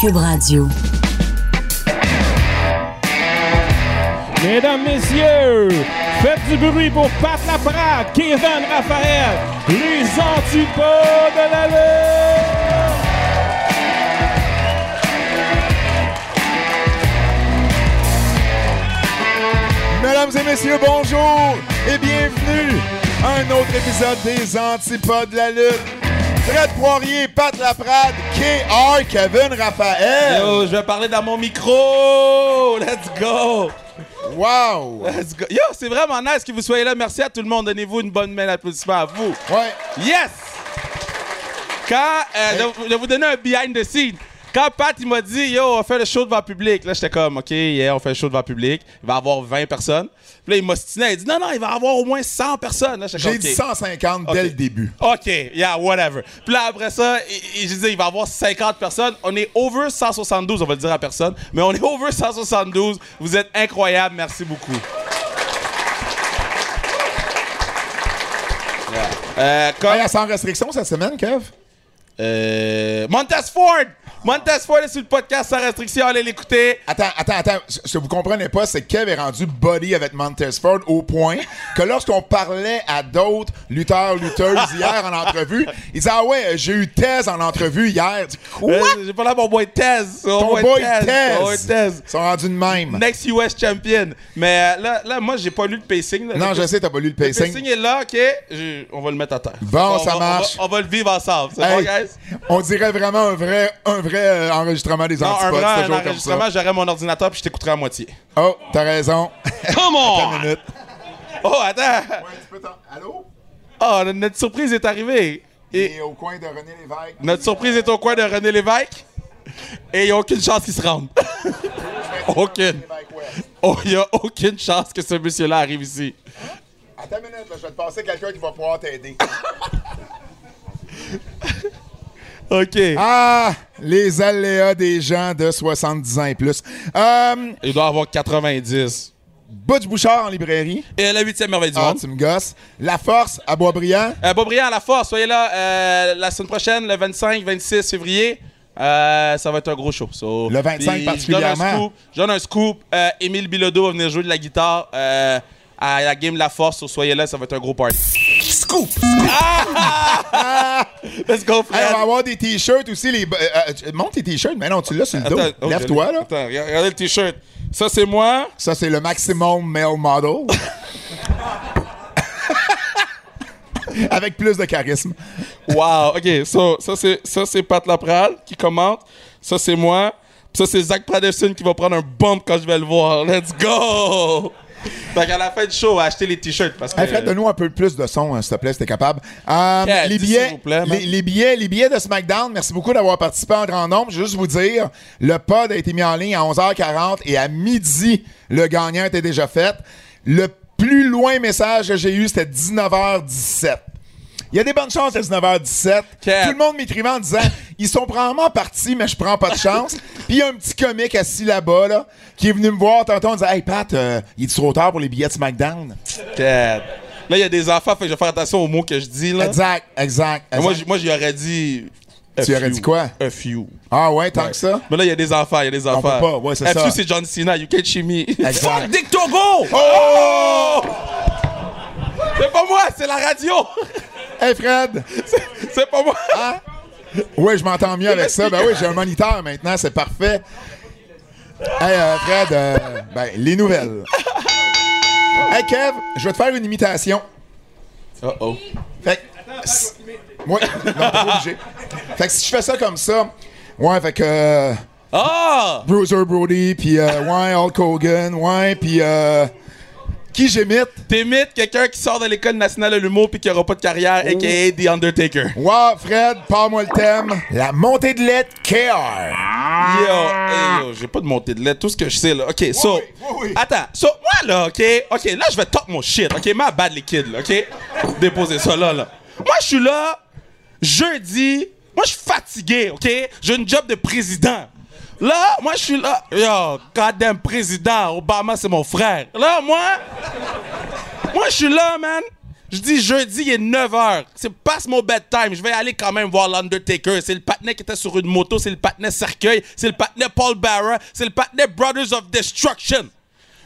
Cube Radio. Mesdames, messieurs, faites du bruit pour Pat Laprade, Kevin Raphaël, les antipodes de la lutte! Mesdames et messieurs, bonjour et bienvenue à un autre épisode des Antipodes de la lutte. Fred Poirier, Pat Laprade, KR, Kevin Raphaël. Yo, je vais parler dans mon micro! Let's go! Wow! Let's go! Yo, c'est vraiment nice que vous soyez là. Merci à tout le monde. Donnez-vous une bonne main d'applaudissement à vous. Ouais. Yes! Quand, euh, je vais vous donner un behind the scene. Quand Pat, il m'a dit, yo, on fait le show devant le public. Là, j'étais comme, OK, yeah, on fait le show devant le public. Il va y avoir 20 personnes. Puis là, il m'a stiné. Il dit, non, non, il va y avoir au moins 100 personnes. J'ai dit OK. 150 Ok. dès le début. OK, yeah, whatever. Puis là, après ça, je disais, il va y avoir 50 personnes. On est over 172, on va le dire à personne. Mais on est over 172. Vous êtes incroyables. Merci beaucoup. Yeah. Euh, comme- Hey, sans restriction cette semaine, Kev? Euh, Montez Ford! Montez Ford est sur le podcast sans restriction. Allez l'écouter. Attends, attends, attends. Ce que vous comprenez pas, c'est que Kev est rendu buddy avec Montesford au point que lorsqu'on parlait à d'autres lutteurs, lutteuses hier en entrevue, il disait Ah ouais, j'ai eu Thèse en entrevue hier. Dis, Quoi? Euh, J'ai pas là mon boy. Mon Ton boy. Thèse. Boy Tez. Ils sont rendus de même. Next US champion. Mais euh, là, là moi, j'ai pas lu le pacing. là. Non, je sais, t'as pas lu le Le pacing. pacing est là, OK? Je- on va le mettre à terre. Bon, On ça va- marche. On va, on va le vivre ensemble. C'est Hey, bon, guys? On dirait vraiment un vrai, un vrai euh, enregistrement des Non, un antipodes. vrai un toujours comme enregistrement, j'aurais mon ordinateur puis je t'écouterais à moitié. Oh, t'as raison. Come on! Une minute. Oh, attends! Allô? Oh, notre surprise est arrivée. Et Et au coin de René Lévesque. notre surprise est au coin de René Lévesque. Et il n'y a aucune chance qu'il se rende. aucune. Lévesque. Oh, il n'y a aucune chance que ce monsieur-là arrive ici. Attends une minute, là, je vais te passer quelqu'un qui va pouvoir t'aider. OK. Ah, les aléas des gens de 70 ans et plus. Euh, Il doit avoir 90. Butch Bouchard en librairie. Et la huitième merveille du Ah, monde. tu me gosses. La Force à Boisbriand. Euh, Boisbriand à la force, soyez là euh, la semaine prochaine, le 25-26 février. Euh, ça va être un gros show. So, Le 25 puis particulièrement. scoop. Je donne un scoop. Émile Bilodeau va venir jouer de la guitare à la game La Force. So, soyez là, ça va être un gros party. Scoop! Let's go, Hey, Fred. on va avoir des t-shirts aussi. Les... euh, euh, monte tes t-shirts. Mais non, tu l'as sur le dos. Oh, Lève-toi, là. Attends, regarde- regardez le t-shirt. Ça, c'est moi. Ça, c'est le maximum male model. Avec plus de charisme. Wow, OK. So, ça, c'est, ça, c'est Pat Laprade qui commente. Ça, c'est moi. Puis ça, c'est Zach Praderson qui va prendre un bump quand je vais le voir. Let's go! Fait qu'à la fin du show, achetez les t-shirts parce que... Hey, Fred, donne-nous un peu plus de son, hein, s'il te plaît, si t'es capable. Euh, Yeah, les, billets, plaît, les, les billets, les billets de SmackDown, merci beaucoup d'avoir participé en grand nombre. Juste vous dire, le pod a été mis en ligne à 11h40 et à midi, le gagnant était déjà fait. Le plus loin message que j'ai eu, c'était 19h17. Il y a des bonnes chances à 19h17. Cap. Tout le monde m'écrivait en disant ils sont probablement partis, mais je prends pas de chance. Puis il y a un petit comique assis là-bas là, qui est venu me voir tantôt en disant Hey Pat, euh, il est trop tard pour les billets de SmackDown? Là, il y a des enfants, fait que je vais faire attention aux mots que je dis, là. Exact, exact. Moi, moi, j'y aurais dit... a Tu aurais dit quoi? A few. Ah ouais, tant que ça? Mais là, il y a des enfants, il y a des enfants. peut pas, ouais, c'est A ça. few, c'est John Cena. You can't me. Exact. Fuck Dick Togo! Oh! C'est pas moi, c'est la radio! Hey Fred! C'est pas moi! Oui, je m'entends mieux avec ça. Ben oui, j'ai un moniteur maintenant, c'est parfait. Hey euh, Fred, euh, ben, les nouvelles. Hey Kev, je vais te faire une imitation. Oh oh. Fait que. non, pas obligé. Fait que si je fais ça comme ça, ouais, fait que. euh, Ah! Bruiser Brody, puis euh, ouais, Hulk Hogan, ouais, puis qui j'imite? T'imites quelqu'un qui sort de l'école nationale de l'humour puis qui aura pas de carrière, Oh. a.k.a. The Undertaker. Ouais, Fred, parle-moi le thème. La montée de lait KR. Yo, hey, yo, j'ai pas de montée de lait, tout ce que je sais là. Ok, so. oui, oui, oui. Attends, so, moi là, ok, ok, là je vais talk mon shit, ok, ma bad les kids là, ok? Déposez ça là, là. Moi je suis là, jeudi, moi je suis fatigué, ok? J'ai une job de président. Là, moi je suis là, yo, goddamn président, Obama c'est mon frère. Là, moi, moi je suis là, man. Je dis jeudi, il est 9h. C'est passe mon bedtime. Je vais aller quand même voir l'Undertaker. C'est le patinet qui était sur une moto. C'est le patinet cercueil. C'est le patinet Paul Barra. C'est le patinet Brothers of Destruction.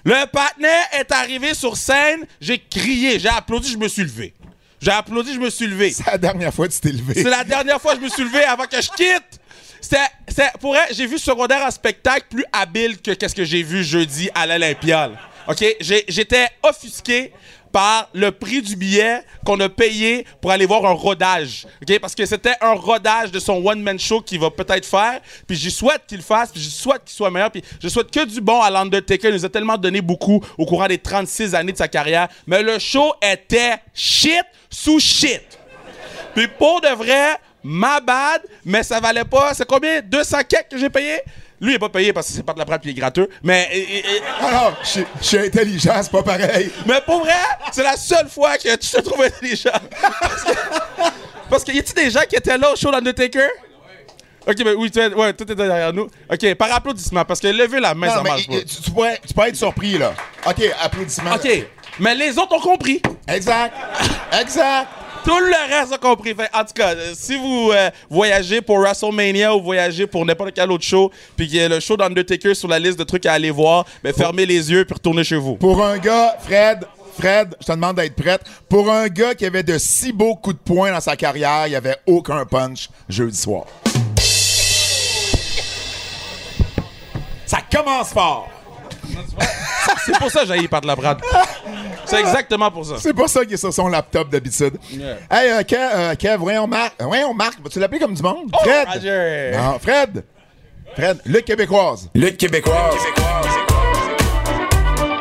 Le patinet est arrivé sur scène. J'ai crié. J'ai applaudi. Je me suis levé. J'ai applaudi. Je me suis levé. C'est la dernière fois que tu t'es levé. C'est la dernière fois que je me suis levé avant que je quitte. C'était- pour j'ai vu secondaire en spectacle plus habile que qu'est-ce que j'ai vu jeudi à l'Olympia. là. OK? J'étais offusqué par le prix du billet qu'on a payé pour aller voir un rodage. OK? Parce que c'était un rodage de son one-man show qu'il va peut-être faire. Puis j'y souhaite qu'il fasse. Puis j'y souhaite qu'il soit meilleur. Puis je souhaite que du bon à l'Undertaker. Il nous a tellement donné beaucoup au courant des 36 années de sa carrière. Mais le show était shit sous shit. Puis pour de vrai, ma bad, mais ça valait pas. C'est combien? 200 keks que j'ai payé Lui, il est pas payé parce que c'est pas de la prête puis il est gratteux. Mais, et- et- et- Alors, je suis- je suis intelligent, c'est pas pareil. mais pour vrai, c'est la seule fois que tu te trouves intelligent. Parce que y a-t-il des gens qui étaient là au show d'Undertaker? Ok, ben oui, es, ouais, tout est derrière nous. Ok, par applaudissement, parce que lever la main, Non, ça mais marche pas. tu, tu pourrais, tu pourrais être surpris, là. OK, applaudissements. Ok, mais les autres ont compris. Exact. Exact. Tout le reste a compris. Fait, en tout cas, euh, si vous euh, voyagez pour WrestleMania ou voyagez pour n'importe quel autre show, puis qu'il y a le show d'Undertaker sur la liste de trucs à aller voir, ben fermez les yeux puis retournez chez vous. Pour un gars, Fred, Fred, je te demande d'être prête. Pour un gars qui avait de si beaux coups de poing dans sa carrière, il n'y avait aucun punch jeudi soir. Ça commence fort. C'est pour ça que j'ai par de la brade. C'est exactement pour ça. C'est pour ça qu'il est sur son laptop d'habitude. Yeah. Hey, euh, Kev, euh, Kev, voyons Marc. euh, Voyons Marc, vas-tu l'appeler comme du monde? Fred! Oh, Roger. Non, Fred! Fred, Lutte québécoise. Lutte québécoise.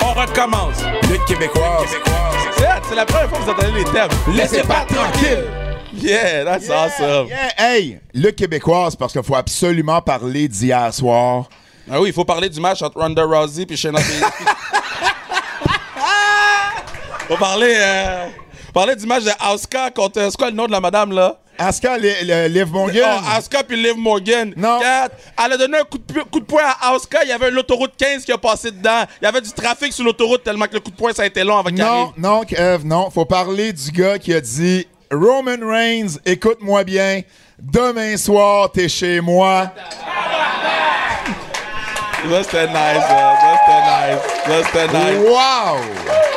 On recommence. Lutte québécoise. C'est c'est la première fois que vous entendez les thèmes. Laissez pas tranquille. Yeah, that's awesome. Yeah, Hey, Lutte québécoise, parce qu'il faut absolument parler d'hier soir. Ah oui, il faut parler du match entre Ronda Rousey et Shayna Baszler. faut parler, euh, parler du match de Asuka contre. C'est quoi le nom de la madame là? Asuka, Liv Morgan. Oh, Asuka puis Liv Morgan. Non. Elle a donné un coup de, coup de poing à Asuka. Il y avait l'autoroute 15 qui a passé dedans. Il y avait du trafic sur l'autoroute tellement que le coup de poing ça a été long avant qu'il. Non, non, Kev, non. Faut parler du gars qui a dit Roman Reigns, écoute-moi bien. Demain soir, t'es chez moi. Ça c'était nice, man. Ça c'était nice. Ça c'était nice. Wow!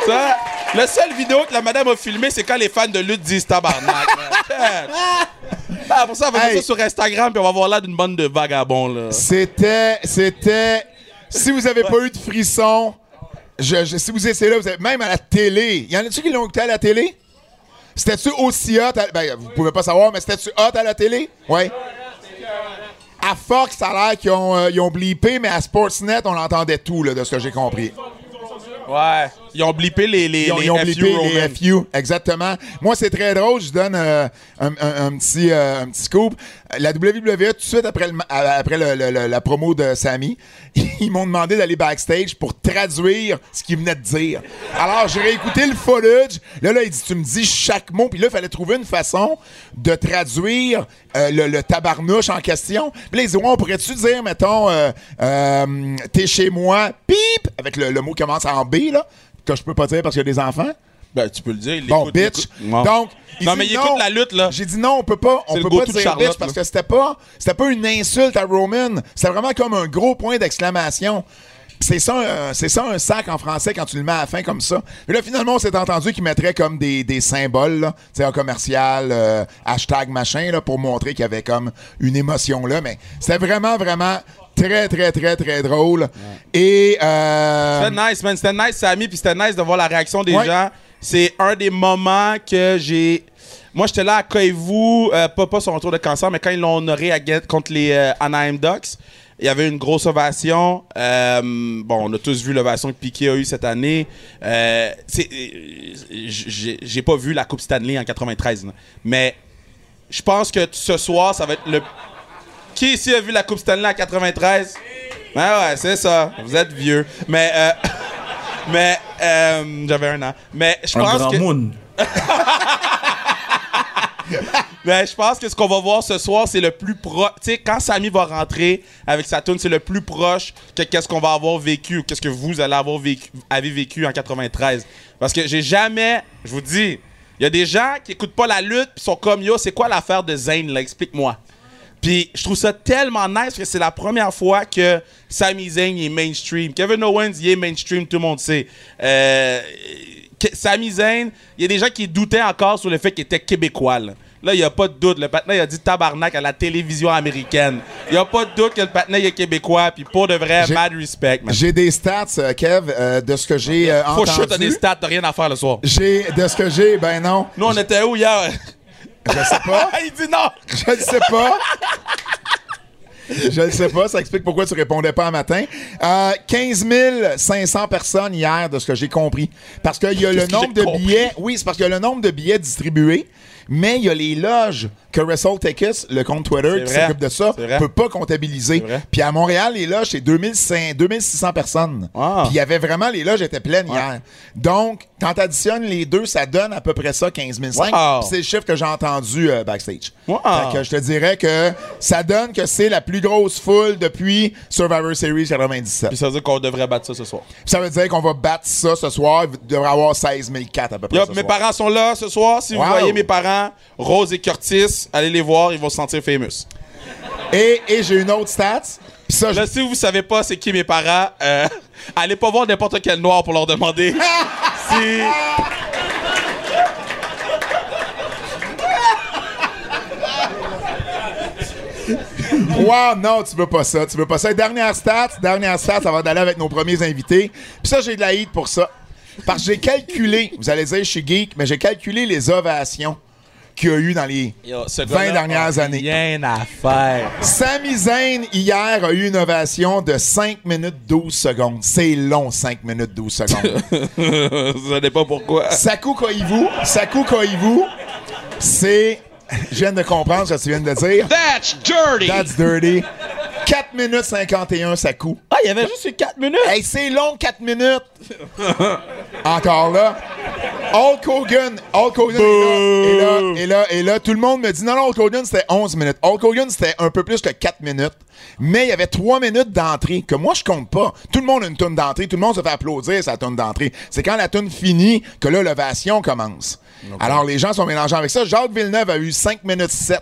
Ça, la seule vidéo que la madame a filmée, c'est quand les fans de lutte disent tabarnak. Ah, pour ça, on va mettre Hey. ça sur Instagram puis on va voir là d'une bande de vagabonds là. C'était, c'était. Si vous avez pas eu de frisson, je, je- si vous essayez là, vous avez, même à la télé. Y en a-tu qui l'ont écouté à la télé? C'était-tu aussi hot? à- ben, vous pouvez pas savoir, mais c'était-tu hot à la télé? Oui. À Fox, ça a l'air qu'ils ont, euh, ils blippé, mais à Sportsnet, on entendait tout, là, de ce que j'ai compris. Ouais. Ils ont blippé les, les, Ils ont, les ils ont FU blippé Roman. les FU, exactement. Moi, c'est très drôle. Je donne euh, un, un- un petit, euh, un petit scoop. La WWE, tout de suite après, le après le- la promo de Sammy, ils m'ont demandé d'aller backstage pour traduire ce qu'il venait de dire. Alors, j'ai réécouté le footage. Là, là, il dit, tu me dis chaque mot. Puis là, il fallait trouver une façon de traduire euh, le, le tabarnouche en question. Puis là, ils disent, ouais, on pourrait-tu dire, mettons, euh, euh, t'es chez moi, pip, avec le, le mot qui commence en B, là, que je peux pas dire parce qu'il y a des enfants. Ben, tu peux le dire. il Bon, bitch. il. Non. Donc, il Non, dit mais il écoute la lutte, là. J'ai dit non, on peut pas, on peut pas dire bitch parce que c'était pas, c'était pas une insulte à Roman. C'était vraiment comme un gros point d'exclamation. C'est ça, un- c'est ça un sac en français quand tu le mets à la fin comme ça. Et là, finalement, on s'est entendu qu'il mettrait comme des, des symboles, là, tu sais, un commercial, euh, hashtag machin, là, pour montrer qu'il y avait comme une émotion là. Mais c'était vraiment, vraiment très, très, très, très drôle. Et, euh, C'était nice, man. C'était nice, Sammy, puis c'était nice de voir la réaction des Ouais. gens. C'est un des moments que j'ai. Moi, j'étais là à Koivu, euh, pas, pas son retour de cancer, mais quand ils l'ont honoré à Get contre les euh, Anaheim Ducks, il y avait une grosse ovation. Euh, bon, on a tous vu l'ovation que Piquet a eu cette année. J'ai pas vu la Coupe Stanley en 93, là. mais je pense que ce soir, ça va être le. Qui ici a vu la Coupe Stanley en 93? Ouais, ouais, c'est ça. Vous êtes vieux. Mais, euh, mais, euh, j'avais un an. Mais je Un pense grand que. moon. Mais je pense que ce qu'on va voir ce soir, c'est le plus proche. Tu sais, quand Samy va rentrer avec sa tune, c'est le plus proche que qu'est-ce qu'on va avoir vécu ou qu'est-ce que vous allez avoir vécu, avez vécu en 93. Parce que j'ai jamais, je vous dis, Il y a des gens qui écoutent pas la lutte puis sont comme yo, c'est quoi l'affaire de Zayn là, explique-moi. Puis je trouve ça tellement nice que c'est la première fois que Sami Zayn est mainstream. Kevin Owens il est mainstream, tout le monde sait. Euh, Sami Zayn, il y a des gens qui doutaient encore sur le fait qu'il était québécois. Là, Là, il n'y a pas de doute. Le patin, il a dit tabarnak à la télévision américaine. Il n'y a pas de doute que le patin il est québécois. Puis pour de vrai, mad respect. J'ai des stats, euh, Kev, euh, de ce que j'ai euh, Faut entendu. shoot, t'as des stats, t'as rien à faire le soir. J'ai de ce que j'ai, ben non, Nous, on était où hier? Je sais pas, il dit non! je ne sais pas. Je ne sais pas, ça explique pourquoi tu répondais pas un matin. Euh, 15 500 personnes hier, de ce que j'ai compris. Parce qu'il y a le nombre de compris? billets. Oui, c'est parce qu'il y a le nombre de billets distribués, mais il y a les loges que Russell Tekis, le compte Twitter qui s'occupe de ça, peut pas comptabiliser. Puis à Montréal, les loges, c'est 2500 2600 personnes. Ah. Puis il y avait vraiment, les loges étaient pleines hier. Donc, quand tu additionnes les deux, ça donne à peu près ça, 15 500. Wow. Puis c'est le chiffre que j'ai entendu euh, backstage. Fait que je te dirais que ça donne que c'est la plus grosse foule depuis Survivor Series 97. Puis ça veut dire qu'on devrait battre ça ce soir. Puis ça veut dire qu'on va battre ça ce soir. Il devrait avoir 16 400 à peu près. Ce mes soir. parents sont là ce soir. Si vous voyez mes parents, Rose et Curtis, allez les voir, ils vont se sentir famous. Et, et j'ai une autre stat. Puis ça, je- Là, si vous savez pas c'est qui mes parents, euh, allez pas voir n'importe quel noir pour leur demander si. Wow, non, tu veux pas ça. Tu veux pas ça. Dernière stat, dernière stat, ça va d'aller avec nos premiers invités. Puis ça, j'ai de la hate pour ça. Parce que j'ai calculé, vous allez dire, je suis geek, mais j'ai calculé les ovations qu'il y a eu dans les Yo, ce 20 gars-là dernières a années. Rien à faire. Sami Zayn, hier, a eu une ovation de 5 minutes 12 secondes. C'est long, 5 minutes 12 secondes. Vous savez pas pourquoi. Saku Koivu, Saku Koivu, c'est... Je viens de comprendre ce que tu viens de dire. That's dirty. That's dirty. 4 minutes 51, Saku. Ah, il y avait juste eu 4 minutes. Hey, c'est long, 4 minutes. Encore là. Hulk Hogan, Hulk Hogan est là, et là, et là, et là, tout le monde me dit non, non, Hulk Hogan c'était 11 minutes. Hulk Hogan c'était un peu plus que 4 minutes. Mais il y avait 3 minutes d'entrée que moi je compte pas. Tout le monde a une tourne d'entrée, tout le monde se fait applaudir sa tourne d'entrée. C'est quand la tourne finit que là l'ovation commence. Alors les gens sont mélangés avec ça. Jacques Villeneuve a eu 5 minutes 7.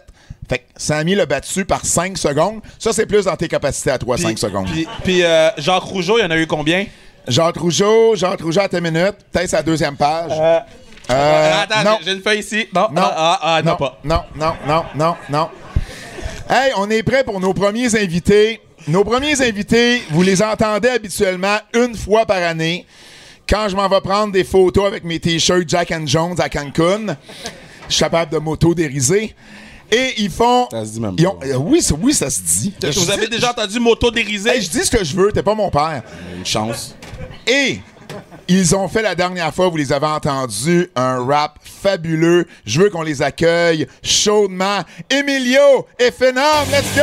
Fait que Samy l'a battu par 5 secondes. Ça, c'est plus dans tes capacités à toi, 5 secondes. Puis, puis euh, Jacques Rougeau, il y en a eu combien? Jacques Rougeau, Jacques Rougeau à ta minute. Peut-être sa deuxième page. Euh, Euh, attends, non. j'ai- une feuille ici. Non, Non. ah, ah, ah, non, non, pas. non, non, non, non, non. Hey, on est prêt pour nos premiers invités. Nos premiers invités, vous les entendez habituellement une fois par année. Quand je m'en vais prendre des photos avec mes t-shirts Jack and Jones à Cancun, je suis capable de m'auto-dériser. Et ils font. Ça se dit même ils ont- euh, oui, ça- oui, ça se dit. Vous Je avez dis- déjà entendu moto dérisé? Hey, je dis ce que je veux, t'es pas mon père. Une chance. Et ils ont fait la dernière fois, vous les avez entendus, un rap fabuleux. Je veux qu'on les accueille chaudement. Emilio et Phénom, let's go!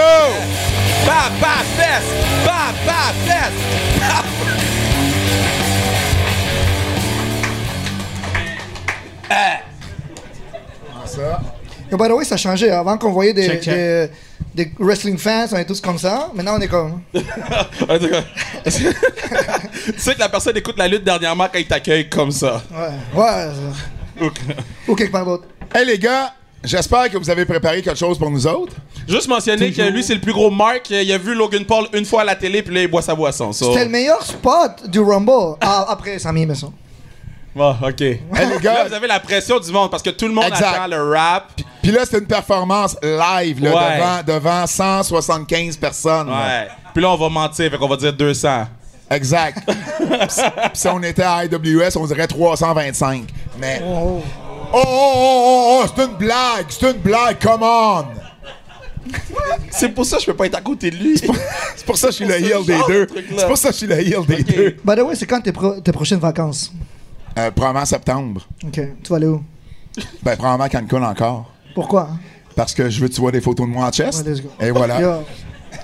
Ça? Yo, by the way, ça a changé. Avant qu'on voyait des, Check, check. des, des wrestling fans, on est tous comme ça. Maintenant, on est comme. En tout cas, tu sais que la personne écoute la lutte dernièrement quand il t'accueille comme ça. Ouais, ouais. ça. Ou quelque part d'autre. Hey les gars, j'espère que vous avez préparé quelque chose pour nous autres. Juste mentionner que lui, c'est le plus gros Mark. Il a vu Logan Paul une fois à la télé, puis là, il boit sa boisson. So. C'était le meilleur spot du Rumble. Ah, après Sami, mais ça. Bon, OK. Hey les Là, vous avez la pression du monde parce que tout le monde Exact. attend le rap. puis là c'est une performance live là, Ouais. devant, devant 175 personnes. là. Ouais. Puis là, on va mentir, fait qu'on va dire 200. Exact. Puis si on était à IWS, on dirait 325. Mais Oh, oh oh oh oh, oh c'est une blague, c'est une blague, come on. C'est pour ça que je peux pas être à côté de lui. C'est pour ça que je suis le heel des deux. C'est pour ça que je suis le heel des deux. By the way, c'est quand tes, pro- tes prochaines vacances? Euh, probablement septembre. Ok. Tu vas aller où? Ben, probablement Cancun encore. Pourquoi? Parce que je veux que tu vois des photos de moi en chest. Ouais, let's go. Et voilà. Yo.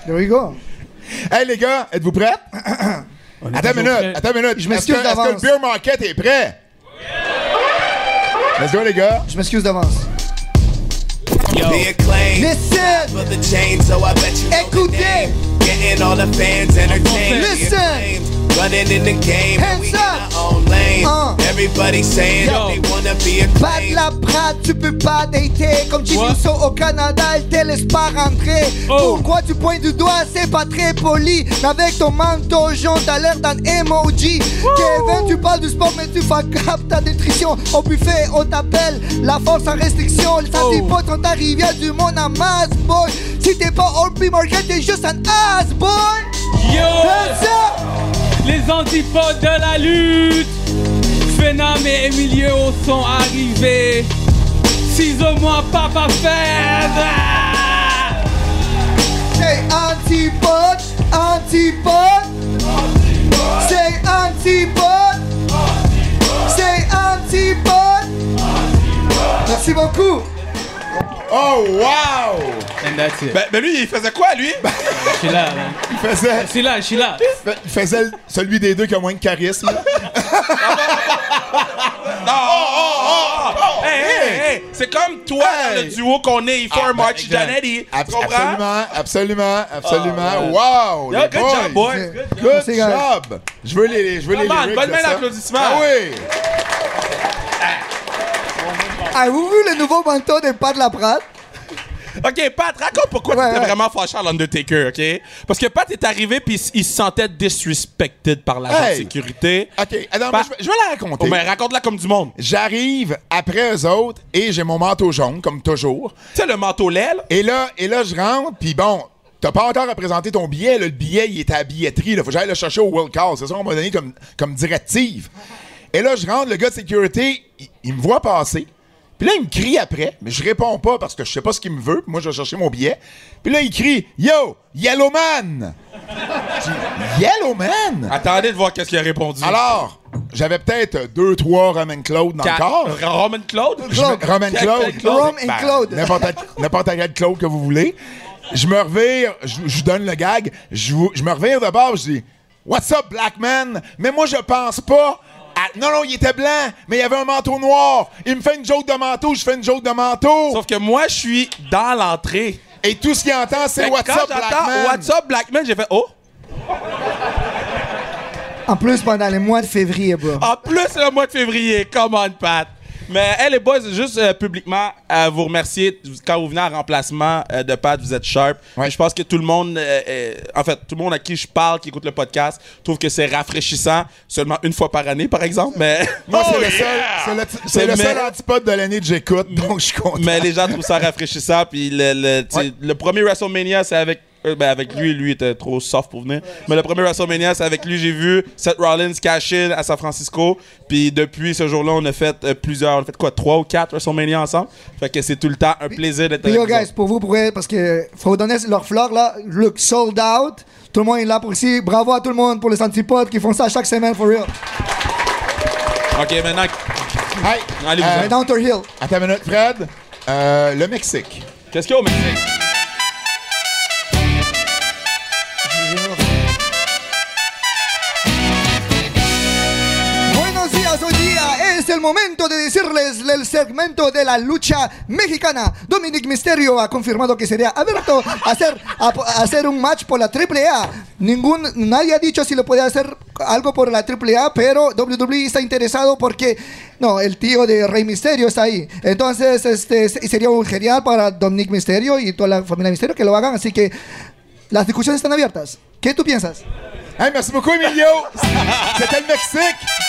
There we go. Hey les gars, êtes-vous prêts? attends une minute, attends une minute. Je m'excuse Est-ce que- Est-ce que le beer market est prêt? Let's go les gars. Je m'excuse d'avance. The acclaim Listen! for the change, so I bet you know the Écoutez! Getting all the fans entertained. Listen! Running in the game, we Hands up. our own lane. Uh. Everybody saying Yo. they wanna be Pas de la prate, tu peux pas dater Comme Jimmy? Uso au Canada, elle te laisse pas rentrer Oh. Pourquoi tu pointes du doigt, c'est pas très poli avec ton manteau jaune, t'as l'air d'un emoji Kevin, tu parles du sport mais tu up ta nutrition Au buffet, on t'appelle la force en restriction Les Oh. antipodes sont arrivés à du monde en masse, boy Si t'es pas Old Morgan, t'es juste un ass, boy Yo! Hands up. Les antipodes de la lutte! Phénom et Emilio sont arrivés! Ciseaux-moi, papa Fed! Ah! Say antipode, antipode. Say antipode. Say antipode. Merci beaucoup. Oh, wow! And that's it. Ben, ben lui, il faisait quoi, lui? Je suis là, man. Il faisait, Je suis là, je suis là. il faisait celui des deux qui a moins de charisme. Non, oh, oh, oh, oh. Hey, hey, hey. C'est comme toi, dans le duo qu'on est, il faut un March ben, comprends? absolument, absolument, absolument. Ah, wow! Yo, good job, boy. Good job! Je veux les, je veux les lyrics bonne main d'applaudissement. Ah oui! Avez-vous vu le nouveau manteau de Pat Laprade? OK, Pat, raconte pourquoi Ouais, tu étais ouais. vraiment fâché à l'Undertaker, OK? Parce que Pat est arrivé puis il se sentait disrespected par l'agent Hey. de sécurité. OK, alors, Pat- moi, je, vais- la raconter. Oh, mais raconte-la comme du monde. J'arrive après eux autres et j'ai mon manteau jaune, comme toujours. Tu sais, le manteau lait, là? Et là, et là je rentre, puis bon, t'as pas encore à présenter ton billet. là. le billet, il est à la billetterie. Là. Faut que j'aille le chercher au World Call. C'est ça qu'on m'a donné comme, comme directive. Et là, je rentre, le gars de sécurité, il, il me voit passer. Puis là, il me crie après, mais je réponds pas parce que je sais pas ce qu'il me veut. Puis moi, je vais chercher mon billet. Puis là, il crie Yo, Yellowman! Je dis, Yellowman? Attendez de voir qu'est-ce qu'il a répondu. Alors, j'avais peut-être deux, trois Roman Claude dans le corps. Roman Claude? Me- Roman Claude. Claude. Ben, Claude. N'importe quel Claude que vous voulez. Je me revire, je, vous donne le gag, je, me revire de bord, je dis What's up, black man? Mais moi, je pense pas. À- Non, non, il était blanc, mais il y avait un manteau noir. Il me fait une joke de manteau, je fais une joke de manteau. Sauf que moi, je suis dans l'entrée. Et tout ce qu'il entend, c'est What's up, black j'entends man? What's up, black man, j'ai fait Oh! En plus, pendant les mois de février, bro. En plus, le mois de février. Come on, Pat. Mais, hey, les boys, juste euh, publiquement, à vous remercier. Quand vous venez en remplacement euh, de Pat, vous êtes sharp. Ouais. Je pense que tout le monde, euh, euh, en fait, tout le monde à qui je parle, qui écoute le podcast, trouve que c'est rafraîchissant. Seulement une fois par année, par exemple. Mais, Moi, c'est Oh, le seul, yeah! c'est le, Mais- seul antipode de l'année que j'écoute, donc je content. Mais les gens trouvent ça rafraîchissant. Puis le, le, tu sais, Ouais. le premier WrestleMania, c'est avec. Euh, ben avec lui, lui était trop soft pour venir. Mais le premier WrestleMania, c'est avec lui, j'ai vu Seth Rollins cash in à San Francisco. Puis depuis ce jour-là, on a fait euh, plusieurs, on a fait quoi, trois ou quatre WrestleMania ensemble. Fait que c'est tout le temps un plaisir d'être avec yo, guys, autres. pour vous, pour parce que faut donner leur fleur là. Look, sold out. Tout le monde est là pour ici. Bravo à tout le monde pour les antipodes qui font ça chaque semaine, for real. Ok, maintenant, Hey, Allez, vous euh, Mais down to hill. attends une minute, Fred. Euh, le Mexique. qu'est-ce qu'il y a au Mexique? El momento de decirles el segmento de la lucha mexicana. Dominic Mysterio ha confirmado que sería abierto a hacer, a, hacer un match por la AAA. Ningún, nadie ha dicho si le puede hacer algo por la AAA, pero WWE está interesado porque no, el tío de Rey Mysterio está ahí. Entonces, este se- sería un genial para Dominic Mysterio y toda la familia Mysterio que lo hagan. Así que las discusiones están abiertas. ¿Qué tú piensas? Hey, merci beaucoup, Emilio. C'était le Mexique.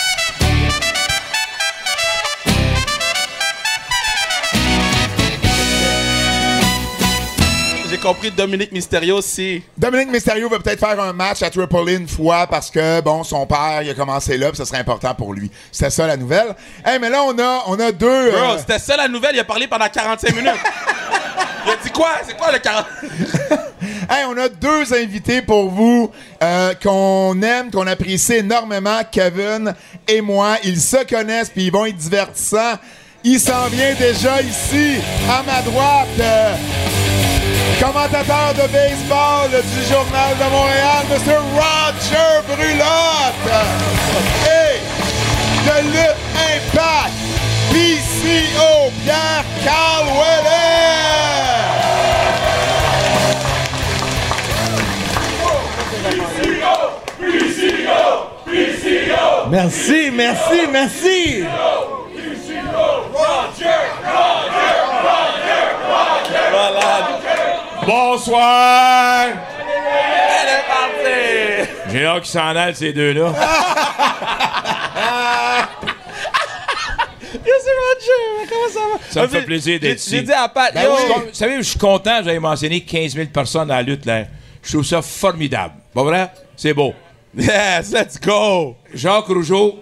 Compris Dominique Mysterio, c'est. Dominique Mysterio va peut-être faire un match à Triple A une fois parce que, bon, son père, il a commencé là, puis ça serait important pour lui. C'était ça la nouvelle. Hey, mais là, on a, on a deux. Bro, euh, c'était ça la nouvelle, il a parlé pendant 45 minutes. il a dit quoi? C'est quoi le 40? hey, on a deux invités pour vous euh, qu'on aime, qu'on apprécie énormément, Kevin et moi. Ils se connaissent, puis ils vont être divertissants. Il s'en vient déjà ici, à ma droite. euh, commentateur de baseball du Journal de Montréal, M. Roger Brulotte. Et de lutte impact, PCO Pierre Carl Merci, merci, merci. Bonsoir! Elle est partie! J'ai hâte qu'ils s'en aillent, ces deux-là. Comment ça va? Ça me fait plaisir d'être J'ai- J'ai ici. dit à Pat, Ben yo, oui. Vous savez, je suis content, avez mentionné 15 000 personnes dans la lutte, là. Je trouve ça formidable. Pas vrai? C'est beau. yes, let's go! Jacques Rougeau.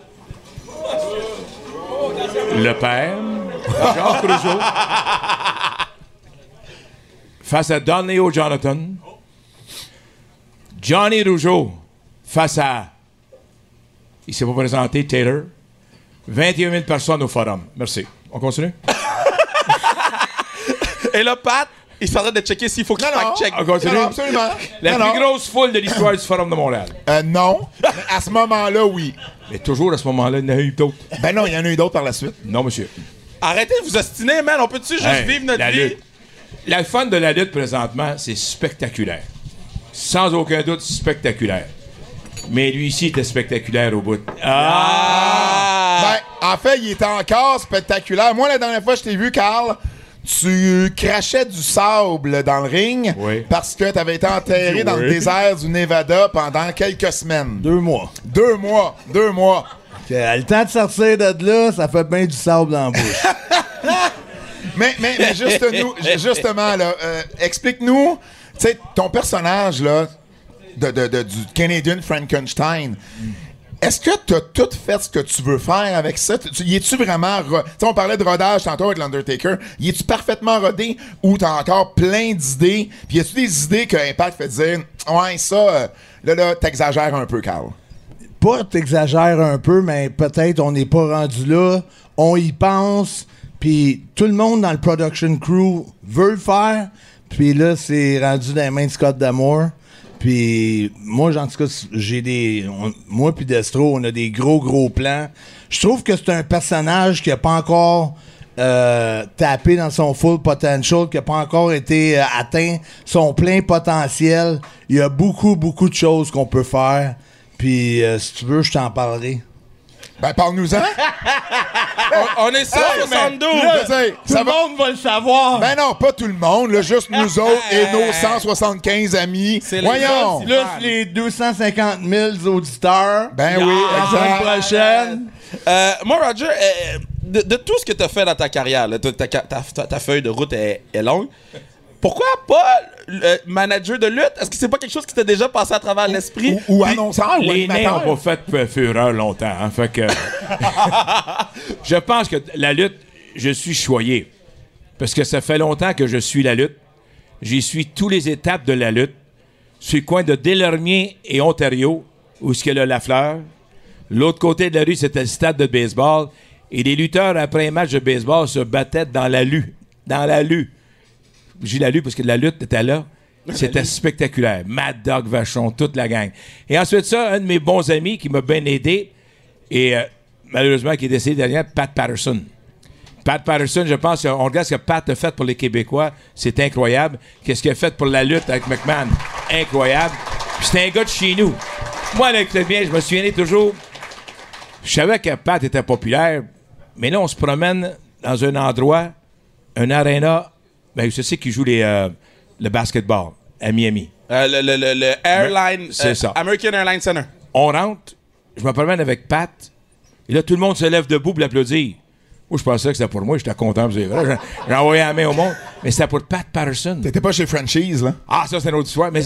Le père. Jacques Rougeau. Face à Don Leo Jonathan? Johnny Rougeau. Face à. Il s'est pas présenté, Taylor. 21 000 personnes au forum. Merci. On continue? Et là, Pat, il s'arrête de checker s'il faut qu'il fact-check. On continue? Non, non, absolument. La Non, plus grosse foule de l'histoire du forum de Montréal. Euh, non. Mais à ce moment-là, oui. Mais toujours à ce moment-là, il y en a eu d'autres. Ben non, il y en a eu d'autres par la suite. Non, monsieur. Arrêtez de vous ostiner, man. On peut-tu juste Hey, vivre notre la vie? lutte. La fun de la lutte présentement, c'est spectaculaire. Sans aucun doute, spectaculaire. Mais lui ici était spectaculaire au bout. Ah! Ben, en fait, il était encore spectaculaire. Moi, la dernière fois que je t'ai vu, Carl, tu crachais du sable dans le ring Oui. parce que tu avais été enterré dans le désert du Nevada pendant quelques semaines. Deux mois. Deux mois. Deux mois. Le temps de sortir de là, ça fait bien du sable dans la bouche. Mais, justement, là, euh, explique-nous, tu sais, ton personnage, là, de, du Canadian Frankenstein, est-ce que tu as tout fait ce que tu veux faire avec ça? Y es-tu vraiment. on parlait de rodage tantôt avec l'Undertaker. Y es-tu parfaitement rodé ou t'as encore plein d'idées? Puis y a-tu des idées que Impact fait dire, ouais, ça, euh, là, là, t'exagères un peu, Carl? pas t'exagères un peu, mais peut-être on n'est pas rendu là. On y pense, puis tout le monde dans le production crew veut le faire. Puis là, c'est rendu dans les mains de Scott D'Amour. Puis moi, en tout cas, j'ai des. moi puis Destro, on a des gros, gros plans. Je trouve que c'est un personnage qui a pas encore euh, tapé dans son full potential, qui a pas encore été euh, atteint son plein potentiel. Il y a beaucoup, beaucoup de choses qu'on peut faire. Puis euh, si tu veux, je t'en parlerai. Ben, parle-nous-en. On, on est 172! Je veux dire, ça va- monde va le savoir. Ben non, pas tout le monde, là, juste nous autres et nos 175 amis. Voyons. Plus les 250 000 auditeurs. Ben oui, la semaine exact. prochaine. Euh, moi, Roger, euh, de, de tout ce que tu as fait dans ta carrière, là, ta, ta- ta- ta feuille de route est, est longue. Pourquoi pas euh, manager de lutte? Est-ce que c'est pas quelque chose qui t'a déjà passé à travers l'esprit? Ou, ou annonceur, ou Les nains animateur? pas fait euh, fureur longtemps. hein, fait que je pense que la lutte, je suis choyé. Parce que ça fait longtemps que je suis la lutte. J'y suis tous les étapes de la lutte. Sur le coin de Delormier et Ontario, où ce qu'il y a le Lafleur. L'autre côté de la rue, c'était le stade de baseball. Et les lutteurs, après un match de baseball, se battaient dans la lue. Dans la lue. J'ai la lue parce que la lutte était là. C'était spectaculaire. Mad Dog Vachon, toute la gang. Et ensuite ça, un de mes bons amis qui m'a bien aidé, et euh, malheureusement qui est décédé dernière, Pat Patterson. Pat Patterson, je pense, on regarde ce que Pat a fait pour les Québécois, c'est incroyable. Qu'est-ce qu'il a fait pour la lutte avec McMahon? Incroyable. C'est un gars de chez nous. Moi, avec le bien, je me souviens toujours, je savais que Pat était populaire, mais là, on se promène dans un endroit, un aréna, ben, je sais qui joue les, euh, le basketball à Miami. Euh, le, le- le- le Airline... C'est euh, ça. American Airlines Center. On rentre, je me promène avec Pat, et là, tout le monde se lève debout pour l'applaudir. Moi, je pensais que c'était pour moi, j'étais content, c'est vrai. J'ai- envoyé la main au monde, mais c'était pour Pat Patterson. T'étais pas chez Franchise, là? Ah, ça, c'est une autre histoire. Mais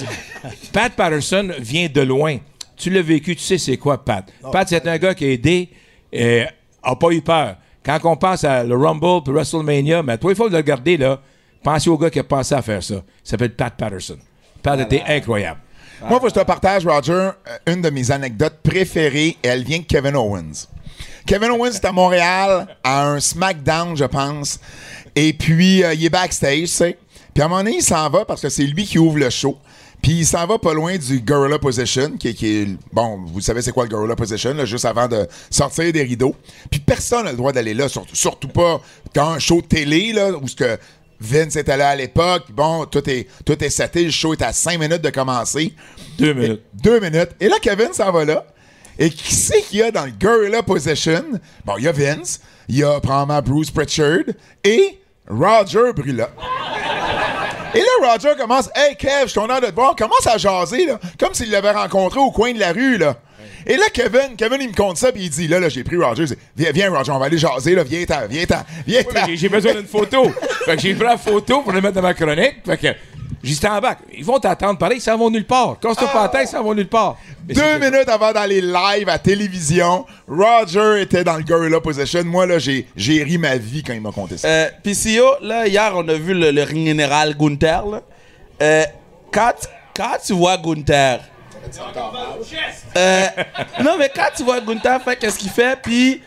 Pat Patterson vient de loin. Tu l'as vécu, tu sais c'est quoi, Pat. Pat, c'est un gars qui a aidé et a pas eu peur. Quand on pense à le Rumble puis WrestleMania, mais toi, il faut le regarder, là. Pensez au gars qui a pensé à faire ça. Il s'appelle Pat Patterson. Pat était incroyable. Moi, faut que je te partage, Roger, euh, une de mes anecdotes préférées. et Elle vient de Kevin Owens. Kevin Owens est à Montréal, à un SmackDown, je pense. Et puis, euh, il est backstage, tu sais. Puis à un moment donné, il s'en va parce que c'est lui qui ouvre le show. Puis il s'en va pas loin du Gorilla Position, qui, est- qui est... Bon, vous savez c'est quoi le Gorilla Position, là, juste avant de sortir des rideaux. Puis personne n'a le droit d'aller là, surtout, surtout pas dans un show de télé, là, où ce que Vince était là à l'époque. Bon, tout est, tout est le show est à cinq minutes de commencer. Deux minutes. Deux minutes. Et là, Kevin s'en va là. Et qui c'est qu'il y a dans le Gorilla Possession? Bon, il y a Vince, il y a probablement Bruce Pritchard et Roger Brilla. Et là, Roger commence Hey Kev, je suis content de te voir. Commence à jaser, là, comme s'il l'avait rencontré au coin de la rue. là. Et là, Kevin, Kevin, il me compte ça, puis il dit Là, là, j'ai pris Roger. Viens, viens, Roger, on va aller jaser, là. Viens-t'en, viens-t'en, viens-t'en. J'ai- J'ai besoin d'une photo. fait que j'ai pris la photo pour le mettre dans ma chronique. Fait que j'étais en bac. Ils vont t'attendre pareil, ils s'en vont nulle part. Casse-toi pas la tête, ils s'en vont nulle part. Mais Deux minutes avant d'aller live à télévision, Roger était dans le Gorilla Possession. Moi, là, j'ai, j'ai ri ma vie quand il m'a conté ça. Euh, PCO, là, hier, on a vu le, le ring général Gunther, là. Euh, quand, quand tu vois Gunther. Euh, non, mais quand tu vois Gunther qu'est-ce qu'il fait, puis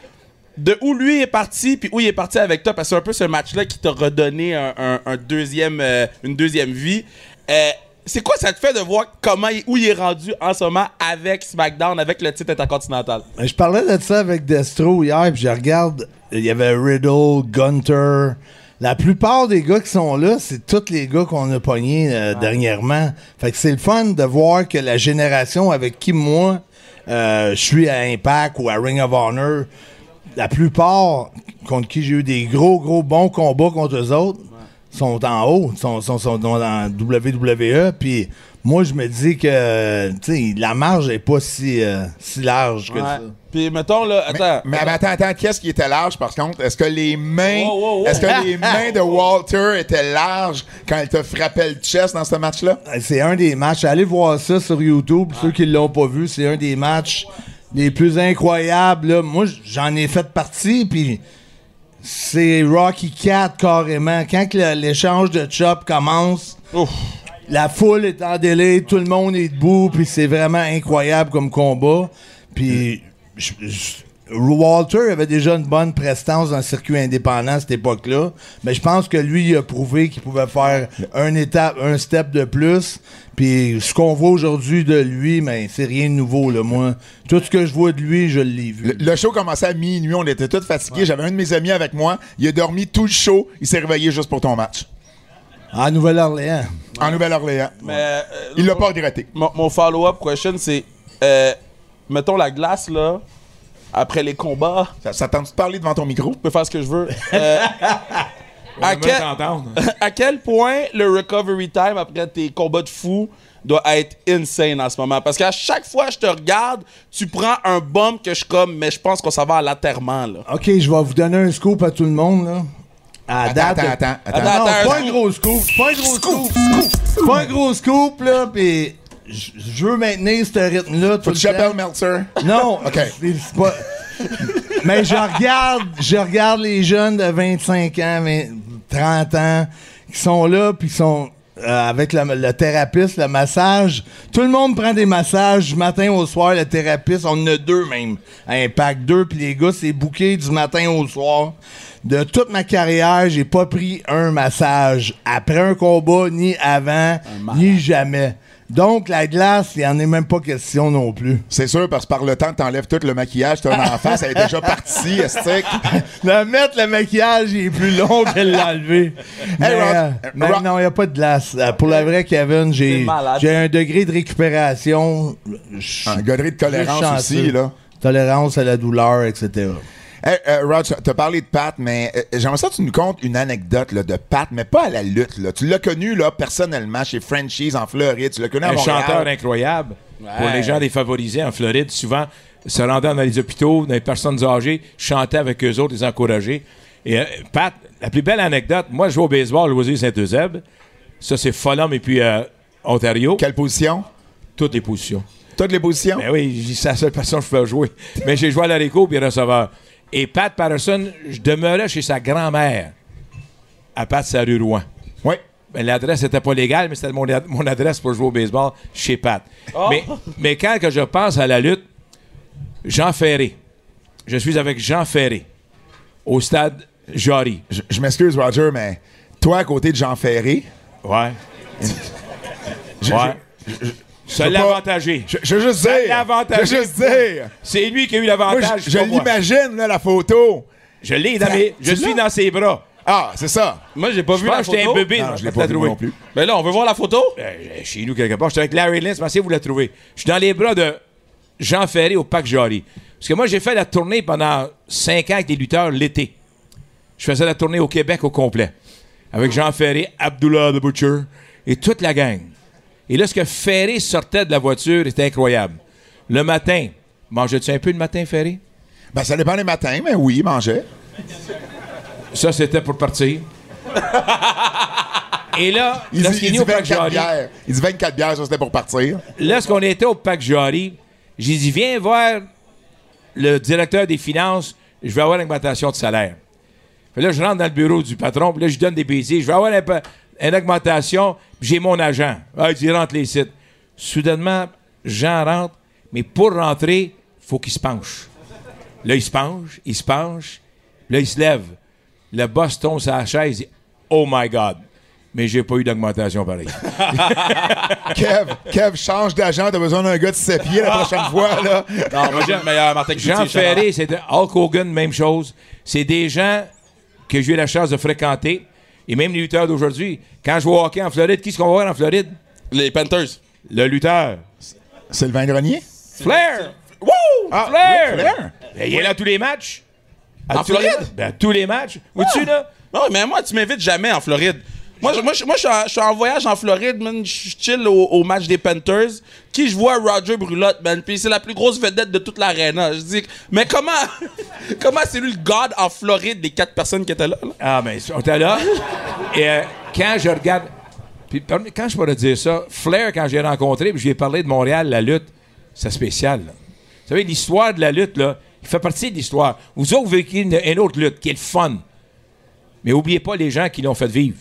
de où lui est parti, puis où il est parti avec toi, parce que c'est un peu ce match-là qui t'a redonné un, deuxième, euh, une deuxième vie. Euh, c'est quoi ça te fait de voir comment où il est rendu en ce moment avec SmackDown, avec le titre intercontinental? Je parlais de ça avec Destro hier, puis je regarde, il y avait Riddle, Gunter. La plupart des gars qui sont là, c'est tous les gars qu'on a pognés euh, dernièrement. Fait que c'est le fun de voir que la génération avec qui moi euh, je suis à Impact ou à Ring of Honor, la plupart contre qui j'ai eu des gros, gros bons combats contre eux autres sont en haut, sont, sont, sont dans la WWE. Puis moi, je me dis que tu sais, la marge est pas si, euh, si large que ça. Puis mettons, là, Mais, attends. mais attends, attends, qu'est-ce qui était large par contre? Est-ce que les mains. Est-ce que les mains de Walter étaient larges quand il te frappait le chest dans ce match-là? C'est un des matchs. Allez voir ça sur YouTube. Ceux qui l'ont pas vu, c'est un des matchs les plus incroyables. là. Moi, j'en ai fait partie, puis c'est Rocky Cat carrément. Quand l'échange de chop commence, la foule est en délai, tout le monde est debout, puis c'est vraiment incroyable comme combat. Puis Walter avait déjà une bonne prestance dans le circuit indépendant à cette époque-là, mais je pense que lui il a prouvé qu'il pouvait faire un étape, un step de plus. Puis ce qu'on voit aujourd'hui de lui, mais c'est rien de nouveau là. Moi, tout ce que je vois de lui, je l'ai vu. Le, le show commençait à minuit, on était tous fatigués. J'avais un de mes amis avec moi. Il a dormi tout le show. Il s'est réveillé juste pour ton match. En Nouvelle-Orléans. En Nouvelle-Orléans. Mais, euh, Il l'a pas regretté. Mon, mon follow-up question, c'est euh, mettons la glace, là, après les combats, Ça, ça tente de parler devant ton micro? je peux faire ce que je veux. Euh, à, quel, t'entendre. à quel point le recovery time après tes combats de fou doit être insane en ce moment? Parce qu'à chaque fois que je te regarde, tu prends un bump que je suis comme, mais je pense qu'on s'en va à l'atterrement, là. Ok, je vais vous donner un scoop à tout le monde là. À Attends, date, attends, attends, attends. Non, Attends, pas un un gros scoop. Pas un gros scoop. Pas un gros scoop, là, pis je veux maintenir ce rythme-là Faut le que j'appelle. Meltzer. Non, Ok. pas... Mais je regarde, je regarde les jeunes de 25 ans, 20 30 ans, qui sont là, puis qui sont euh, avec le, le thérapeute, le massage. Tout le monde prend des massages du matin au soir, le thérapeute. On en a deux même. Impact deux, puis les gars, c'est bouqué du matin au soir. De toute ma carrière, j'ai pas pris un massage après un combat, ni avant, ni jamais. Donc, la glace, il en est même pas question non plus. C'est sûr, parce que par le temps que t'enlèves tout le maquillage, t'as un enfant, ça est déjà parti, estique. Le mettre le maquillage il est plus long que l'enlever. mais, Rod, euh, mais Rod- non, il n'y a pas de glace. Euh, pour la vraie, Kevin, j'ai un degré de récupération. Je- Un godré de tolérance aussi, là. Tolérance à la douleur, etc. Hey, euh, Rog, t'as parlé de Pat, mais euh, j'aimerais ça que tu nous contes une anecdote là, de Pat, mais pas à la lutte. Là. Tu l'as connu là, personnellement chez Frenchies en Floride. Tu l'as connu à un Montréal. chanteur incroyable. Pour les gens défavorisés en Floride, souvent se rendant dans les hôpitaux, dans les personnes âgées, chanter avec eux autres, les encourager. Et euh, Pat, la plus belle anecdote, moi je joue au baseball au Loisirs Saint-Eusèbe. Ça, c'est Fulham et puis euh, Ontario. Quelle position? Toutes les positions. Toutes les positions? Ben oui, c'est la seule façon que je peux jouer. Mais j'ai joué à l'haricot puis receveur. Et Pat Patterson, je demeurais chez sa grand-mère à Pat sa rue Rouen. Oui. Ben, L'adresse n'était pas légale, mais c'était mon, ad- mon adresse pour jouer au baseball chez Pat. Mais, mais quand que je pense à la lutte, Jean Ferré, je suis avec Jean Ferré au stade Jory. Je, je m'excuse, Roger, mais toi, à côté de Jean Ferré, Ouais. je, Ouais. je- Ça veux l'a pas- avantagé. je- je veux juste Ça dire. l'a avantagé. Je veux juste dire. C'est lui qui a eu Moi, l'avantage. je je pas moi. l'imagine, là, la photo. Je l'ai dans mes. Je suis dans ses bras. Ah, c'est ça. Moi, j'ai pas Je vu pense la que j'étais un photo. bébé. Non, je l'ai pas vu trouvé. non plus. Ben là, on veut voir la photo? Euh, chez nous quelque part. J'étais avec Larry Lynn. Pensez vous la trouvez. Je suis dans les bras de Jean Ferré au Parc Jarry. Parce que moi, j'ai fait la tournée pendant cinq ans avec des lutteurs l'été. Je faisais la tournée au Québec au complet. Avec Jean Ferré, Abdullah the Butcher et toute la gang. Et là, ce que Ferré sortait de la voiture, c'était incroyable. Le matin, mangeais-tu un peu le matin, Ferré? Ben, ça dépend des matins, mais oui, il mangeait. Ça, c'était pour partir. Et là, Il dit, il dit au Parc 24 Jarry, bières. Il dit 24 bières, ça c'était pour partir. lorsqu'on était au Parc Jarry, j'ai dit, viens voir le directeur des finances, je vais avoir une augmentation de salaire. Fait là, je rentre dans le bureau du patron, puis là, je lui donne des baisers. Je vais avoir un une augmentation, puis j'ai mon agent. Ah, il dit, rentre les sites. Soudainement, Jean rentre, mais pour rentrer, faut qu'il se penche. Là, il se penche, il se penche, là, il se lève. Le boss tombe sur la chaise, il dit, Oh my God! Mais j'ai pas eu d'augmentation pareille. Kev, Kev, change d'agent, t'as besoin d'un gars de 7 pieds la prochaine fois, là. Non, moi, j'ai le meilleur Martin Jean Ferré, c'est de- Hulk Hogan, même chose. C'est des gens que j'ai eu la chance de fréquenter. Et même les lutteurs d'aujourd'hui. Quand je vais au hockey en Floride, qui est-ce qu'on va voir en Floride? Les Panthers. Le lutteur. Sylvain Grenier? Flair! Wouh! Ah, Flair! oui, Flair. Ben, il est là à tous les matchs. À En tous les- Floride? Ben, à tous les matchs. Où-tu, là? Non, mais moi, tu m'invites jamais en Floride. Moi, je- moi, moi, je suis en- suis voyage en Floride, man. Je chill au, match des Panthers. Qui je vois Roger Brulotte, man. Puis c'est la plus grosse vedette de toute l'arena. Je dis, mais comment, comment c'est lui le God en Floride des quatre personnes qui étaient là? Ah, ben, on était là. Et euh, quand je regarde. Puis, quand je pourrais dire ça, Flair, quand j'ai rencontré, puis je lui ai parlé de Montréal, la lutte, c'est spécial. là. Vous savez, l'histoire de la lutte, là, il fait partie de l'histoire. Vous autres, vous vécu une, une autre lutte qui est fun. Mais oubliez pas les gens qui l'ont fait vivre.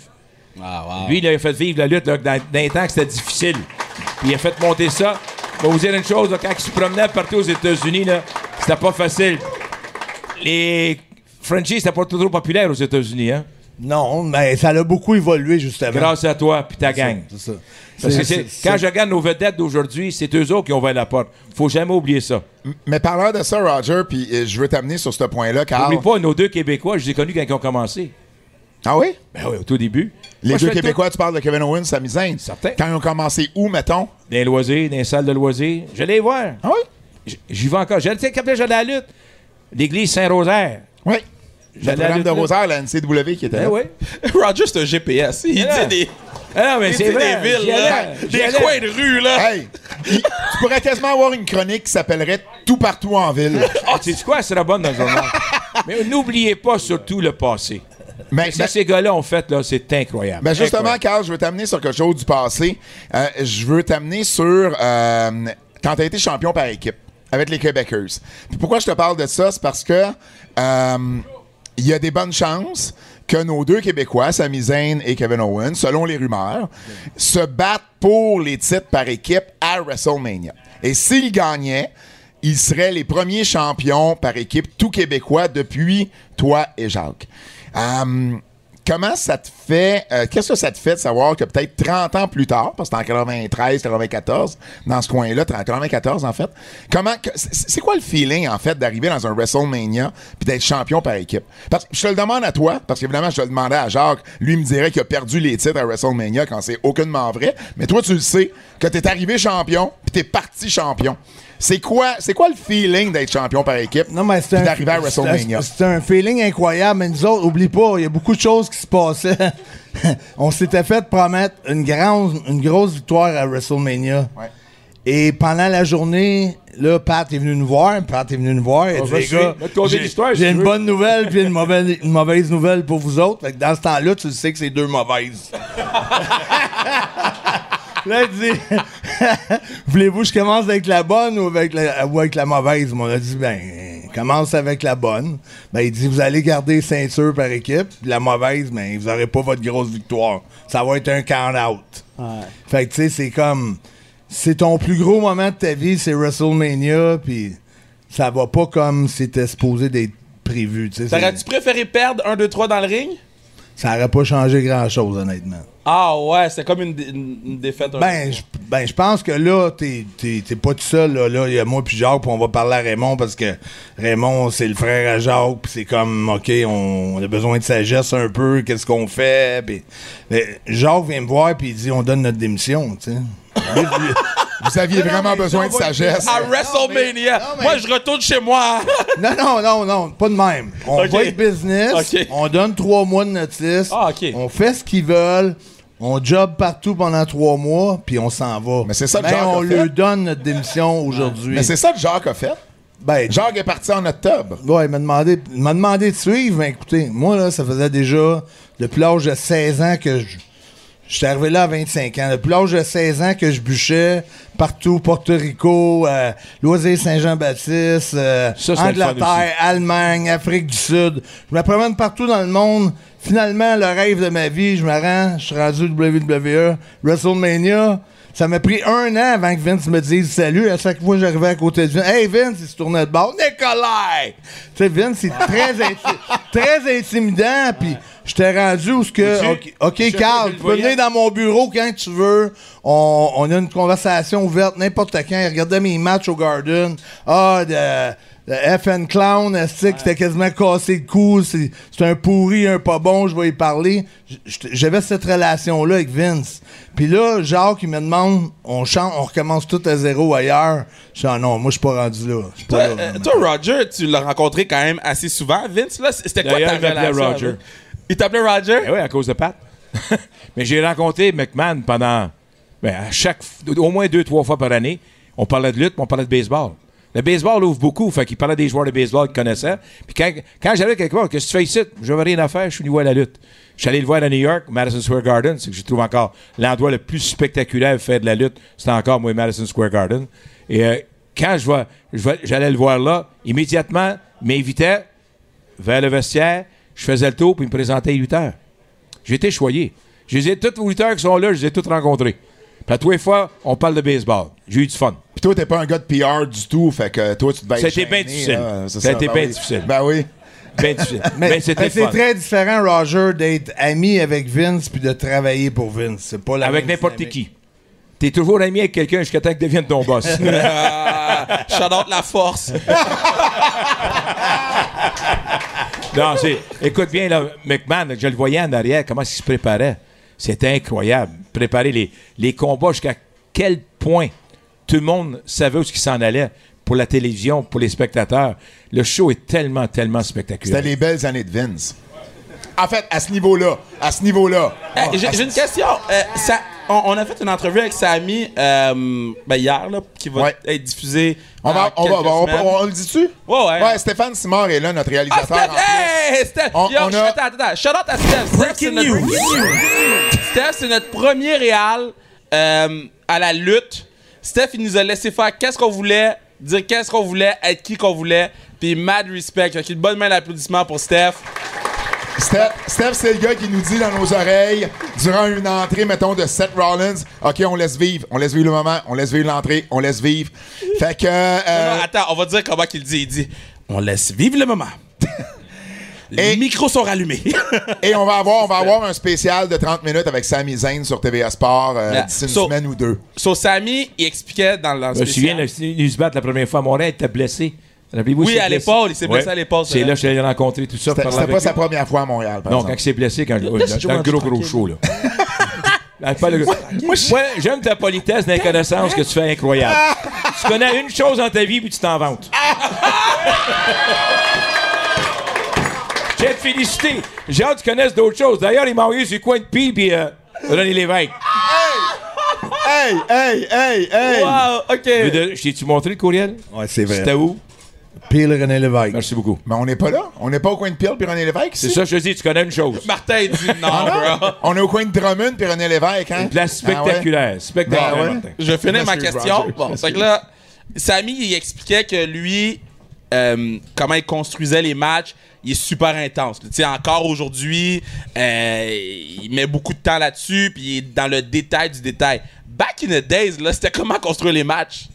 Lui, il a fait vivre la lutte là, dans, dans les temps que c'était difficile. Puis il a fait monter ça. Je vais vous dire une chose, là, quand il se promenait partout aux États-Unis, là, c'était pas facile. Les Frenchies, c'était pas trop populaire aux États-Unis, hein? Non, mais ça a beaucoup évolué, justement. Grâce à toi puis ta gang. C'est ça. Parce que quand je regarde nos vedettes d'aujourd'hui, c'est eux autres qui ont ouvert la porte. Faut jamais oublier ça. Mais parlant de ça, Roger, puis euh, je veux t'amener sur ce point-là, Carl. N'oublie pas, nos deux Québécois, je les ai connus quand ils ont commencé. Ah oui? Ben oui, au tout début. Les Moi, je deux Québécois, tu parles de Kevin Owens, Sami Zayn. Certain. Quand ils ont commencé où, mettons? les loisirs, dans les salles de loisirs. J'allais les voir. Ah oui? J'y vais encore. J'allais, tu sais, quand j'allais à la lutte, l'église Saint-Rosaire. Oui. Le programme de la lutte, là. Rosaire, la NCW qui était Ben là. oui. Roger, c'est un GPS. Il Yeah. dit des, Ah non, mais c'est vrai. des villes, là. des coins de rue, là. Hey, tu pourrais quasiment avoir une chronique qui s'appellerait Tout partout en ville. Ah, tu sais quoi, elle sera bonne dans le journal. Mais n'oubliez pas surtout le passé. Mais, Ce que ces gars-là ont fait, là, c'est incroyable. Ben justement, Incroyable. Carl, je veux t'amener sur quelque chose du passé. Euh, je veux t'amener sur euh, quand tu as été champion par équipe avec les Québécois. Puis pourquoi je te parle de ça, c'est parce que euh, il y a des bonnes chances que nos deux Québécois, Sami Zayn et Kevin Owens, selon les rumeurs, se battent pour les titres par équipe à WrestleMania. Et s'ils gagnaient, ils seraient les premiers champions par équipe tout québécois depuis toi et Jacques. Euh, comment ça te fait, euh, qu'est-ce que ça te fait de savoir que peut-être 30 ans plus tard, parce que en 93, 94, dans ce coin-là, 94 en fait, comment, c'est quoi le feeling en fait d'arriver dans un WrestleMania puis d'être champion par équipe? Parce que je te le demande à toi, parce qu'évidemment je te le demandais à Jacques, lui me dirait qu'il a perdu les titres à WrestleMania quand c'est aucunement vrai, mais toi tu le sais, que t'es arrivé champion puis t'es parti champion. C'est quoi, c'est quoi le feeling d'être champion par équipe Non, mais c'est d'arriver à WrestleMania? C'est un feeling incroyable, mais nous autres, oublie pas, il y a beaucoup de choses qui se passaient. On s'était fait promettre une, grande, une grosse victoire à WrestleMania. Ouais. Et pendant la journée, là, Pat est venu nous voir. Pat est venu nous voir. Il a On dit, gars, j'ai- une bonne nouvelle puis une mauvaise, une mauvaise nouvelle pour vous autres. Fait que dans ce temps-là, tu le sais que c'est deux mauvaises. Là, il dit Voulez-vous que je commence avec la bonne ou avec la, ou avec la mauvaise? On a dit Ben, commence avec la bonne. Ben, il dit Vous allez garder ceinture par équipe. Puis La mauvaise, ben, vous n'aurez pas votre grosse victoire. Ça va être un count-out. Fait que, tu sais, c'est comme. C'est ton plus gros moment de ta vie, c'est WrestleMania. Puis ça va pas comme c'était supposé d'être prévu. T'aurais-tu préféré perdre 1, 2, 3 dans le ring? Ça aurait pas changé grand-chose, honnêtement. Ah ouais, c'est comme une, dé- une- défaite. un Ben, je ben, je pense que là, t'es t'es- t'es pas tout seul. Là, Là, il y a moi puis Jacques, puis on va parler à Raymond parce que Raymond, c'est le frère à Jacques, puis c'est comme, OK, on, a besoin de sagesse un peu, qu'est-ce qu'on fait? Puis, mais Jacques vient me voir, puis il dit, on donne notre démission, tu sais. Vous aviez vraiment besoin de sagesse. À WrestleMania. non, mais- Moi, je retourne chez moi. Non, non, non, non, pas de même. On Ok. va être business, on donne trois mois de notice, Ah, ok. on fait ce qu'ils veulent, on job partout pendant trois mois, puis on s'en va. Mais c'est ça que Jacques on a fait. lui donne notre démission aujourd'hui. Mais c'est ça que Jacques a fait. Ben, Jacques est parti en octobre. Ouais, il m'a demandé, il m'a demandé de suivre, mais écoutez, moi, là, ça faisait déjà, depuis l'âge de 16 ans que je. J'étais arrivé là à 25 ans. Depuis l'âge de 16 ans que je bûchais partout, Porto Rico, euh, Loisir Saint-Jean-Baptiste, euh, Angleterre, Allemagne, Afrique du Sud. Je me promène partout dans le monde. Finalement, le rêve de ma vie, je me rends, je suis rendu WWE, WrestleMania. Ça m'a pris un an avant que Vince me dise salut. À chaque fois que j'arrivais à côté de Vince, Hey Vince, il se tournait de bord. Nicolai! Tu sais, Vince, c'est très, inti- très intimidant. Puis j'étais rendu où ce que. OK, ok, Je sais pas, Carl, tu peux venir dans mon bureau quand tu veux. On, on a une conversation ouverte n'importe quand. Il regardait mes matchs au Garden. Ah, de. De FN Clown, esti, qui était quasiment cassé le cou, c'est un pourri, un pas bon, je vais y parler. J'avais cette relation-là avec Vince. Puis là, Jacques, il me demande, on chante, on recommence tout à zéro ailleurs. Je dis, ah non, moi, je suis pas rendu là. Toi, pas là, euh, vraiment. toi, Roger, tu l'as rencontré quand même assez souvent. Vince, là, c'était quoi ta relation? Roger. avec- Il t'appelait Roger? Eh oui, à cause de Pat. Mais j'ai rencontré McMahon pendant ben, à chaque au moins deux, trois fois par année. On parlait de lutte, mais on parlait de baseball. Le baseball ouvre beaucoup, fait qu'il parlait des joueurs de baseball qu'il connaissait. Puis quand, quand j'allais quelque part, que tu fais ici? J'avais rien à faire, je suis venu voir la lutte. Je suis allé le voir à New York, Madison Square Garden, c'est que je trouve encore l'endroit le plus spectaculaire faire de la lutte, c'était encore moi Madison Square Garden. Et euh, quand je vois, je j'allais le voir là, immédiatement, m'invitait vers le vestiaire, je faisais le tour, puis il me présentait les été choyé. Je les ai, tous les lutteurs qui sont là, je les ai tous rencontrés. Puis à tous les fois, on parle de baseball. J'ai eu du fun. Puis toi, t'es pas un gars de PR du tout, fait que toi, tu devais être été bien difficile. été ben bien difficile. Ben oui. Ben difficile. Mais, Mais c'était c'est très différent, Roger, d'être ami avec Vince puis de travailler pour Vince. C'est pas la Avec n'importe qui. T'es toujours ami avec quelqu'un jusqu'à temps que devienne ton boss. Ah, shout out la force. non, c'est. Écoute bien, là, McMahon, je le voyais en arrière, comment il se préparait. C'était incroyable. Préparer les, les combats jusqu'à quel point tout le monde savait où il s'en allait pour la télévision, pour les spectateurs. Le show est tellement, tellement spectaculaire. C'était les belles années de Vince. En fait, à ce niveau-là, à ce niveau-là. Hey, J'ai j'ai une question. Euh, ça- on, on a fait une entrevue avec Samy euh, ben, hier, là, qui va Ouais. être diffusée. On va, on, va, on, on- on le dit-tu? Ouais, ouais. Ouais, Stéphane Simard est là, notre Ah, réalisateur. Steph! en plus. Hey, Steph! On- Yo, on a- Attends, attends, attends. Shout out à Steph. Steph, c'est notre... Steph, c'est notre premier réal euh, à la lutte. Steph, il nous a laissé faire qu'est-ce qu'on voulait, dire qu'est-ce qu'on voulait, être qui qu'on voulait. Puis mad respect. Fait une bonne main d'applaudissement pour Steph. Steph, Steph, c'est le gars qui nous dit dans nos oreilles, durant une entrée, mettons, de Seth Rollins, OK, on laisse vivre, on laisse vivre le moment, on laisse vivre l'entrée, on laisse vivre. Fait que... euh, Non, attends, on va dire comment qu'il dit. Il dit On laisse vivre le moment. Les Et- micros sont rallumés. et on va avoir, on va avoir un spécial de 30 minutes avec Sami Zayn sur TVA Sport euh, Yeah. d'ici une So- semaine ou deux. so, Samy, il expliquait dans, le Je me souviens, il se battre la première fois à Montréal, il était blessé. Rappelez-vous, Oui, à l'épaule, il s'est blessé à l'épaule, C'est c'est là que je l'ai rencontré, tout ça. C'était pas sa première fois à Montréal, par Non, exemple. quand il s'est blessé, quand, le gros, gros show, là. Moi, j'aime ta politesse d'inconnaissance que tu fais incroyable. tu connais une chose dans ta vie, puis tu t'en vantes. J'ai te félicité. J'ai hâte que tu connaisses d'autres choses. D'ailleurs, il m'a envoyé sur le coin de pile, puis euh, René Lévesque? Hey, hey, hey, hey! Wow, OK. Je t'ai-tu montré le courriel? Ouais, c'est vrai. C'était où? Pile René Lévesque. Merci beaucoup. Mais on n'est pas là. On n'est pas au coin de Peel puis René Lévesque. C'est ça, je te dis, tu connais une chose. Martin dit non, Ah bro. non? On est au coin de Drummond puis René Lévesque, hein? Une place Ah ouais? spectaculaire. Spectaculaire, Ben ouais. Martin. Je vais finir ma question. Bon, c'est que là, Samy, il expliquait que lui, euh, comment il construisait les matchs, il est super intense. Tu sais, encore aujourd'hui, euh, il met beaucoup de temps là-dessus, puis il est dans le détail du détail. Back in the days, là, c'était comment construire les matchs?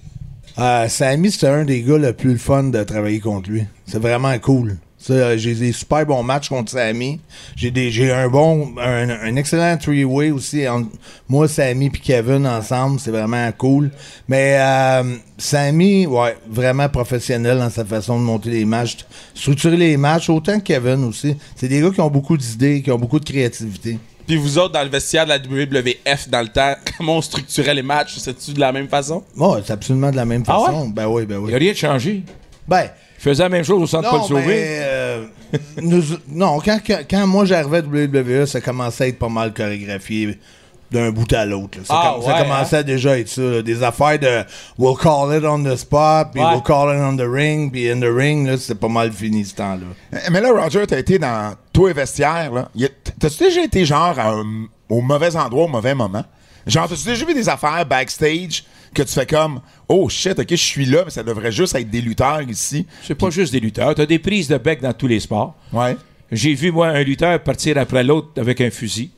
Euh, Sammy, c'était un des gars le plus fun de travailler contre lui. C'est vraiment cool. J'ai des super bons matchs contre Sammy. J'ai un bon, un, excellent three-way aussi entre moi, Sammy puis Kevin ensemble. C'est vraiment cool. Mais euh, Sammy, ouais, vraiment professionnel dans sa façon de monter les matchs, structurer les matchs, autant que Kevin aussi. C'est des gars qui ont beaucoup d'idées, qui ont beaucoup de créativité. Puis vous autres, dans le vestiaire de la WWF, dans le temps, comment on structurait les matchs? C'est-tu de la même façon? Ouais, c'est absolument de la même Ah façon. Ben oui, ben Il n'y oui. a rien de changé. Ben, Je faisais la même chose au centre Paul non, Sauvé. mais, euh, nous- non, quand, quand, quand moi j'arrivais à WWE, ça commençait à être pas mal chorégraphié d'un bout à l'autre. Ça, Ah, com- ça ouais, commençait à déjà être ça. là. Des affaires de we'll call it on the spot, puis Ouais. we'll call it on the ring, puis in the ring, là, c'était pas mal fini ce temps-là. Mais là, Roger, t'as été dans tous les vestiaires, là. T'as-tu déjà été, genre, à au mauvais endroit, au mauvais moment? Genre, t'as-tu déjà vu des affaires backstage que tu fais comme, oh shit, ok, je suis là, mais ça devrait juste être des lutteurs ici? C'est pas juste des lutteurs. Tu as des prises de bec dans tous les sports. Ouais. J'ai vu, moi, un lutteur partir après l'autre avec un fusil.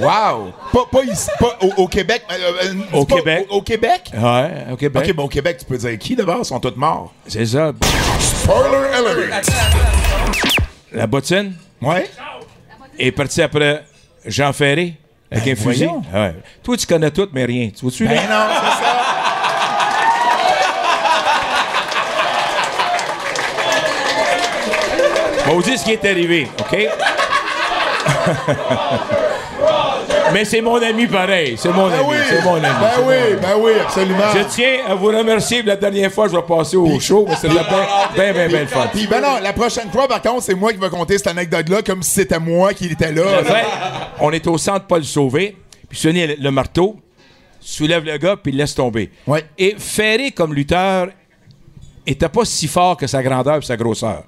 Wow! Pas, pas ici, pas au, au Québec. euh, euh, Au pas Québec. Au, au Québec? Ouais, au Québec. Ok, bon, au Québec, tu peux dire qui d'abord? Ils sont tous morts. C'est ça. Spoiler alert! La bottine? Ouais? est partie après Jean Ferré avec un fusil. Ouais. Toi, tu connais tout, mais rien. Tu vois-tu, Ben là? non, c'est ça. On vous dit ce qui est arrivé, OK? mais c'est mon ami pareil. C'est mon Ben ami. oui! C'est mon ami. Ben c'est mon oui, ami. ben oui, absolument. Je tiens à vous remercier. La dernière fois, je vais passer au show, mais c'était bien, bien, bien, bien fun. Puis ben non, la prochaine fois, par contre, c'est moi qui vais compter cette anecdote-là comme si c'était moi qui était là. On est au centre Paul Sauvé, puis Sonny le, le marteau, soulève le gars, puis il laisse tomber. Ouais. Et Ferré, comme lutteur, était pas si fort que sa grandeur et sa grosseur.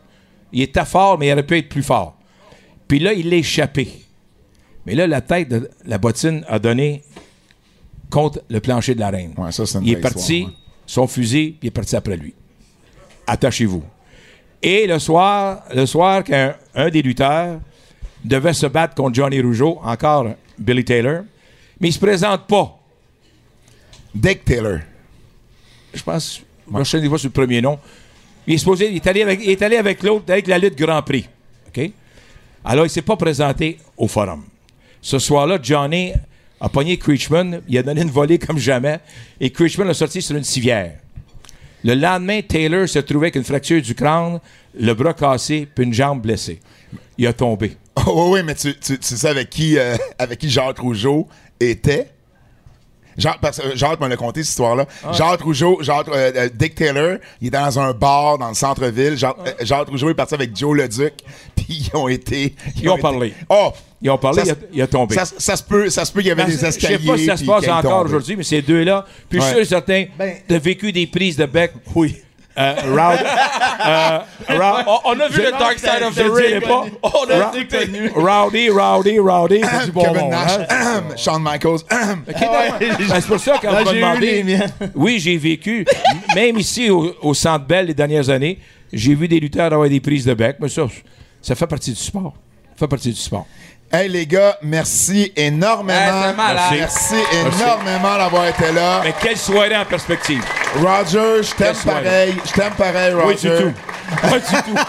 Il était fort, mais il aurait pu être plus fort. Puis là, il l'a échappé. Mais là, la tête de la bottine a donné contre le plancher de la reine. Ouais, ça, il est parti, histoire, ouais. son fusil, puis il est parti après lui. Attachez-vous. Et le soir, le soir, quand un des lutteurs devait se battre contre Johnny Rougeau, encore Billy Taylor, mais il se présente pas. Dick Taylor. Je pense, la prochaine fois sur le premier nom. Il est supposé, il est allé avec, il est allé avec l'autre, avec la lutte Grand Prix. OK? Alors, il s'est pas présenté au forum. Ce soir-là, Johnny a pogné Creechman, il a donné une volée comme jamais, et Creechman l'a sorti sur une civière. Le lendemain, Taylor se trouvait avec une fracture du crâne, le bras cassé, puis une jambe blessée. Il a tombé. Oh oui, mais tu, tu, tu sais avec qui, euh, avec qui Jacques Rougeau était? Jacques, parce que Jacques m'a l'a conté cette histoire-là. Jacques Rougeau, Jacques, euh, euh, Dick Taylor, il est dans un bar dans le centre-ville. Jacques, euh, Jacques Rougeau est parti avec Joe Leduc, puis ils ont été. Ils ont été- parlé. Oh! Ils ont parlé, Ça il a, se- il a tombé. Ça, ça se peut, ça se peut qu'il y avait Ben, des je escaliers. sais pas si ça se passe encore aujourd'hui, mais ces deux-là, puis je suis sûr et certain, Ben- t'as vécu des prises de bec. Oui. Euh, euh, On, a vu Je- le Dark Side of je the Ring. pas. On a connu. Rowdy, Rowdy, Rowdy, c'est du bon Kevin monde. Nash, hein? Shawn Michaels. Ben, c'est pour ça qu'on m'a demandé. les miennes. Oui, j'ai vécu. Même ici, au, au Centre Bell, les dernières années, j'ai vu des lutteurs avoir des prises de bec. Mais ça, ça fait partie du sport. Ça fait partie du sport. Hey les gars, merci énormément. Hey, malade. merci énormément d'avoir été là. Mais quelle soirée en perspective. Roger, je t'aime pareil. Je t'aime pareil, Roger. Oui, c'est tout. Pas du tout.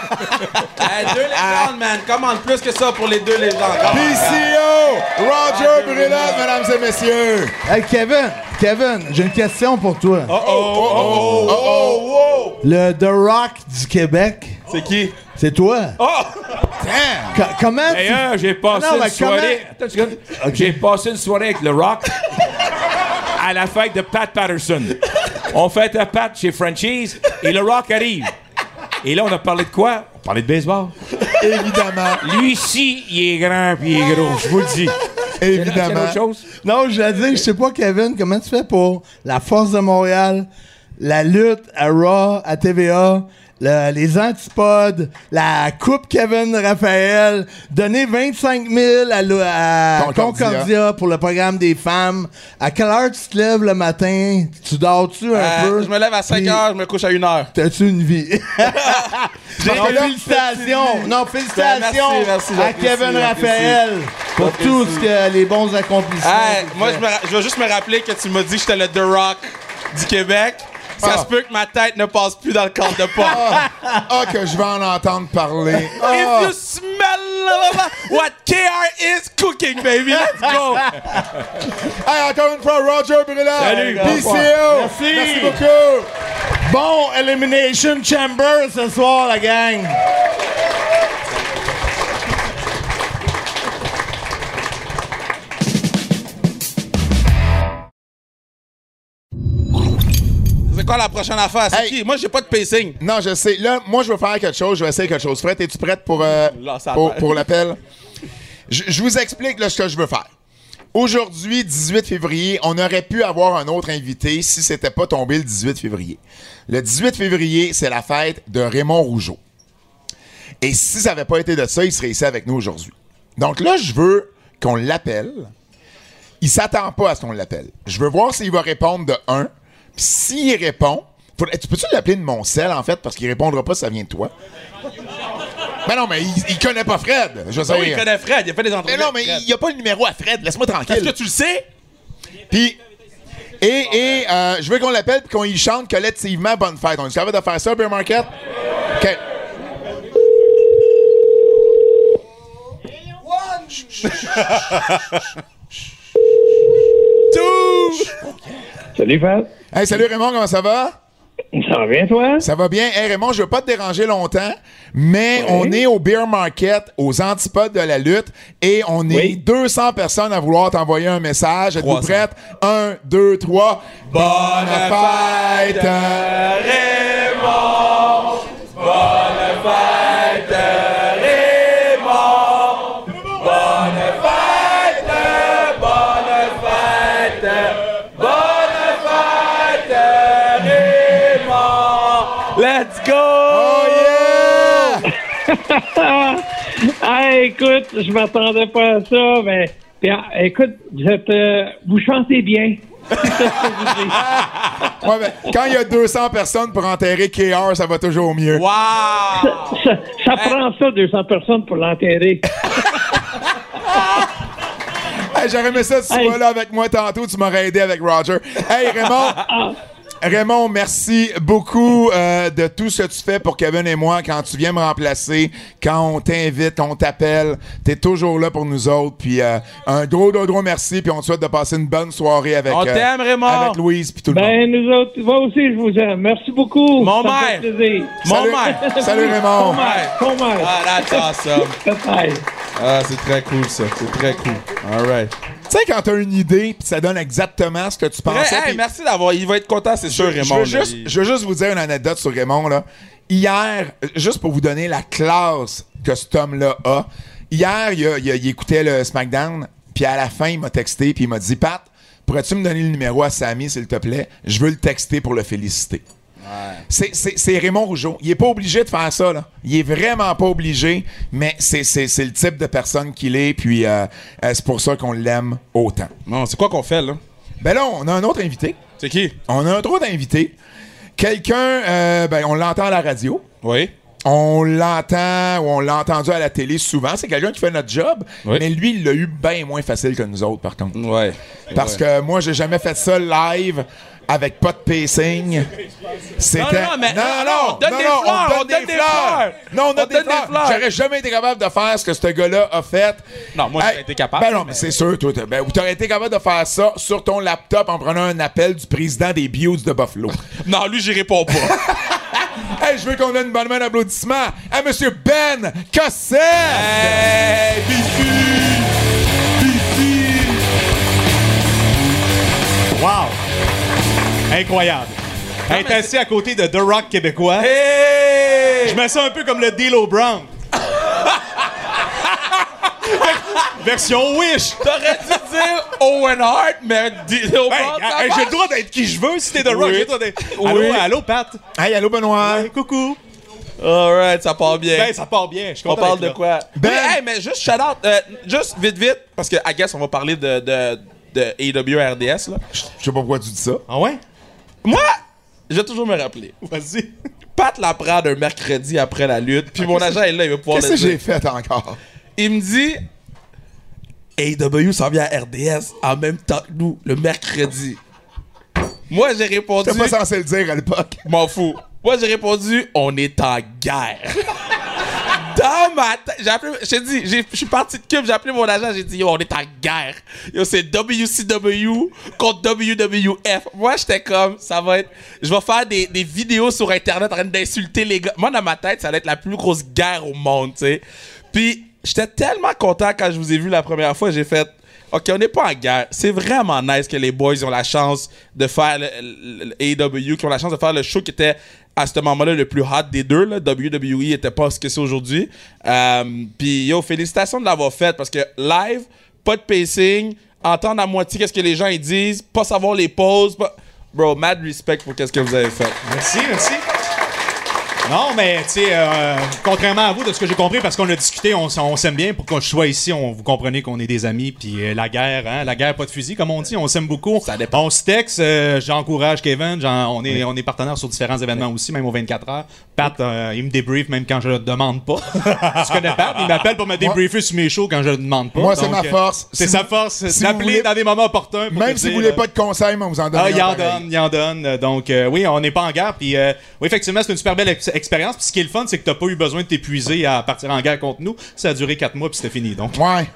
Hey, deux légendes, man. Commande plus que ça pour les deux légendes. PCO, Roger Brulotte, mesdames et messieurs. Hey, Kevin, Kevin, j'ai une question pour toi. Oh, oh, Le The Rock du Québec, C'est qui? C'est toi. Damn. Co- comment tu... D'ailleurs, j'ai passé Non, mais une soirée. Attends. J'ai passé une soirée avec le Rock à la fête de Pat Patterson. On fête à Pat chez Franchise et le Rock arrive. Et là, on a parlé de quoi? On parlait de baseball. Évidemment, Lui ici, il est grand puis il est gros, je vous le dis. Évidemment. autre chose? Non, je veux dire, je sais pas, Kevin, comment tu fais pour la Force de Montréal, la lutte à Raw, à TVA, le- les antipodes, la Coupe Kevin Raphaël, donner 25 000 à, à Concordia. Concordia. pour le programme des femmes. À quelle heure tu te lèves le matin? Tu dors-tu un Euh, peu? je me lève à 5 Puis, heures, je me couche à 1 heure. T'as-tu une vie? Là, félicitations! Non, félicitations Ben, merci, merci, à Kevin. Raphaël pour tous ce que- les bons accomplissements. Hey, moi, je, me je veux juste me rappeler que tu m'as dit que j'étais le The Rock du Québec. Ça Ah. se peut que ma tête ne passe plus dans le cadre de porte. Ah, que je vais en entendre parler. If Ah. you smell what KR is cooking, baby, let's go! Hey, encore une fois, Roger Brulotte. Salut. PCO. Merci. Merci beaucoup. Bon Elimination Chamber ce soir, la gang. Quoi la prochaine affaire? C'est Hey. qui? Moi, j'ai pas de pacing. Non, je sais. Là, moi, je veux faire quelque chose. Je vais essayer quelque chose. Fred, es-tu prête pour, euh, Là, ça pour, l'appel? Je, je vous explique là, ce que je veux faire. Aujourd'hui, 18 février, on aurait pu avoir un autre invité si c'était pas tombé le 18 février. Le 18 février, c'est la fête de Raymond Rougeau. Et si ça n'avait pas été de ça, il serait ici avec nous aujourd'hui. Donc là, je veux qu'on l'appelle. Il s'attend pas à ce qu'on l'appelle. Je veux voir s'il va répondre de 1. S'il répond, faudrait- tu peux-tu l'appeler de mon sel, en fait, parce qu'il répondra pas si ça vient de toi? Mais non, mais il, il connaît pas Fred. Je veux dire. il connaît Fred, il a fait des Mais entrevues. non, mais avec Fred. il n'y a pas le numéro à Fred. Laisse-moi Est-ce que tranquille. tu le sais? Puis, et, et euh, je veux qu'on l'appelle et qu'on y chante collectivement Bonne fête. On est capable de faire ça, Bear Market? OK. Salut, Fred. Hey, salut Raymond, comment ça va? Ça va bien, toi? Ça va bien. Hey Raymond, je veux pas te déranger longtemps, mais on est au Beer Market, aux antipodes de la lutte, et on est Oui. 200 personnes à vouloir t'envoyer un message. Êtes-vous 300. prêtes? Un, deux, trois. Bonne fête! Let's Ah, écoute, je m'attendais pas à ça, mais puis, ah, écoute, vous êtes, euh, vous chantez bien. Ouais, mais quand il y a 200 personnes pour enterrer KR, ça va toujours mieux. Wow! Ça, ça prend ça, 200 personnes pour l'enterrer. Hey, J'aurais aimé ça, tu Hey. sois là avec moi tantôt, tu m'aurais aidé avec Roger. Hey, Raymond! Raymond, merci beaucoup euh, de tout ce que tu fais pour Kevin et moi quand tu viens me remplacer, quand on t'invite, quand on t'appelle. T'es toujours là pour nous autres. Puis euh, un gros, gros, gros merci. Puis on te souhaite de passer une bonne soirée avec, euh, On t'aime, Raymond. avec Louise puis tout le monde. Ben, nous autres, moi aussi, je vous aime. Merci beaucoup. Mon maire. Mon Salut. maire! Salut Raymond. Mon maire, mon maire. Ah, that's awesome. Ah, c'est très cool, ça. C'est très cool. All right. Tu sais, quand t'as une idée puis ça donne exactement ce que tu pensais. Hey, merci d'avoir. Il va être content, c'est sûr, Je Raymond. veux, là. juste, Il- je veux juste vous dire une anecdote sur Raymond. Là. Hier, juste pour vous donner la classe que cet homme-là a, hier, il, a- il a- il écoutait le SmackDown, puis à la fin, il m'a texté, puis il m'a dit Pat, pourrais-tu me donner le numéro à Samy, s'il te plaît? Je veux le texter pour le féliciter. C'est- Raymond Rougeau. Il est pas obligé de faire ça. Là. Il est vraiment pas obligé, mais c'est le type de personne qu'il est, puis euh, euh, c'est pour ça qu'on l'aime autant. Non, c'est quoi qu'on fait, là? Ben là, on a un autre invité. C'est qui? On a un autre invité. Quelqu'un, euh, ben, on l'entend à la radio. Oui. On l'entend ou on l'a entendu à la télé souvent. C'est quelqu'un qui fait notre job. Oui. Mais lui, il l'a eu bien moins facile que nous autres, par contre. Ouais. Parce que moi, j'ai jamais fait ça live avec pas de pacing. C'était. Non, non, mais- non, non, on donne des fleurs, on donne des fleurs. Non, on, On donne des donne des fleurs. fleurs. J'aurais jamais été capable de faire ce que ce gars-là a fait. Non, moi, j'aurais été capable, Ben non, mais mais- c'est sûr, toi. Ben, tu aurais été capable de faire ça sur ton laptop en prenant un appel du président des Bios de Buffalo. Non, lui, j'y réponds pas. Hey, je veux qu'on donne une bonne main d'applaudissement à Monsieur Ben Cossette! hey, Bifi! Bifi! Wow! Incroyable. Être assis à côté de The Rock québécois. Hey! Je me sens un peu comme le D'Lo Brown. Version Wish. T'aurais dû dire Owen Hart, mais ça hey, j'ai marche. le droit d'être qui je veux si t'es The Rock. Oui. J'ai le droit d'être- Oui. Allô, allô, Pat? Hey, allô, Benoît! Hey, coucou. Alright, ça part bien. Ben, ça part bien. Je suis on content parle d'être de là. quoi? Ben- Oui, hey, mais juste shout out, euh, juste vite vite, parce que I guess on va parler de, de, de AEW RDS. Là. Je sais pas pourquoi tu dis ça. Ah ouais? Moi, je vais toujours me rappeler. Vas-y. Pat la prend un mercredi après la lutte, puis mon agent est là, il va pouvoir Qu'est-ce que j'ai fait encore? Il me dit AEW s'en vient à RDS en même temps que nous, le mercredi. Moi, j'ai répondu. T'es pas censé le dire à l'époque. M'en fous. Moi, j'ai répondu, on est en guerre. Dans ma tête, j'ai appelé, je t'ai dit, j'ai- je suis parti de Cube, j'ai appelé mon agent, j'ai dit, yo, on est en guerre. Yo, c'est WCW contre WWF. Moi, j'étais comme, ça va être, je vais faire des, des vidéos sur Internet en train d'insulter les gars. Moi, dans ma tête, ça allait être la plus grosse guerre au monde, tu sais. Puis, j'étais tellement content quand je vous ai vu la première fois, j'ai fait, OK, on n'est pas en guerre. C'est vraiment nice que les boys ont la chance de faire le, qui ont la chance de faire le show qui était à ce moment-là le plus hot des deux. Là. WWE était pas ce que c'est aujourd'hui. Euh, Puis yo, félicitations de l'avoir fait parce que live, pas de pacing, entendre à moitié qu'est-ce que les gens ils disent, pas savoir les pauses. pas- Bro, mad respect pour qu'est-ce que vous avez fait. Merci, merci. Non, mais tu sais, euh, contrairement à vous, de ce que j'ai compris, parce qu'on a discuté, on, on s'aime bien. Pour que je sois ici, on, vous comprenez qu'on est des amis. Puis euh, la guerre, hein, la guerre, pas de fusil, comme on dit, on s'aime beaucoup. Ça dépend. On se texte, euh, j'encourage Kevin. on, est, on est partenaires sur différents événements aussi, même aux 24 heures. Pat, euh, il me débrief même quand je le demande pas. tu connais Pat? Il m'appelle pour me débriefer sur mes shows quand je le demande pas. Moi, c'est ma force. C'est Si sa force, si d'appeler voulez- dans des moments opportuns. pour Même si vous voulez pas de conseils, moi, vous en donne. ah, il en donne, il en donne. Donc, oui, on n'est pas en guerre. Puis, oui, effectivement, c'est une super belle expérience. Puis, ce qui est le fun, c'est que t'as pas eu besoin de t'épuiser à partir en guerre contre nous. Ça a duré quatre mois, puis c'était fini. Donc, Ouais.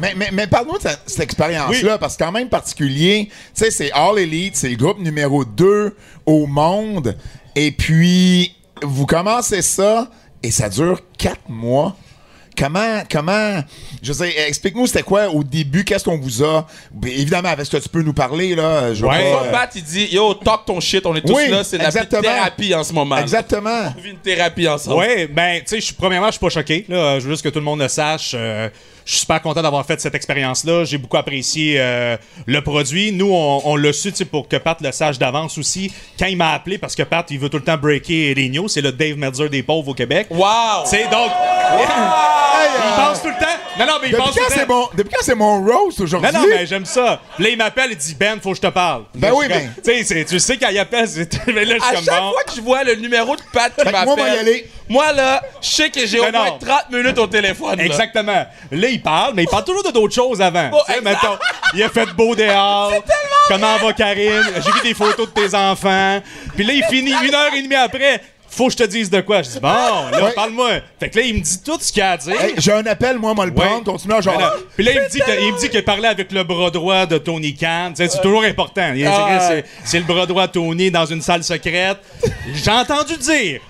mais mais, mais parle-nous de cette, cette expérience-là, parce que quand même particulier. Tu sais, c'est All Elite, c'est le groupe numéro 2 au monde. Et puis, vous commencez ça, et ça dure quatre mois. Comment, comment, je sais, explique-nous c'était quoi au début, qu'est-ce qu'on vous a, Ben, évidemment, avec ce que tu peux nous parler, là, je Ouais. pas, euh, Pat, il dit Yo, talk ton shit, on est tous Oui, là, c'est la thérapie en ce moment. là. exactement. On vit une thérapie ensemble. ouais, ben, tu sais, premièrement, je suis pas choqué. Là, je veux juste que tout le monde le sache. Euh, je suis super content d'avoir fait cette expérience-là. J'ai beaucoup apprécié euh, le produit. Nous, on, on l'a su, tu sais, pour que Pat le sache d'avance aussi. Quand il m'a appelé, parce que Pat, il veut tout le temps breaker les news, c'est le Dave Meltzer des pauvres au Québec. Wow! Tu sais, donc, Hey, il pense tout le temps. Non, non, mais il depuis, pense tout quand le c'est temps. mon, depuis quand c'est mon roast aujourd'hui? Non, non, mais j'aime ça. Là, il m'appelle, il dit Ben, faut que je te parle. Ben oui, ben. Tu sais, tu sais, quand il appelle, c'est. Mais là, je À suis comme chaque bon. fois que je vois le numéro de Pat qui moi, m'appelle, on va y aller. moi, là, je sais que j'ai au moins non. 30 minutes au téléphone. Exactement. Là, il parle, mais il parle toujours de d'autres choses avant. Exact. mettons, il a fait beau dehors. Comment va Karine? J'ai vu des photos de tes enfants. Puis là, il finit une heure et demie après. Faut que je te dise de quoi. Je dis, bon, là, Ouais. parle-moi. Fait que là, il me dit tout ce qu'il a à dire. Hey, j'ai un appel, moi, moi le prendre, continue à genre. Puis là, il me dit qu'il parlait avec le bras droit de Tony Khan. Tu sais, C'est toujours important. Ah, c'est- C'est le bras droit de Tony dans une salle secrète. J'ai entendu dire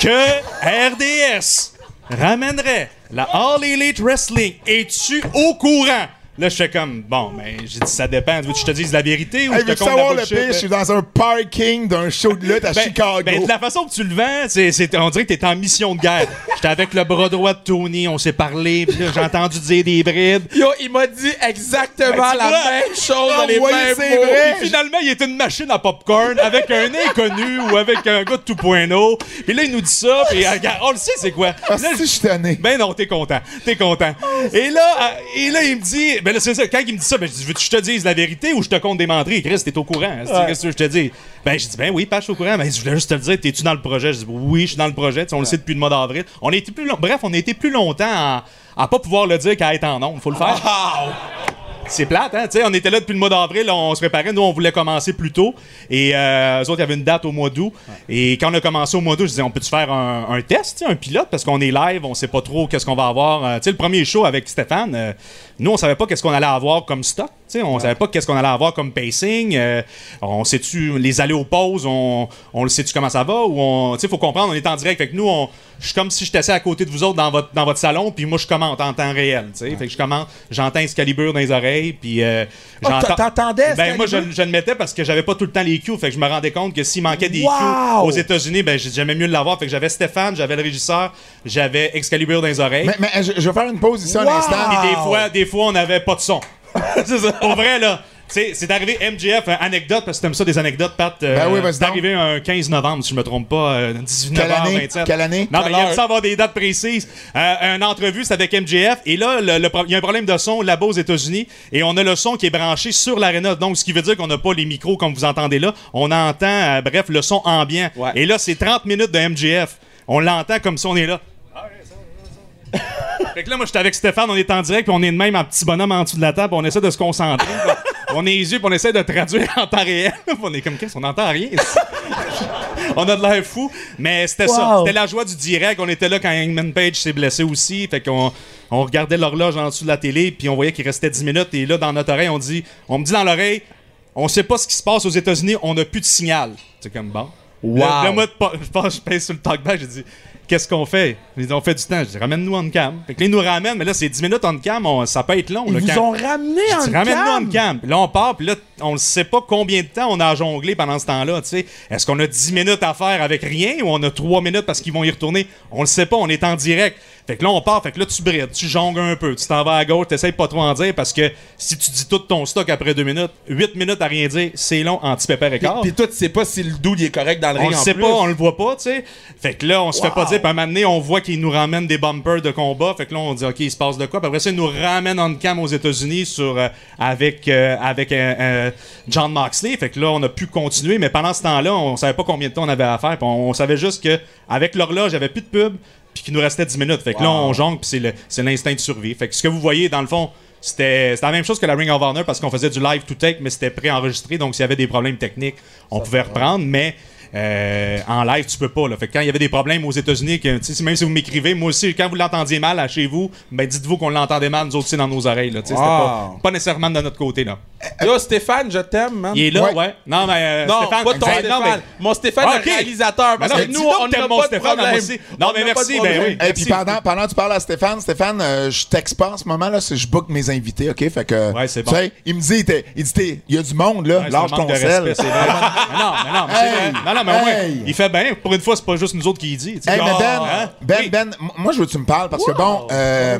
que RDS ramènerait la All Elite Wrestling. Es-tu au courant? Là, je fais comme, bon, mais j'ai dit, ça dépend. Veux-tu que je te dise la vérité ou Hey, je te compte la savoir le bullshit? pire? Je suis dans un parking d'un show de lutte à Ben, Chicago. ben, de la façon que tu le vends, c'est, c'est- on dirait que t'es en mission de guerre. J'étais avec le bras droit de Tony, on s'est parlé, puis là, j'ai entendu dire des brides. Yo, il m'a dit exactement Ben, tu la vois. même chose dans les Ah, mêmes c'est mots. vrai. Finalement, il est une machine à popcorn avec un inconnu ou avec un gars de tout point haut. Puis là, il nous dit ça, puis euh, regarde, on le sait, c'est quoi. Ah, Là, si, je suis tanné. ben non, t'es content. T'es content. Et là, euh, et là, il me dit, ben là, c'est ça, quand il me dit ça, ben je dis, veux-tu que je te dise la vérité ou je te compte des menteries? Chris, t'es au courant. C'est- Qu'est-ce que je te dis? Ben, je dis, ben oui, pas je suis au courant. Ben, je voulais juste te le dire, t'es-tu dans le projet? Je dis, oui, je suis dans le projet. On le sait depuis le mois d'avril. On a été plus long- Bref, on a été plus longtemps à, à pas pouvoir le dire qu'à être en nombre. Faut le faire. C'est plate, hein? On était là depuis le mois d'avril, on se préparait. Nous, on voulait commencer plus tôt. Et euh, eux autres, il y avait une date au mois d'août. Et quand on a commencé au mois d'août, je disais, on peut-tu faire un, test, un pilote? Parce qu'on est live, on sait pas trop qu'est-ce qu'on va avoir. Euh, tu sais, le premier show avec Stéphane, euh, nous, on savait pas qu'est-ce qu'on allait avoir comme stock. On savait pas qu'est-ce qu'on allait avoir comme pacing. euh, on sait-tu les aller aux pauses, on, on le sait-tu comment ça va? Ou on, faut comprendre, on est en direct. Fait que nous, on, je suis comme si j'étais assis à côté de vous autres dans votre, dans votre salon, puis moi, je commente en temps réel. Tu sais, fait que je commente, j'entends Excalibur dans les oreilles, puis euh, Oh, t'entendais, Ben moi, je, je le mettais parce que j'avais pas tout le temps les cues, fait que je me rendais compte que s'il manquait des Wow! cues aux États-Unis, ben j'ai- j'aimais mieux l'avoir. Fait que j'avais Stéphane, j'avais le régisseur, j'avais Excalibur dans les oreilles. Mais, mais je, je vais faire une pause ici un Wow! instant. Puis des fois, des fois, on n'avait pas de son. C'est ça. Pour vrai, là. tu sais, C'est arrivé MJF, euh, anecdote, parce que t'aimes ça des anecdotes, Pat. euh, Ben oui, vas-y c'est arrivé un 15 novembre, si je me trompe pas, euh, 19 Quelle h année? 27. Quelle année? Non, mais Quelle il aime ça avoir des dates précises. Euh, une entrevue, c'est avec MJF. Et là, il y a un problème de son là-bas aux États-Unis. Et on a le son qui est branché sur l'aréna. Donc, ce qui veut dire qu'on n'a pas les micros comme vous entendez là. On entend, euh, bref, le son ambiant. Ouais. Et là, c'est 30 minutes de MJF. On l'entend comme si on est là. Fait que là, moi, j'étais avec Stéphane, on est en direct, puis on est de même en petit bonhomme en dessous de la table, puis on essaie de se concentrer. puis on est les yeux, puis on essaie de traduire en temps réel. Puis on est comme, qu'est-ce qu'on n'entend rien? ici? on a de l'air fou, mais c'était ça. Wow. C'était la joie du direct. On était là quand Hangman Page s'est blessé aussi. Fait qu'on on regardait l'horloge en dessous de la télé, puis on voyait qu'il restait 10 minutes. Et là, dans notre oreille, on dit, on me dit dans l'oreille, on sait pas ce qui se passe aux États-Unis, on n'a plus de signal. C'est comme bon. Wow. Là, là, moi, je pense, je pèse sur le talkback, j'ai dit, qu'est-ce qu'on fait? Ils disent, on fait du temps. Je dis, ramène-nous on cam. Fait que là, ils nous ramènent, mais là, c'est 10 minutes on cam, on- ça peut être long. Ils le vous ont ramené en dis, ramène-nous cam. on cam. Là, on part, puis là, on ne sait pas combien de temps on a à jongler pendant ce temps-là. tu sais. Est-ce qu'on a 10 minutes à faire avec rien ou on a 3 minutes parce qu'ils vont y retourner? On le sait pas, on est en direct. Fait que là, on part, fait que là, tu brides, tu jongles un peu, tu t'en vas à gauche, t'essayes pas trop en dire parce que si tu dis tout ton stock après 2 minutes, 8 minutes à rien dire, c'est long, anti-pépère et quart. puis toi, tu sais pas si le il est correct dans le On ring le en sait plus. pas, on le voit pas, tu sais. Fait que là, on se fait pas dire, puis à un moment donné, on voit qu'ils nous ramènent des bumpers de combat. Fait que là, on dit, OK, il se passe de quoi? Puis après ça, ils nous ramènent en cam aux États-Unis sur, euh, avec, euh, avec euh, John Moxley. Fait que là, on a pu continuer, mais pendant ce temps-là, on savait pas combien de temps on avait à faire. Puis on, on savait juste que avec l'horloge, avait plus de pub, puis qu'il nous restait 10 minutes. Fait que là, on jongle, puis c'est l'instinct de survie. Fait que ce que vous voyez, dans le fond, c'était c'était la même chose que la Ring of Honor parce qu'on faisait du live to take, mais c'était préenregistré. Donc, s'il y avait des problèmes techniques, on pouvait reprendre. Mais euh, en live, tu peux pas. Là. Fait que quand il y avait des problèmes aux États-Unis, que, même si vous m'écrivez, moi aussi, quand vous l'entendiez mal à chez vous, ben dites-vous qu'on l'entendait mal, nous aussi, dans nos oreilles. Là, Wow. pas, pas nécessairement de notre côté. Là. Yo, Stéphane, je t'aime, man. Il est là, ouais. Ouais. Non, mais euh, Non, Stéphane, pas ton Stéphane. non, mais- Mon Stéphane, Ah, le ok. réalisateur. Parce Ben non, que mais nous, on n'a mon Stéphane, aussi. Non, On mais merci, ben oui. Et puis pendant, pendant que tu parles à Stéphane, Stéphane, euh, je texte pas en ce moment, là, je book mes invités, OK? Fait que, Ouais, c'est bon. sais, il me dit, il dit, t'es- il y a du monde, là, lâche ton sel. non, mais non. Non, non, mais au moins, Hey! il fait bien. Pour une fois, c'est pas juste nous autres qui y dit. tu sais. Hey, mais Ben, Ah, Ben, oui. Ben, m- moi, je veux que tu me parles parce que, bon, euh,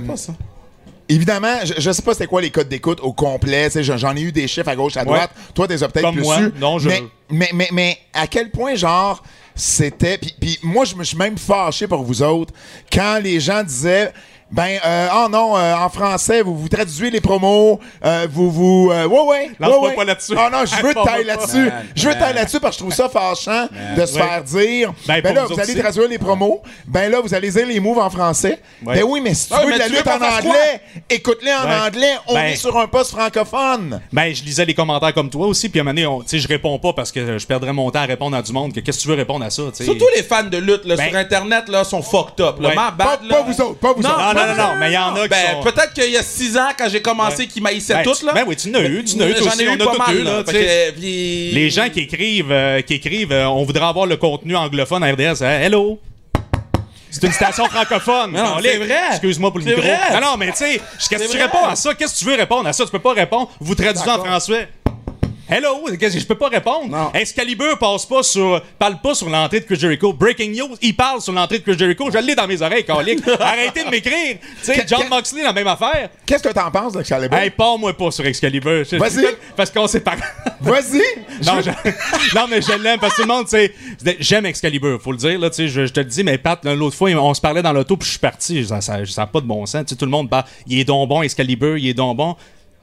évidemment, je, je sais pas c'était quoi les codes d'écoute au complet. tu sais, j'en j'en ai eu des chiffres à gauche, à droite. Toi, t'es peut-être Comme plus moi. su. Non, je- mais, mais, mais, mais à quel point, genre, c'était. Puis, puis moi, je me suis même fâché pour vous autres quand les gens disaient. Ben, euh, oh non, euh, en français, vous vous traduisez les promos, euh, vous vous. euh, ouais, ouais. Ouais, ouais. pas là-dessus. Oh non, je veux tailler là-dessus. Je veux tailler là-dessus parce que je trouve ça fâchant de se Ouais. faire dire. Ben, Ben, là, vous allez traduire les promos. Ben là, vous allez dire les moves en français. Ouais. Ben oui, mais si tu Ouais, veux de la lutte en anglais, écoute-les en Ouais. anglais. On Ben- est sur un poste francophone. Ben, je lisais les commentaires comme toi aussi, puis à un moment donné, on- tu sais, je réponds pas parce que je perdrais mon temps à répondre à du monde. que Qu'est-ce que tu veux répondre à ça, tu sais? Surtout les fans de lutte là, Ben- sur Internet là, sont fucked up. Là. Pas, vous autres, pas vous autres. Non, non, non, mais il y en a qui Ben, sont... peut-être qu'il y a 6 ans, quand j'ai commencé, qu'ils maïssaient Ben, tous, là. ben oui, tu n'as eu, tu n'as eu, toi J'en ai eu pas mal, eu, là, Les gens qui écrivent, euh, qui écrivent euh, on voudrait avoir le contenu anglophone à RDS. Hein, hello! C'est une station francophone. Non, c'est vrai. Excuse-moi pour le micro. vrai. Non, non, mais tu sais, qu'est-ce que C'est tu vrai. réponds à ça? Qu'est-ce que tu veux répondre à ça? Tu peux pas répondre. Vous traduisez en français. Hello, qu'est-ce que je peux pas répondre? Non. Excalibur passe pas sur, parle pas sur l'entrée de Chris Jericho. Breaking news, il parle sur l'entrée de Chris Jericho. Je l'ai dans mes oreilles, calique. Arrêtez de m'écrire. Tu sais, John Moxley, la même affaire. Qu'est-ce que t'en penses, d'Excalibur? Hey, pars-moi pas sur Excalibur. Vas-y. Parce qu'on sait pas. Vas-y. Non, je- non, mais je l'aime parce que tout le monde, tu sais, j'aime Excalibur, faut le dire, là, tu sais, je, je te le dis, mais Pat, l'autre fois, on se parlait dans l'auto, puis je suis parti, ça, ça, ça a pas de bon sens, tout le monde parle, il est donc bon, Excalibur, il est donc bon.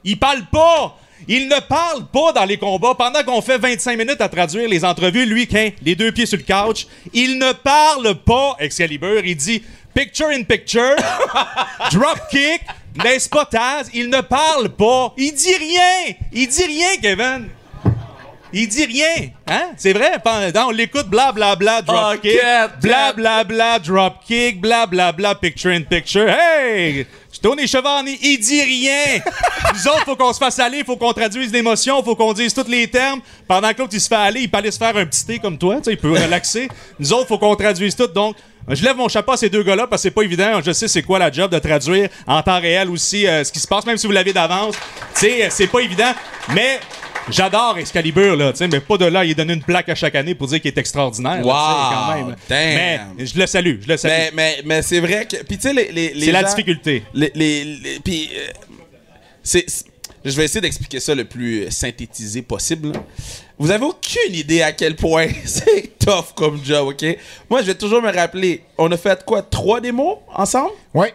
Il parle pas! Il ne parle pas dans les combats. Pendant qu'on fait 25 minutes à traduire les entrevues, lui, quand les deux pieds sur le couch, il ne parle pas, Excalibur. Il dit picture in picture, drop kick, des spottages. Il ne parle pas. Il dit rien. Il dit rien, Kevin. Il dit rien, hein? C'est vrai? Pendant- On l'écoute, blablabla, drop Oh, kick, cat, blablabla, drop kick, blablabla, picture in picture. Hey! Tony Chevani, il dit rien! Nous autres, faut qu'on se fasse aller, faut qu'on traduise l'émotion, faut qu'on dise tous les termes. Pendant que l'autre, il se fait aller, il peut aller se faire un petit thé comme toi, tu sais, il peut relaxer. Nous autres, faut qu'on traduise tout, donc... Je lève mon chapeau à ces deux gars-là parce que c'est pas évident. Je sais c'est quoi la job de traduire en temps réel aussi euh, ce qui se passe, même si vous l'avez d'avance. Tu sais, c'est pas évident. Mais J'adore Excalibur, là, tu sais, mais pas de là, il donne une plaque à chaque année pour dire qu'il est extraordinaire. là, Wow, quand même. damn. Mais je le salue, je le salue. Mais, mais, mais c'est vrai que. Puis tu sais, les, les, les C'est la difficulté. Les, les, les- puis, euh, c'est, c'est- je vais essayer d'expliquer ça le plus euh, synthétisé possible. Vous avez aucune idée à quel point c'est tough comme job, ok? Moi, je vais toujours me rappeler, on a fait quoi, trois démos ensemble? Ouais.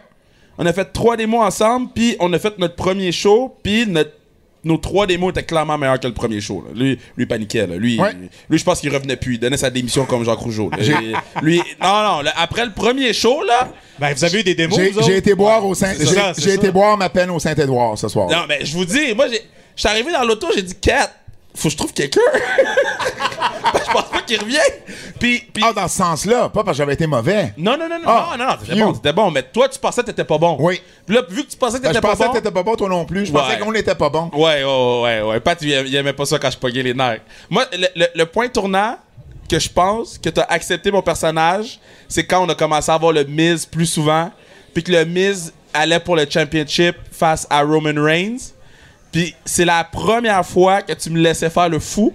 On a fait trois démos ensemble, puis on a fait notre premier show, puis notre nos trois démos étaient clairement meilleurs que le premier show. là. Lui, lui paniquait. Là. Lui, Ouais. lui, je pense qu'il revenait plus. Il donnait sa démission comme Jacques Rougeau. là. lui, non, non. là, après le premier show, là, Ben, vous avez eu des démos, J'ai vous autres? j'ai été boire au Saint. c'est J'ai été boire ma peine au Saint-Édouard ce soir. non, mais je vous dis, moi, j'ai- je suis arrivé dans l'auto, j'ai dit, Kat, faut que je trouve quelqu'un. je pense pas qu'il revienne. Puis, puis Ah, dans ce sens-là, pas parce que j'avais été mauvais. non, non, non, non, Ah, non, non, t'étais bon, t'étais bon, mais toi, tu pensais que t'étais pas bon. Oui. Puis là, vu que tu pensais que Ben, t'étais je pas pensais bon. que t'étais pas bon, toi non plus. Je pensais Ouais. qu'on n'était pas bon. Ouais, ouais, ouais, ouais. Pat, il, il aimait pas ça quand je pognais les nerfs. Moi, le, le- le point tournant, que je pense que t'as accepté mon personnage, c'est quand on a commencé à voir le Miz plus souvent, puis que le Miz allait pour le championship face à Roman Reigns. Puis c'est la première fois que tu me laissais faire le fou.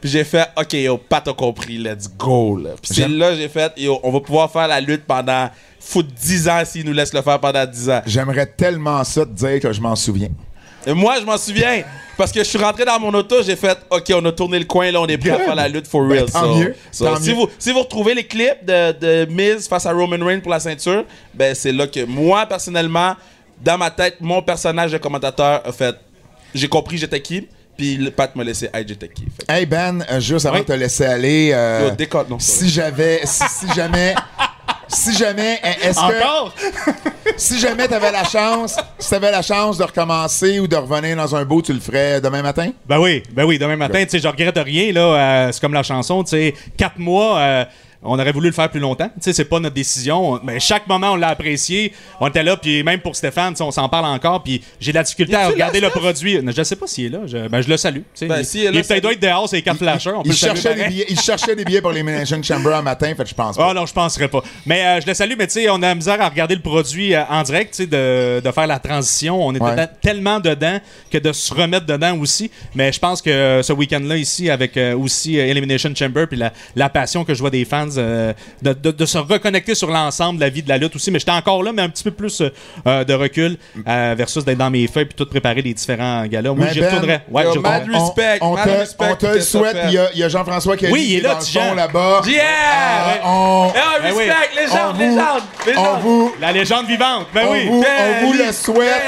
Puis j'ai fait, OK, yo, pas t'as compris, let's go. Là. Puis c'est là que j'ai fait, yo, on va pouvoir faire la lutte pendant, foot 10 ans s'ils nous laissent le faire pendant 10 ans. J'aimerais tellement ça te dire que je m'en souviens. Et moi, je m'en souviens. Parce que je suis rentré dans mon auto, j'ai fait OK, on a tourné le coin, là, on est prêt à faire la lutte for Ben, real. tant So- mieux, so, tant si, mieux. Vous, si vous retrouvez les clips de, de Miz face à Roman Reigns pour la ceinture, ben c'est là que moi, personnellement, dans ma tête, mon personnage de commentateur a fait j'ai compris j'étais qui, puis le Pat m'a laissé hey, j'étais qui. Fait Hey Ben, euh, juste avant Oui. de te laisser aller, euh, yo, décote, non, si j'avais, si, si jamais, si jamais, euh, est-ce que, Encore? si jamais t'avais la chance, si t'avais la chance de recommencer ou de revenir dans un beau, tu le ferais demain matin? Ben oui, ben oui, demain matin, tu sais, je regrette rien, là. euh, c'est comme la chanson, tu sais, quatre mois. euh, on aurait voulu le faire plus longtemps. Tu sais, c'est pas notre décision. Mais chaque moment, on l'a apprécié. On était là, puis même pour Stéphane, on s'en parle encore. Puis j'ai de la difficulté à regarder le produit. Je sais pas s'il est là. Je, ben, je le salue. Ben, il il peut-être doit être dehors, c'est les quatre flashers. Il cherchait, des billets, il cherchait des billets pour l'Elimination Chamber un matin, fait je pense pas. Ah non, je penserais pas. Mais euh, je le salue, mais tu sais, on a la misère à regarder le produit euh, en direct, tu sais, de, de faire la transition. On est Ouais. dedans- tellement dedans que de se remettre dedans aussi. Mais je pense que euh, ce week-end-là, ici, avec aussi Elimination Chamber, puis la, la passion que je vois des fans, euh, de, de- de se reconnecter sur l'ensemble de la vie de la lutte aussi. Mais j'étais encore là, mais un petit peu plus euh, euh, de recul euh, versus d'être dans mes feuilles puis tout préparer les différents galas. Oui, Mais j'y Ben. Ouais, yo, retournerai. Respect, on, on man, te, respect on te pour le souhaite. Il y a, y a Jean-François qui Oui, il est là, dans là-bas. Yeah! Euh, ouais. on, Ah, Ben oui. respect, légende, On vous- légende, légende. vous, La légende vivante. Ben on oui. vous, on vous le souhaite.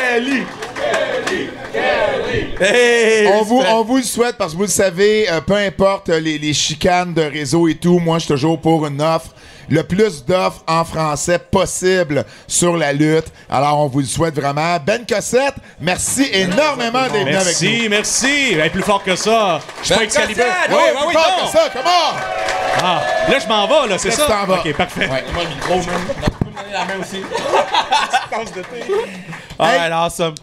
Hey, On vous, on vous le souhaite parce que vous le savez, euh, peu importe euh, les, les chicanes de réseau et tout, moi je suis toujours pour une offre, le plus d'offres en français possible sur la lutte. Alors on vous le souhaite vraiment. Ben Cossette, merci énormément d'être venu avec nous. Merci, merci. Ben, plus fort que ça. Je suis pas Ben, Excalibur. Cossette! Oui, Ouais, oui, plus oui, fort non. que ça, comment? Ah, là, je m'en vais, là, c'est ça? vas. OK, parfait. Ouais. Moi, le micro, man. Tu peux me donner la main aussi. Alright, awesome.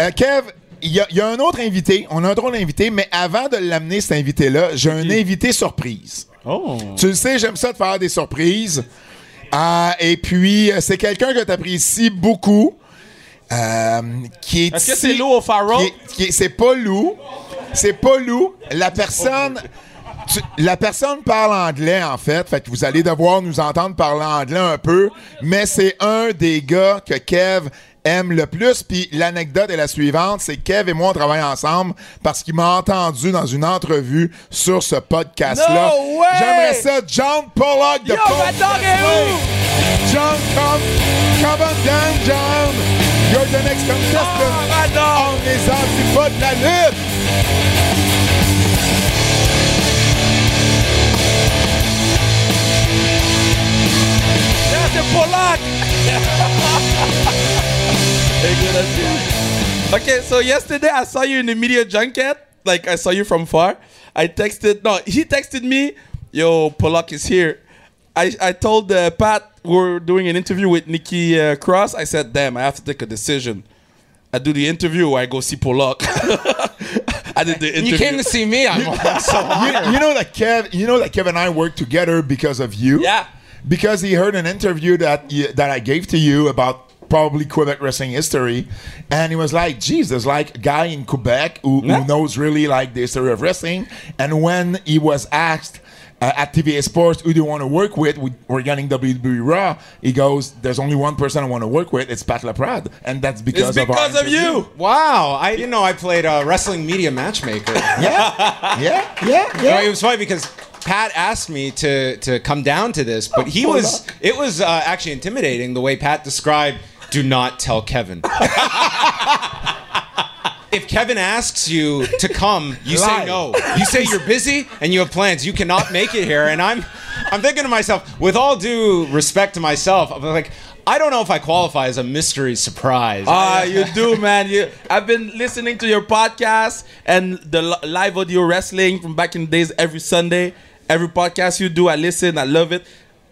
Euh, Kev, il y, a- il y a un autre invité. On a un autre invité, mais avant de l'amener, cet invité-là, j'ai un invité surprise. Oh. Tu le sais, j'aime ça de faire des surprises. Euh, et puis, euh, c'est quelqu'un que tu apprécies beaucoup. euh, qui est Est-ce que c'est Lou au est- C'est pas Lou. C'est pas Lou. La personne... tu- la personne parle anglais, en fait. Fait que vous allez devoir nous entendre parler anglais un peu. Mais c'est un des gars que Kev aime le plus. Puis l'anecdote est la suivante. C'est que Kev et moi, on travaille ensemble parce qu'il m'a entendu dans une entrevue sur ce podcast-là. No! J'aimerais ça. John Pollock de Yo. John, come, come on down, John. You're the next contestant. Oh, ma dog! On les antipodes de la lutte. Okay, so yesterday I saw you in the media junket. Like I saw you from far. I texted. No, he texted me. Yo, Polak is here. I I told uh, Pat we're doing an interview with Nikki uh, Cross. I said, damn, I have to take a decision. I do the interview or I go see Polak. I did the interview. You came to see me. I'm, I'm so You, you know that Kev, you know that Kev and I work together because of you. Yeah. Because he heard an interview that you, that I gave to you about probably Quebec wrestling history, and he was like, "Geez, there's like a guy in Quebec who, Yeah. who knows really like the history of wrestling." And when he was asked. Uh, at TVA Sports, who do you want to work with? We, we're getting WWE Raw. He goes, "There's only one person I want to work with. It's Pat LaPrade, and that's because, It's of because of interview." you. wow. I didn't know I played a wrestling media matchmaker. Yeah, yeah, yeah, No, yeah. it was funny because Pat asked me to to come down to this, but he was it was uh, actually intimidating the way Pat described. Do not tell Kevin. if Kevin asks you to come, you Lie. say no. You say you're busy and you have plans. You cannot make it here. And I'm I'm thinking to myself, with all due respect to myself, I'm like. I don't know if I qualify as a mystery surprise. Ah, you do, man. You, I've been listening to your podcast and the live audio wrestling from back in the days every Sunday. Every podcast you do, I listen. I love it.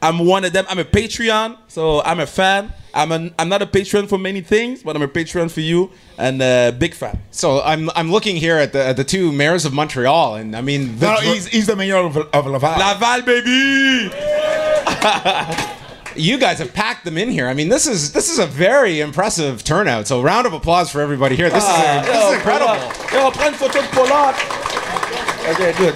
I'm one of them. I'm a Patreon, so I'm a fan. I'm an, I'm not a Patreon for many things, but I'm a Patreon for you and a big fan. So I'm I'm looking here at the at the two mayors of Montreal, and I mean, the No, no, dr- he's, he's the mayor of, of Laval. Laval, baby. you guys have packed them in here. I mean, this is this is a very impressive turnout. So round of applause for everybody here. This is Ah, this is incredible. Yo, on prend une photo de Pollard.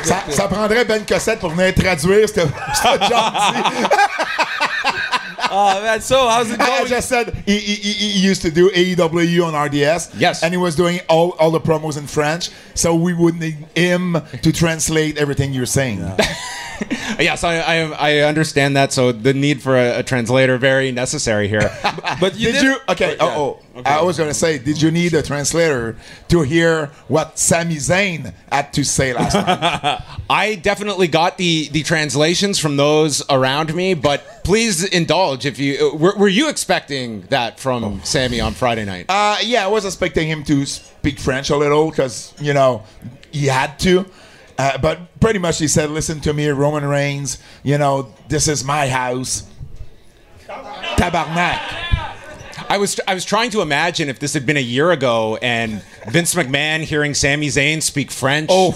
Ça, ça prendrait Ben Cossette pour venir traduire ce que John dit. Oh man, so how's it going? I just said he, he, he used to do AEW on RDS. Yes. And he was doing all, all the promos in French. So we would need him to translate everything you're saying. Yes, I, I I understand that. So the need for a, a translator very necessary here. But you Did you? Okay. Oh, oh. oh I was going to say, did you need a translator to hear what Sami Zayn had to say last time? I definitely got the the translations from those around me, but please indulge if you were, were you expecting that from Sammy on Friday night? Uh, yeah, I was expecting him to speak French a little because, you know, he had to. Uh, but pretty much he said, listen to me, Roman Reigns, you know, this is my house. Tabarnak. I was I was trying to imagine if this had been a year ago and Vince McMahon hearing Sami Zayn speak French. Oh,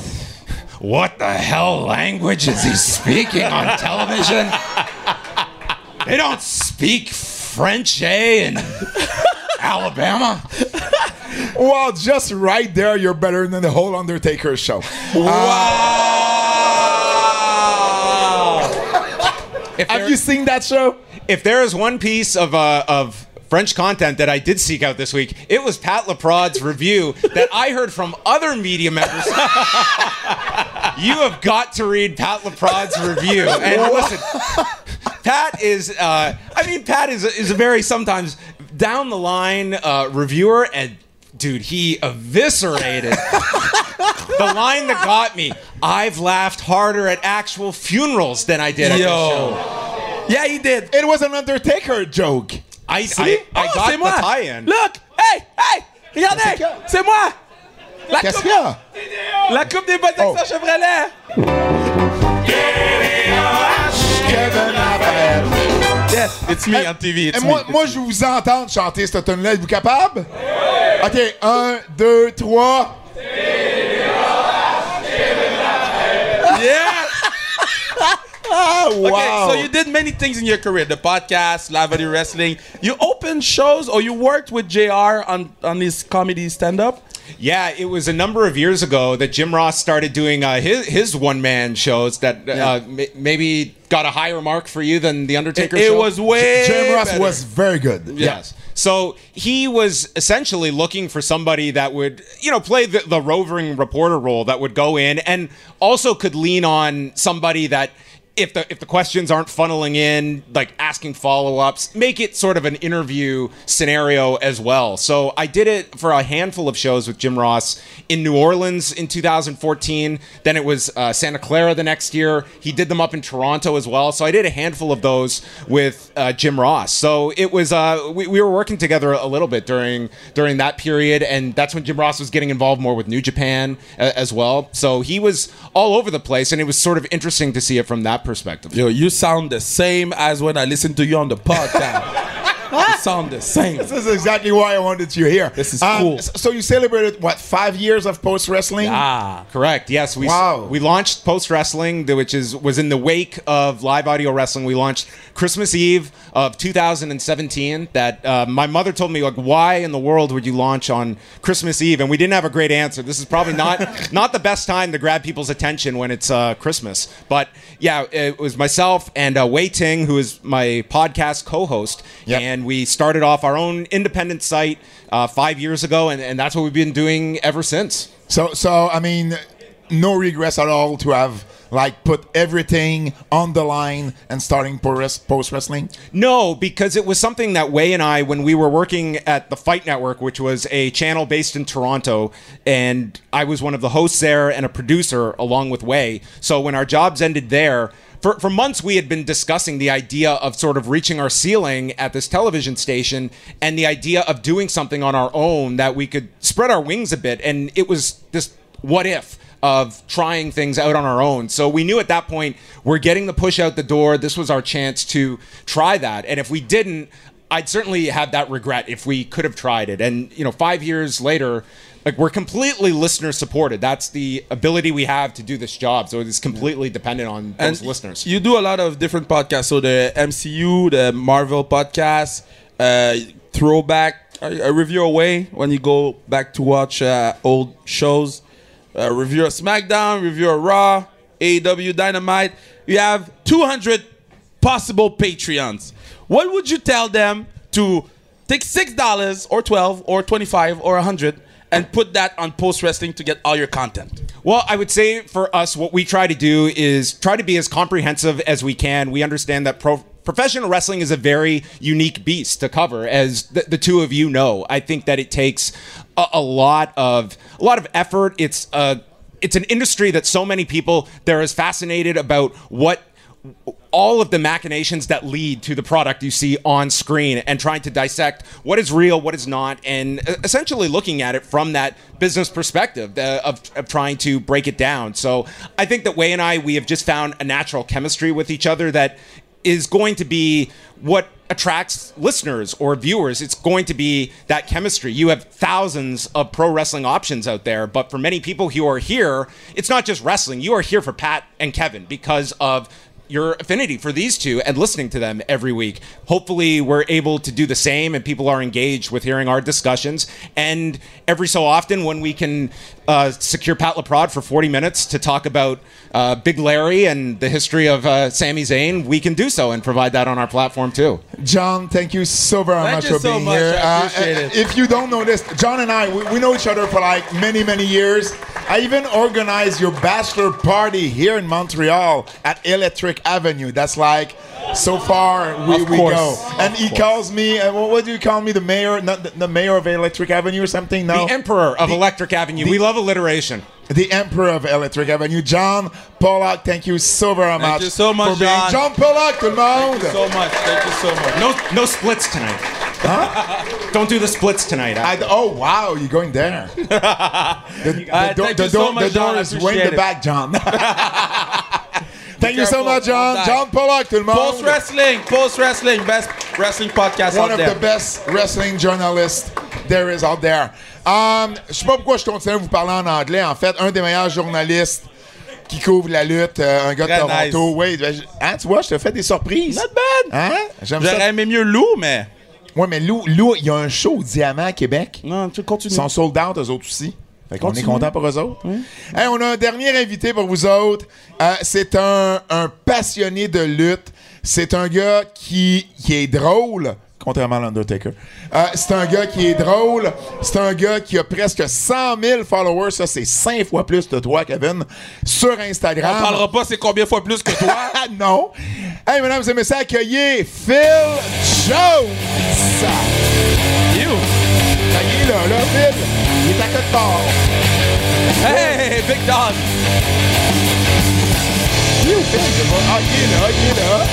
what the hell language is he speaking on television? They don't speak French, eh? In Alabama. Well, just right there, you're better than the whole Undertaker show. If Have there, you seen that show? if there is one piece of uh, of French content that I did seek out this week, it was Pat Laprode's review that I heard from other media members. you have got to read Pat Laprode's review. And listen, Pat is, uh, I mean, Pat is, is a very sometimes down the line uh, reviewer, and dude, he eviscerated the line that got me. I've laughed harder at actual funerals than I did at this show. Yo. Yeah, he did. It was an Undertaker joke. I, See? I, I oh, got the moi. tie-in. Look, hey, hey, regardez, Qu'est-ce qu'il y a? c'est moi. La Qu'est-ce coupe, qu'il y a? la coupe des bottes Oh. d'Action Chevrolet. Kevin Yes, it's me on TV. It's Et moi, me. moi, je vous entends chanter cette tune-là. Êtes-vous capable? OK, un, deux, trois. Yeah. Ah, wow! Okay, so you did many things in your career: the podcast, Lavity Wrestling. You opened shows, or you worked with Jr. on on his comedy stand-up. Yeah, it was a number of years ago that Jim Ross started doing uh, his his one man shows that uh, m- maybe got a higher mark for you than the Undertaker. It show. was way. Jim Ross better. was very good. Yes. So he was essentially looking for somebody that would, you know, play the, the roving reporter role that would go in and also could lean on somebody that if the if the questions aren't funneling in, like asking follow-ups, make it sort of an interview scenario as well. So I did it for a handful of shows with Jim Ross in New Orleans in 2014. Then it was uh, Santa Clara the next year. He did them up in Toronto as well. So I did a handful of those with uh, Jim Ross. So it was uh, we, we were working together a little bit during during that period, and that's when Jim Ross was getting involved more with New Japan uh, as well. So he was all over the place, and it was sort of interesting to see it from that perspective. Yo, you sound the same as when I listen to you on the podcast. sound the same. This is exactly why I wanted you here. This is Um, cool. So you celebrated what five years of post wrestling? Ah, Correct. Yes, we Wow. we launched Post Wrestling, which is was in the wake of live audio wrestling. We launched Christmas Eve of 2017. That uh, my mother told me like, why in the world would you launch on Christmas Eve? And we didn't have a great answer. This is probably not not the best time to grab people's attention when it's uh, Christmas. But yeah, it was myself and uh, Wei Ting, who is my podcast co-host, Yep. and we started off our own independent site uh, five years ago, and, and that's what we've been doing ever since. So, so I mean, no regrets at all to have like put everything on the line and starting post wrestling. No, because it was something that Way and I, when we were working at the Fight Network, which was a channel based in Toronto, and I was one of the hosts there and a producer along with Way. So when our jobs ended there, for, for months we had been discussing the idea of sort of reaching our ceiling at this television station and the idea of doing something on our own that we could spread our wings a bit. And it was this what if? of trying things out on our own. So we knew at that point we're getting the push out the door. This was our chance to try that. And if we didn't, I'd certainly have that regret if we could have tried it. And you know, five years later, like we're completely listener supported. That's the ability we have to do this job. So it is completely dependent on those listeners. You do a lot of different podcasts. So the MCU, the Marvel podcast, uh, throwback, a, review away when you go back to watch uh, old shows. Uh, review of SmackDown, review of Raw, AEW Dynamite. You have 200 possible Patreons. What would you tell them to take six dollars or twelve or twenty-five or a hundred and put that on post wrestling to get all your content? Well, I would say for us, what we try to do is try to be as comprehensive as we can. We understand that pro- professional wrestling is a very unique beast to cover, as the, two of you know. I think that it takes a, a lot of a lot of effort. It's a it's an industry that so many people they're as fascinated about what all of the machinations that lead to the product you see on screen and trying to dissect what is real, what is not, and essentially looking at it from that business perspective uh, of, of trying to break it down. So I think that Way and I, we have just found a natural chemistry with each other that is going to be what attracts listeners or viewers. It's going to be that chemistry. You have thousands of pro wrestling options out there, but for many people who are here, it's not just wrestling. You are here for Pat and Kevin because of your affinity for these two and listening to them every week. Hopefully, we're able to do the same and people are engaged with hearing our discussions. And every so often, when we can uh, secure Pat LaPrade for 40 minutes to talk about uh, Big Larry and the history of uh, Sami Zayn, we can do so and provide that on our platform too. John, thank you so very Thank much you for so being much. here. I appreciate it. If you don't know this, John and I, we, we know each other for like many, many years. I even organized your bachelor party here in Montreal at Electric Avenue. That's like so far we, we course. go. And he calls me, uh, what, what do you call me, the mayor, not the, the mayor of Electric Avenue or something? No. The Emperor of The- Electric Avenue. the- we love alliteration. the Emperor of Electric Avenue, John Pollock. Thank you so very much. Thank you so much, for being John. John Pollock, tout le monde. so much. Thank you so much. No, no splits tonight. Don't do the splits tonight. I, oh wow, you're going there. the the, Uh, door- thank the so door- the door is way in the back, John. Thank you so much, John. John Pollock, tout le monde. Post wrestling, post wrestling, best wrestling podcast One out of there. the best wrestling journalists there is out there. Um, je sais pas pourquoi je continue à vous parler en anglais. En fait, un des meilleurs journalistes qui couvre la lutte, euh, un gars de Très Toronto. nice. Oui, ben, je- hein, tu vois, je te fais des surprises. Not bad. Hein? J'aime ça. J'aurais aimé mieux Lou, mais. Ouais, mais Lou, Lou, il y a un show au Diamant à Québec. Non, tu Ils continues. sont sold out, eux autres aussi. Fait qu'on est content pour eux autres. Hey, on a un dernier invité pour vous autres. Euh, c'est un, un passionné de lutte. C'est un gars qui, qui est drôle, contrairement à l'Undertaker. Euh, c'est un gars qui est drôle. C'est un gars qui a presque 100 000 followers. Ça, c'est 5 fois plus de toi, Kevin, sur Instagram. On parlera pas c'est combien fois plus que toi? Ah non! Hey, mesdames et messieurs, accueillez Phil Jones! You. Ben, il est là, là, Phil. À côté bord. Hey, big dog. Phil? Je vois- Ah, il est là, il est là?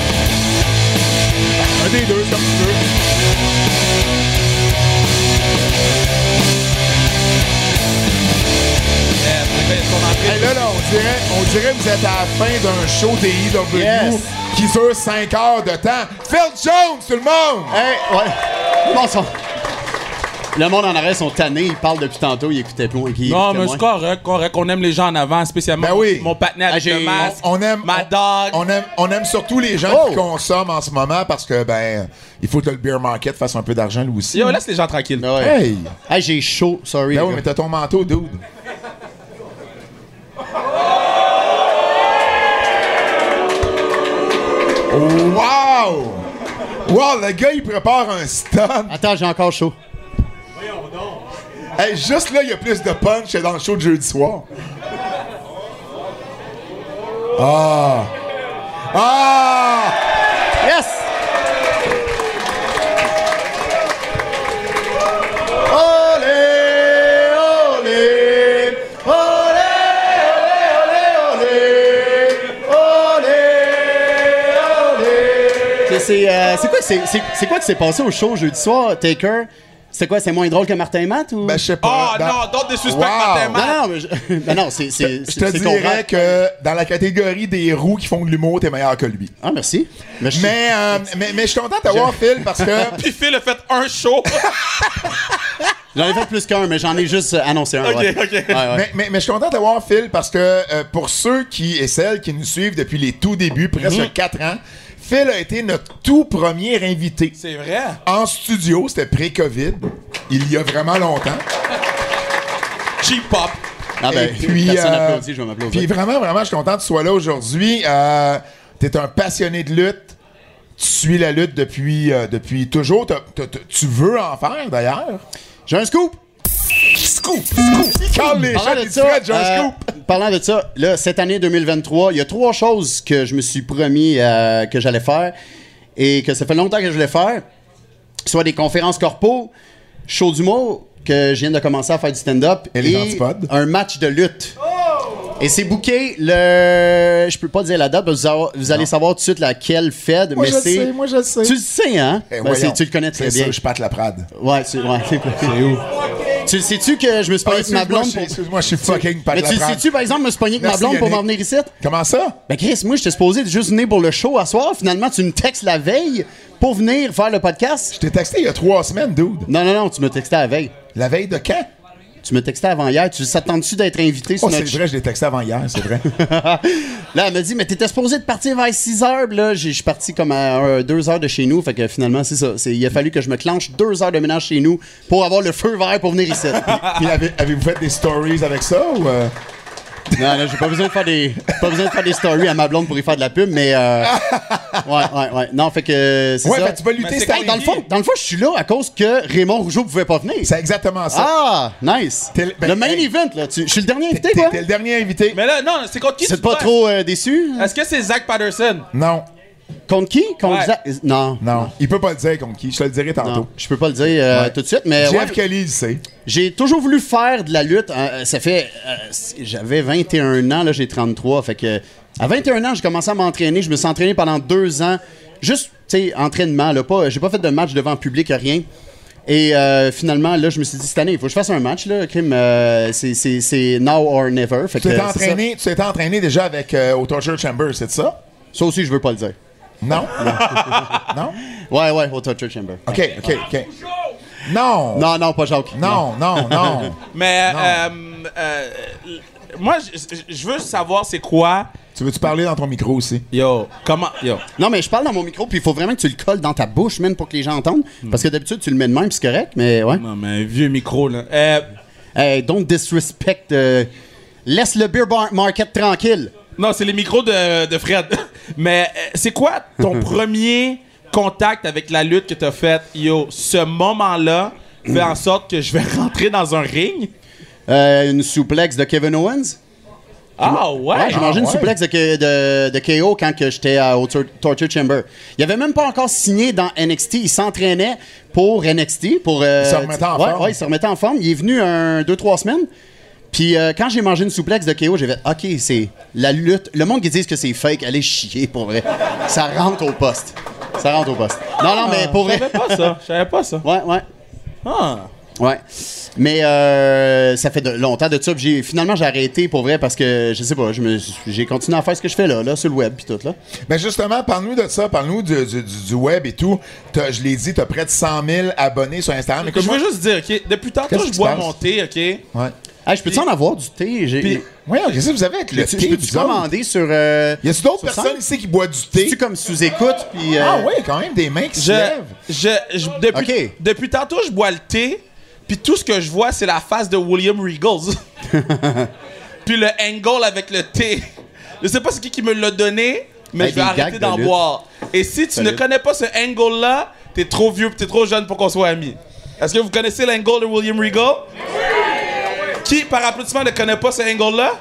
Un des deux, comme tu veux. Entrée. Hey, là, là, on dirait, on dirait que vous êtes à la fin d'un show EW Yes. qui dure 5 heures de temps. Phil Jones, tout le monde! Hey, ouais. Bon, son- Le monde en arrêt sont tannés, ils parlent depuis tantôt, ils écoutaient plus. Ils Non, mais moins. c'est correct, correct. On aime les gens en avant, spécialement Ben oui. mon partenaire Ah, avec le masque, On aime, ma on- dog. On aime, on aime surtout les gens Oh. qui consomment en ce moment parce que, ben, il faut que le beer market fasse un peu d'argent lui aussi. Yo, laisse les gens tranquilles. Ah ouais. Hey! Hey, j'ai chaud, sorry. Ben oui, mais t'as ton manteau, dude. Wow! Wow, le gars, il prépare un stun. Attends, j'ai encore chaud. Hey, juste là, il y a plus de punch que dans le show de jeudi soir. Ah! Ah! Yes! C'est- euh, quoi, quoi qui s'est passé au show jeudi soir, Taker? C'est quoi, c'est moins drôle que Martin et Matt ou? Ben, je sais Oh pas. Dans- non, don't disrespect Wow. Martin non, Matt. non, non, mais je- ben non, c'est. c'est- Je te dirais que dans la catégorie des roues qui font de l'humour, t'es meilleur que lui. Ah, merci. Mais, je- Mais, euh, mais, mais je suis content de t'avoir, Phil, parce que. Puis Phil a fait un show. J'en ai fait plus qu'un, mais j'en ai juste annoncé un. Ok, ouais. ok. Ouais, ouais. Mais, mais, mais je suis content d'avoir Phil parce que euh, pour ceux qui et celles qui nous suivent depuis les tout débuts, presque Mhm. 4 ans, Phil a été notre tout premier invité. C'est vrai? En studio, c'était pré-COVID, il y a vraiment longtemps. Cheap pop. Ah, ben, Et puis, personne euh, applaudit, je vais m'applaudir. Puis vraiment, vraiment, je suis content que tu sois là aujourd'hui. Euh, T'es un passionné de lutte. Tu suis la lutte depuis, euh, depuis toujours. T'as- t'as- t'as- tu veux en faire, d'ailleurs? J'ai un scoop! Scoop! Scoop! Les Parlant de ça, euh, parlant de ça, là, cette année 2023, il y a trois choses que je me suis promis euh, que j'allais faire et que ça fait longtemps que je voulais faire. Soit des conférences corpo, show d'humour, que je viens de commencer à faire du stand-up, Et les antipodes. un match de lutte. Et c'est booké le... Je peux pas dire la date, parce que vous, allez savoir tout de suite laquelle Fed, Moi, mais je c'est... sais, moi, je sais. Tu le sais, hein? Eh, Ben, c'est- tu le connais très C'est bien. sûr, je pâte la Prade. Ouais, c'est... Ouais, c'est où? Tu sais-tu que je me suis Ah, pogné avec ma excuse-moi, blonde pour... excuse-moi, je suis fucking pâte Mais tu sais-tu, par exemple, me suis pogné avec ma blonde pour m'en venir ici? Comment ça? Ben Chris, moi, j'étais supposé juste venir pour le show à soir. Finalement, tu me textes la veille pour venir faire le podcast. Je t'ai texté il y a trois semaines, dude. Non, non, non, tu me textais la veille. La veille de quand? Tu me textais avant hier. Tu s'attends-tu d'être invité sur Oh, c'est vrai, je l'ai texté avant hier, c'est vrai. Là, elle m'a dit, mais t'étais supposé de partir vers 6 heures. Là, je suis parti comme à 2 heures de chez nous. Fait que finalement, c'est ça. Il a fallu que je me clenche 2 heures de ménage chez nous pour avoir le feu vert pour venir ici. Puis avez- avez-vous fait des stories avec ça ou. euh? Non, non, j'ai pas besoin de faire des, pas besoin de faire des stories à ma blonde pour y faire de la pub, mais euh, ouais, ouais, ouais. Non, fait que c'est Ouais, ça. fait, tu vas lutter cette c'est Hey, dans le fond, dans le fond, je suis là à cause que Raymond Rougeau pouvait pas venir. C'est exactement ça. Ah, nice. T'es le- ben, le main hey. event, là. tu- Je suis le dernier invité, t'es- quoi. t'es le dernier invité. Mais là, non, c'est contre qui tu êtes pas trop euh, déçus? Est-ce que c'est Zach Patterson? Non, Contre qui? Contre Ouais. Zach- Non. non. Il peut pas le dire contre qui. Je te le dirai tantôt. Non, je peux pas le dire euh, Ouais. tout de suite, mais Jeff ouais, Kelly, il sait. j'ai toujours voulu faire de la lutte. hein, ça fait. euh, J'avais 21 ans, là, j'ai 33. Fait que. À 21 ans, j'ai commencé à m'entraîner. Je me suis entraîné pendant deux ans. Juste, tu sais, entraînement, là. Pas, j'ai pas fait de match devant le public, rien. Et euh, finalement, là, je me suis dit, cette année, il faut que je fasse un match, là. Crime, euh, c'est- c'est c'est now or never. Fait Tu t'es entraîné, entraîné déjà avec euh, au Torture Chamber, c'est ça? Ça aussi, je veux pas le dire. Non? non? Ouais, ouais, au Torture Chamber. OK, OK, OK. Non! Non, non, pas Jacques. Non, non, non. Mais Non. euh, euh, moi, je- veux savoir c'est quoi. tu veux-tu parler dans ton micro aussi? Yo, comment. Yo. Non, mais je parle dans mon micro, puis il faut vraiment que tu le colles dans ta bouche, même, pour que les gens entendent. Parce que d'habitude, tu le mets de même, puis c'est correct, mais ouais. Non, mais un vieux micro, là. Euh, Hey, don't disrespect. euh, laisse le beer bar- market tranquille. Non, c'est les micros de, de Fred. mais euh, c'est quoi ton premier contact avec la lutte que t'as fait? Yo, ce moment-là fait en sorte que je vais rentrer dans un ring? Euh, une souplex de Kevin Owens? Ah ouais? Ouais, j'ai mangé une ouais. souplex de, de- de KO quand que j'étais à- au Tor- Torture Chamber. Il avait même pas encore signé dans NXT. Il s'entraînait pour NXT. Pour, euh, Il se remettait en ouais, forme. Ouais, il se remettait en forme. Il est venu un, deux, trois semaines. Puis euh, quand j'ai mangé une souplex de KO, j'ai fait OK, c'est la lutte. Le monde qui dit que c'est fake, allez chier pour vrai. Ça rentre au poste. Ça rentre au poste. Non, non, mais pour Je vrai. savais pas ça. Je savais pas ça. Ouais, ouais. Ah. Ouais. Mais euh, ça fait de, longtemps de ça. J'ai, finalement, j'ai arrêté pour vrai parce que, je sais pas, je me, j'ai continué à faire ce que je fais là, là sur le web puis tout. là. Ben justement, parle-nous de ça, parle-nous du, du- du- du web et tout. T'as- je l'ai dit, t'as près de 100 000 abonnés sur Instagram. Écoute, Je veux juste dire, OK, depuis tantôt, je qui bois se passe? mon thé, OK? Ouais. Hey, je peux-tu en avoir du thé? J'ai, Puis- Ouais, qu'est-ce que vous avez avec le tu, thé? je peux-tu vous autres? commander sur. Euh, Y a-tu d'autres sur personnes scène? ici qui boivent du thé? Tu comme sous-écoute puis. euh, Ah oui, quand même, des mains qui se Je, lèvent. je, je- depuis, Ok. depuis tantôt, je bois le thé, puis tout ce que je vois, c'est la face de William Regals. puis le angle avec le thé. Je sais pas c'est qui qui me l'a donné, mais Hey, je vais des arrêter gags de d'en lutte. boire. Et si tu Salut. ne connais pas ce angle-là, t'es trop vieux, pis t'es trop jeune pour qu'on soit amis. Est-ce que vous connaissez l'angle de William Regal? Qui, par applaudissement, ne connaît pas ce angle-là?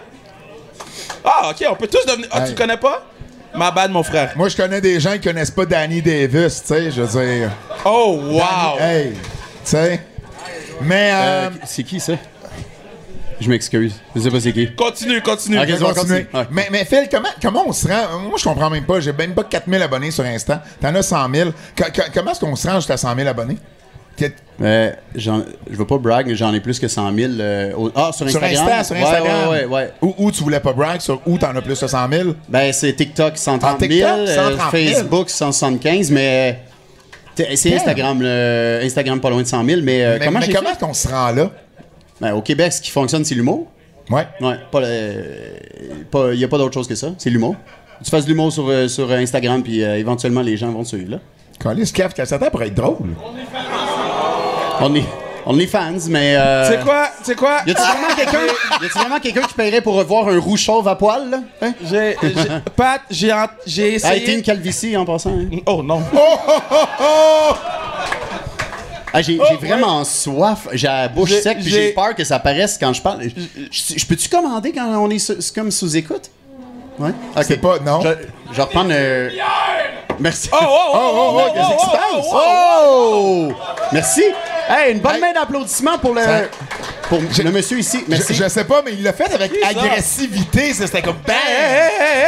Ah, ok, on peut tous devenir. Ah, Hey. tu connais pas? Ma bad, mon frère. Moi, je connais des gens qui connaissent pas Danny Davis, tu sais, je veux dire. Oh, wow! Hey, tu sais. Mais, euh, euh, c'est qui ça? Je m'excuse. Je sais pas c'est qui. Continue, continue. Ok. Ouais. Mais, mais Phil, comment, comment on se rend? Moi, je comprends même pas. J'ai même pas 4000 abonnés sur Insta. T'en as 100 000. Co- co- comment est-ce qu'on se rend jusqu'à 100 000 abonnés? Que- Euh, je veux pas brag, mais j'en ai plus que 100 000. euh, au- ah, sur Sur Instagram? Insta, sur Instagram. Ouais, ouais, ouais. Où, où tu voulais pas brag, sur où t'en as plus de 100 000? Ben, c'est TikTok 130 Ah, 000, TikTok, euh, 130 000. Facebook 175, mais. t- C'est. Instagram, le- Instagram pas loin de 100 000, mais, euh, mais comment mais comment qu'on se rend là? Ben, au Québec, ce qui fonctionne, c'est l'humour. Ouais. Ouais, pas Il n'y a pas d'autre chose que ça, c'est l'humour. Tu fasses de l'humour sur, euh, sur Instagram, puis euh, éventuellement, les gens vont te suivre, là. Calisse, Kev, que ça pour être drôle? On est, on est fans, mais. euh, C'est quoi? C'est quoi? Y a-tu vraiment quelqu'un vraiment quelqu'un qui paierait pour revoir un roux chauve à poil, là? Hein? J'ai, Pat, j'ai, ent- j'ai Ah, et essayé. une calvitie en passant. hein? Oh non. Ah, j'ai j'ai vraiment soif. J'ai la bouche sec, puis j'ai- peur que ça paraisse quand je parle. Je, peux-tu commander quand on est su- comme sous-écoute? Ouais? Ok. C'est pas. Non. Je, je vais reprendre. euh, Merci. Oh, oh, oh, Oh, oh, oh, qu'est-ce qui se passe? Oh! Merci. Hey, une bonne Hey. main d'applaudissement pour le, Ça- pour le monsieur ici. Merci. Je, je sais pas, mais il l'a fait avec agressivité. ça, C'était comme bang!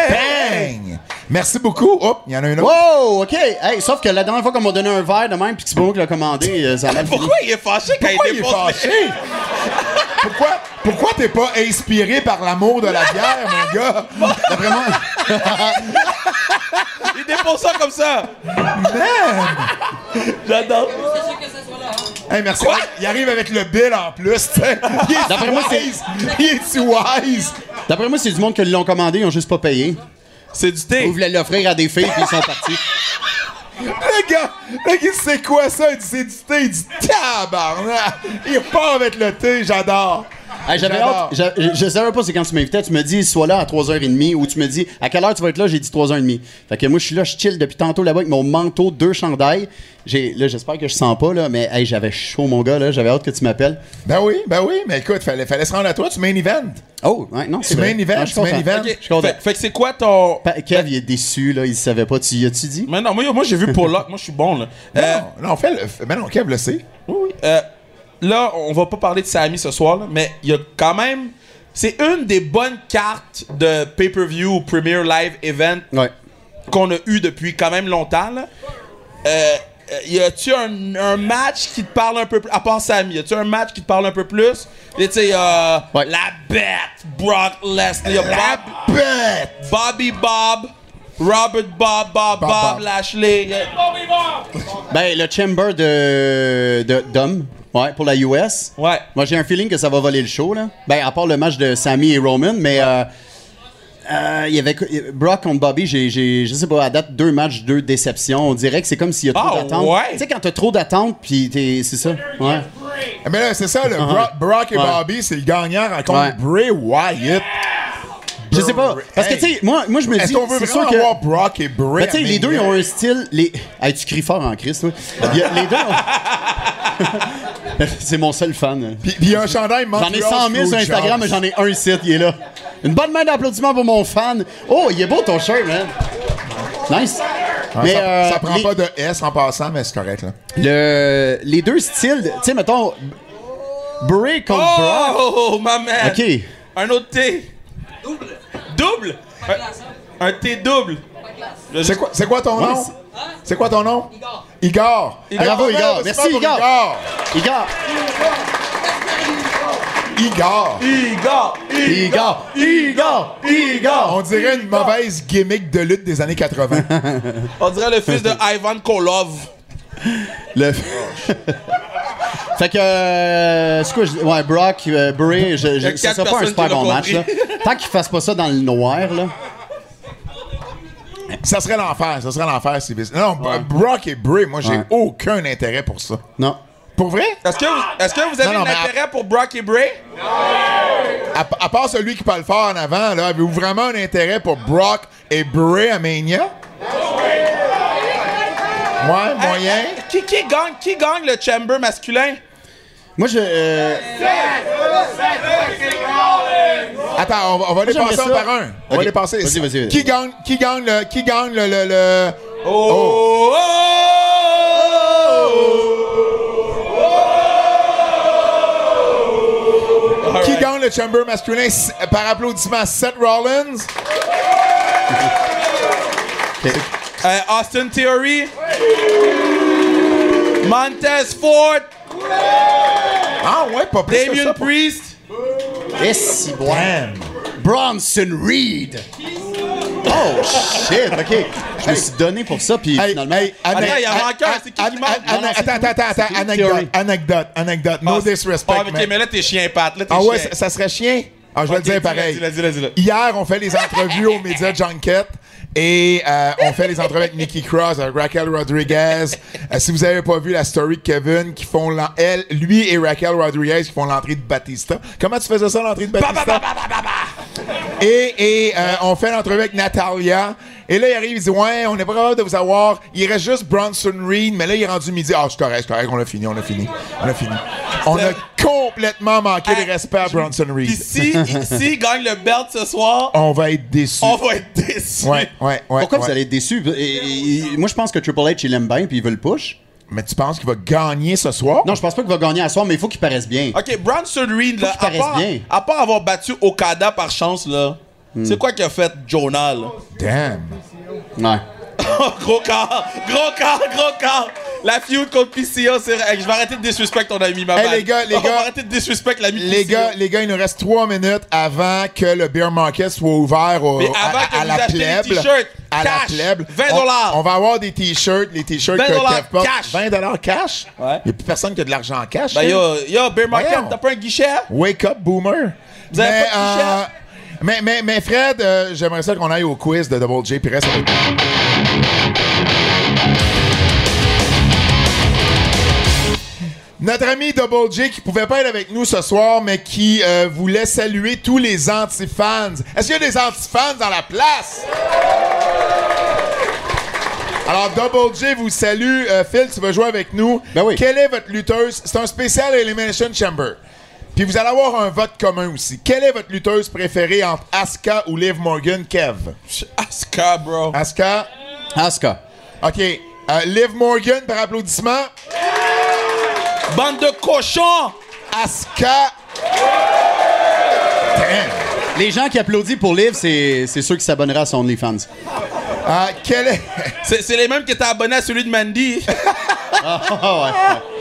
Bang! Merci beaucoup. Hop, il y en a un autre. Wow, OK. Hey, sauf que la dernière fois qu'on m'a donné un verre de même puis que c'est moi qui l'a commandé, euh, ça. Pourquoi il est fâché quand Pourquoi il il est fâché? pourquoi pourquoi t'es pas inspiré par l'amour de la bière, mon gars? D'après moi, Il dépose ça comme ça. J'adore. Hey, merci. Il arrive avec le bill en plus. t'sais. Il est D'après moi, c'est- wise. Il est si wise. d'après moi, c'est du monde qui l'ont commandé, ils ont juste pas payé. C'est du Ils thé. voulaient l'offrir à des filles puis ils sont partis. Le gars, le gars, c'est quoi ça? Il dit c'est du thé. Il dit tabarnak. Il repart avec le thé. J'adore. Hey, j'avais J'adore. hâte. j'a- Je, je savais pas c'est quand tu m'invitais. Tu me dis, sois là à 3h30 ou tu me dis, à quelle heure tu vas être là? J'ai dit 3h30. Fait que moi, je suis là, je chill depuis tantôt là-bas avec mon manteau, deux chandails. J'ai, là, j'espère que je sens pas, là, mais hey, j'avais chaud, mon gars, là. J'avais hâte que tu m'appelles. Ben oui, ben oui. Mais écoute, fallait, fallait se rendre à toi. Tu main event. Oh, ouais, non, c'est Tu vrai. main event. Ah, je Tu main event. Ok. Je suis content. Fait, fait que c'est quoi ton. Pa- Kev, il est déçu, là. Il savait pas. Tu y as-tu dit? Mais non, moi, moi j'ai vu Pollock. Moi, je suis bon, là. Euh, Non, non, fais le. Ben non, Kev le sait. Oui, oui. Euh, là, on va pas parler de Sami ce soir, là, mais il y a quand même. C'est une des bonnes cartes de pay-per-view ou Premier Live Event Ouais. qu'on a eu depuis quand même longtemps. Là. Euh, euh, y a-tu un, un match qui te parle un peu plus, à part Sami, y a-tu un match qui te parle un peu plus? Et tu sais, y a Ouais. la bête, Brock Lesnar, y a Bob- Bête! Bobby Bob, Robert Bob, Bob, Bob, Bob. Lashley. y a- Ben, le chamber de, de, d'hommes. Ouais, pour la US. Ouais. Moi, j'ai un feeling que ça va voler le show, là. Ben, à part le match de Sammy et Roman, mais euh, euh, il y avait Brock contre Bobby, j'ai, j'ai, je sais pas, à date, deux matchs, deux déceptions. On dirait que c'est comme s'il y a trop Ah, d'attentes. ouais? Tu sais, quand t'as trop d'attentes, puis t'es, c'est ça. Ouais. Mais là, c'est ça, le Brock, Brock et Ouais. Bobby, c'est le gagnant rencontre Ouais. Bray Wyatt. Je sais pas. Parce que, tu sais, moi, moi, je me dis. Est-ce qu'on veut c'est vraiment que. avoir Brock et Bray? Ben, tu sais, les deux, ils ont un style. Les... Hey, tu cries fort en Christ, toi. Les deux ont- C'est mon seul fan. Puis, puis il y a un chandail J'en ai 100 000 sur Instagram, mais j'en ai un site, il est là. Une bonne main d'applaudissement pour mon fan. Oh, il est beau ton shirt, man. Nice. Ah, mais ça, euh, ça prend les, pas de S en passant, mais c'est correct, là. le- les deux styles, tu sais, mettons, Bray contre Brock. Oh, ma man! Ok. Un autre thé. Double. Double? Un, un thé double. C'est quoi, ton nom? c'est- C'est quoi ton nom? Igor. Igor. Bravo, Igor. Merci, Igor. Igor. Igor. Igor. Igor! Igor. Igor. Igor. On dirait une mauvaise gimmick de lutte des années 80. On dirait le fils de Ivan Kolov. Le... fait que, euh, c'est quoi, je dis? ouais, Brock, euh, Bray, je, je, ça sera pas un super bon match, là. Tant qu'ils fassent pas ça dans le noir, là. Ça serait l'enfer, ça serait l'enfer, si Non, Brock et Bray, moi, j'ai Ouais. aucun intérêt pour ça. Non. Pour vrai? Est-ce que, vous- est-ce que vous avez Non, non, un intérêt pour Brock et Bray? À, à part celui qui parle fort en avant, là, avez-vous vraiment un intérêt pour Brock et Bray à Mania? Ouais, moyen. Hey, hey, qui, qui, gagne, qui gagne le chamber masculin? Moi, je. euh, Attends, on va, on va les passer un par un. On va les passer. Vas-y, vas-y, vas-y. Qui gagne, qui gagne le, qui gagne le, le, le- Oh! qui gagne le chamber masculin par applaudissement? Seth Rollins. Euh, Austin Theory? Montez Ford, Ah ouais, pas plus que Damien ça. pour- Priest. Et si bon. Damn. Bronson Reed. Oh shit, ok. Je me suis donné pour ça, puis Hey, finalement. hey, Attends, ana- il y a a- manqué un, a- c'est qui qui manque? Non, Attends, attends, attends, attends. Theory. Anecdote, anecdote, anecdote. No Ah, disrespect, Ah, ok, man. mais là, t'es chien, Pat. Là, t'es Ah ouais, chien. ça, ça serait chien? Ah, je vais le dire pareil. dis-le, dis-le, dis-le. Hier, on fait les entrevues aux médias Junket et euh, on fait les entrevues avec Nikki Cross, avec Raquel Rodriguez. Euh, si vous avez pas vu la story de Kevin qui font elle, lui et Raquel Rodriguez qui font l'entrée de Batista. Comment tu faisais ça l'entrée de Batista? Et, et euh, on fait l'entrevue avec Natalia. Et là, il arrive, il dit Ouais, on n'est pas capable de vous avoir. Il reste juste Bronson Reed, mais là, il est rendu midi. Ah, c'est correct, c'est correct, on a fini, on a fini. On a fini. On a complètement manqué de respect à Bronson Puis Reed. si, si il gagne le belt ce soir, On va être déçus. on va être déçus. Ouais, ouais, ouais. Pourquoi ouais. vous allez être déçus? Et- et- et- moi, je pense que Triple H, il aime bien, puis il veut le push. Mais tu penses qu'il va gagner ce soir? Non, je pense pas qu'il va gagner à soir, mais il faut qu'il paraisse bien. Ok, Bronson Reed, là, à paraisse part, bien. à part avoir battu Okada par chance, là, c'est quoi qu'il a fait Jonah, là? Damn. Ouais. gros corps, gros corps, gros corps. La feud contre PCO, c'est vrai. Je vais arrêter de disrespect ton ami, ma Hey, les gars, les On va gars. arrêter de disrespect l'ami Les PCO. gars, les gars, il nous reste trois minutes avant que le beer market soit ouvert au, Mais avant à, que à vous la plèbe. À la plèbe. 20 On- dollars. On, va avoir des t-shirts, les t-shirts 20 que Kev porte. cash. 20 dollars cash? Ouais. Il n'y a plus personne qui a de l'argent en cash. Ben Phil. yo, yo, Bear Market, t'as pas un guichet? Wake up, boomer. Vous avez mais, pas de t-shirt? euh, mais, mais, mais Fred, euh, j'aimerais ça qu'on aille au quiz de Double J puis reste avec Notre ami Double J qui pouvait pas être avec nous ce soir, mais qui euh, voulait saluer tous les anti-fans. Est-ce qu'il y a des anti-fans dans la place? Alors, Double J vous salue. Euh, Phil, tu vas jouer avec nous? Ben oui. Quelle est votre lutteuse? C'est un spécial Elimination Chamber. Puis vous allez avoir un vote commun aussi. Quelle est votre lutteuse préférée entre Asuka ou Liv Morgan, Kev? Asuka, bro. Asuka? Asuka. OK. Euh, Liv Morgan, par applaudissement. Bande de cochons! Asuka. Damn. Les gens qui applaudissent pour Liv, c'est c'est ceux qui s'abonneraient à son OnlyFans. Euh, quelle est... C'est c'est les mêmes qui étaient abonnés à celui de Mandy. Ah ouais.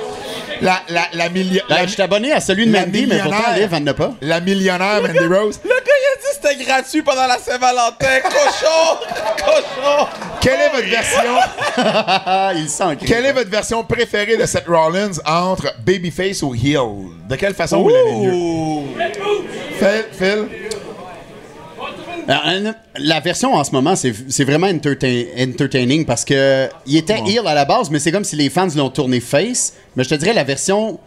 La, la, la, milli- Là, la- je suis abonné à celui de Mandy, mais pourtant, millionnaire. Liv, elle n'a pas. la millionnaire Mandy Rose. Le gars, il a dit que c'était gratuit pendant la Saint-Valentin. Cochon! Cochon! Quelle est votre version... Il sent Quelle est votre version préférée de Seth Rollins entre Babyface ou Heel? De quelle façon vous l'avez mieux? Phil? Alors, La version en ce moment, c'est c'est vraiment entertain- entertaining parce que il était heel à la base, mais c'est comme si les fans l'ont tourné face. Mais je te dirais la version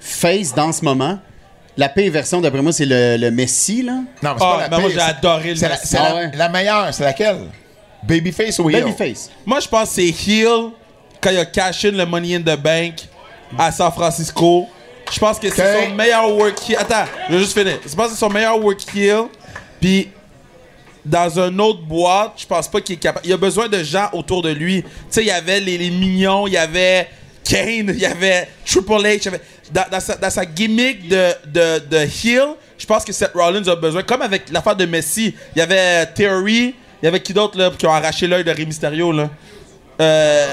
face dans ce moment. La P version, d'après moi, c'est le, le Messi, là. Non, mais c'est Ah, pas la ben moi, pire, j'ai adoré le C'est la, Messi. c'est Ah la- ouais. la meilleure, c'est laquelle? Babyface ou Heel? Babyface. Moi, je pense que c'est Hill quand il a cash in le Money in the Bank à San Francisco. Je pense que c'est son meilleur work heel. Attends, je vais juste finir. Je pense que c'est son meilleur work heel. Puis, dans un autre boîte, je pense pas qu'il est capable. Il a besoin de gens autour de lui. Tu sais, il y avait les, les mignons, il y avait Kane, il y avait Triple H. avait- dans, dans sa, dans sa gimmick de, de, de heel, je pense que Seth Rollins a besoin. Comme avec l'affaire de Messi, il y avait Theory, il y avait qui d'autre là, qui ont arraché l'œil de Rey Mysterio là? Euh,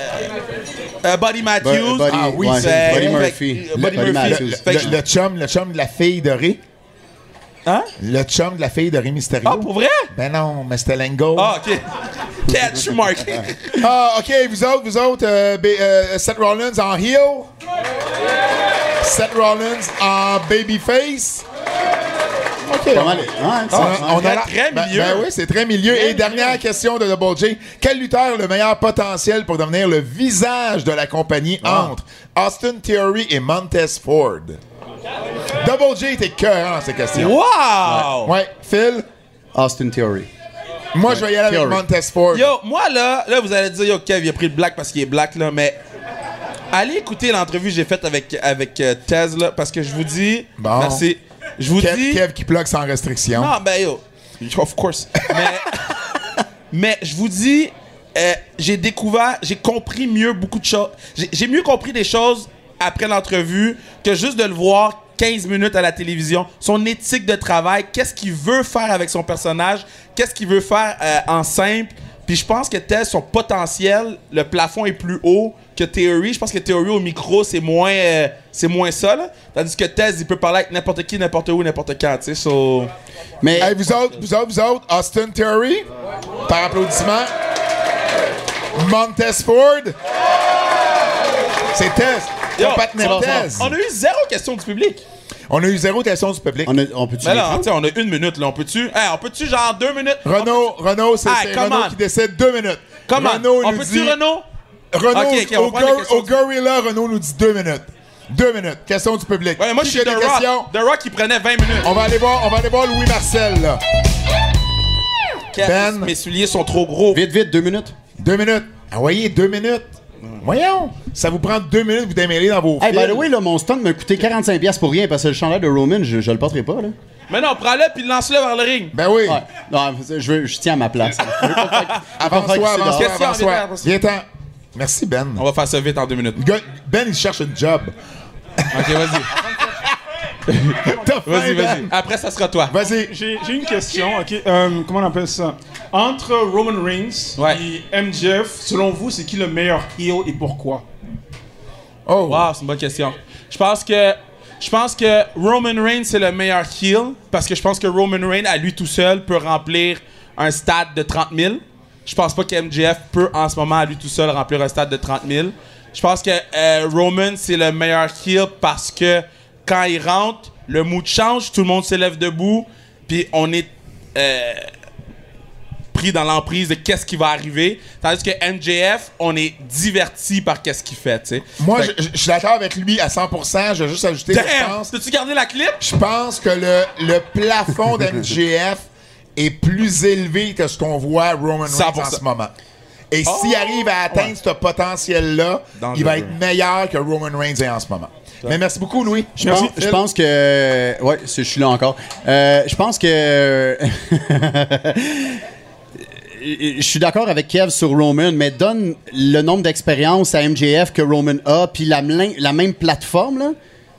euh, Buddy Matthews. Buddy- Ah oui, ouais, c'est- Buddy Murphy. fait- Buddy Buddy Murphy. Le, que- le chum, le chum de la fille de Rey. Hein? Le chum de la fille de Rey Mysterio. Ah, pour vrai? Ben non, mais c'était Lango. Ah, ok. Catch mark. Ah, OK, vous autres, vous autres, euh, euh, Seth Rollins en heel. Seth Rollins en babyface. OK. Pas mal. On, ouais. on a très, la- très ben- milieu. Ben, oui, c'est très milieu. Et dernière question de Double J. Quel lutteur a le meilleur potentiel pour devenir le visage de la compagnie Ah. entre Austin Theory et Montez Ford? Double J était cœur dans ces questions. Wow! Ouais, Phil, Austin Theory. moi je vais y aller avec. Montez Ford. Yo, moi là, là vous allez dire, yo, Kev, il a pris le black parce qu'il est black là, mais allez écouter l'entrevue que j'ai faite avec, avec euh, Tez là, parce que je vous dis, Bon. merci. Je vous Kev, dis, Kev qui plug sans restriction. non, ben yo, of course. mais, mais je vous dis, euh, j'ai découvert, j'ai compris mieux beaucoup de choses. J'ai mieux compris des choses après l'entrevue que juste de le voir 15 minutes à la télévision. Son éthique de travail, qu'est-ce qu'il veut faire avec son personnage, qu'est-ce qu'il veut faire euh, en simple. Puis je pense que Tez, son potentiel, le plafond est plus haut que Theory. Je pense que Theory au micro, c'est moins, euh, c'est moins ça. Là. Tandis que Tez, il peut parler avec n'importe qui, n'importe où, n'importe quand. Tu sais, so... Mais Hey, vous autres, vous autres, vous autres, Austin Theory, par applaudissement. Montez Ford. C'est Tess. Yo, Tess. On a eu zéro question du public. On a eu zéro question du public. on, a- on peut-tu Mais là, on a une minute, là. On peut-tu, hey, on peut-tu genre deux minutes? Renault, Renault, c'est Hey, on. qui décide deux minutes. Comment? Renault On nous peut-tu, dit- Renaud? On au, au Gorilla, Renault nous dit deux minutes. Deux minutes. Question du public. Ouais, moi, je Qui suis The des Rock. questions? The Rock, il prenait 20 minutes. On va aller voir, on va aller voir Louis Marcel, là. Ben. Mes souliers sont trop gros. Vite, vite, deux minutes. Deux minutes. Envoyez deux minutes. Voyons. Ça vous prend deux minutes, vous démêler dans vos Hey, by the way, là, mon stunt m'a coûté 45$ pour rien parce que le chandail de Roman, je, je le porterai pas, là. Mais non, prends-le puis lance-le vers le ring. Ben oui. Ouais. Non, je, veux, je tiens à ma place. Avance-toi, Question, avance-toi, question, avance-toi. viens-t'en. Viens-t'en. Merci, Ben. On va faire ça vite en deux minutes. Le gars- Ben, il cherche un job. Ok, vas-y. Vas-y, vas-y. Après, ça sera toi. Vas-y. J'ai j'ai une question, ok. Euh, comment on appelle ça? Entre Roman Reigns Ouais. et MJF, selon vous, c'est qui le meilleur heel et pourquoi? Oh. Wow, c'est une bonne question. Je pense que je pense que Roman Reigns c'est le meilleur heel parce que je pense que Roman Reigns à lui tout seul peut remplir un stade de 30 000. Je pense pas que MJF peut en ce moment à lui tout seul remplir un stade de 30 000. Je pense que euh, Roman c'est le meilleur heel parce que quand il rentre, le mood change, tout le monde se lève debout, puis on est euh, pris dans l'emprise de qu'est-ce qui va arriver. Tandis que MJF, on est diverti par qu'est-ce qu'il fait, tu sais. Moi, Fait je, je suis d'accord avec lui à 100%. Je vais juste ajouter, je Damn! pense, Peux-tu garder la clip? je pense que le, le plafond d'MGF est plus élevé que ce qu'on voit Roman Reigns en 100%. ce moment. Et s'il arrive à atteindre ce potentiel-là, il va être meilleur que Roman Reigns est en ce moment. Mais merci beaucoup, Louis. Je pense, je pense que. Ouais, c'est- je suis là encore. Euh, je pense que. Je suis d'accord avec Kev sur Roman, mais donne le nombre d'expériences à MJF que Roman a, puis la, la même plateforme, là.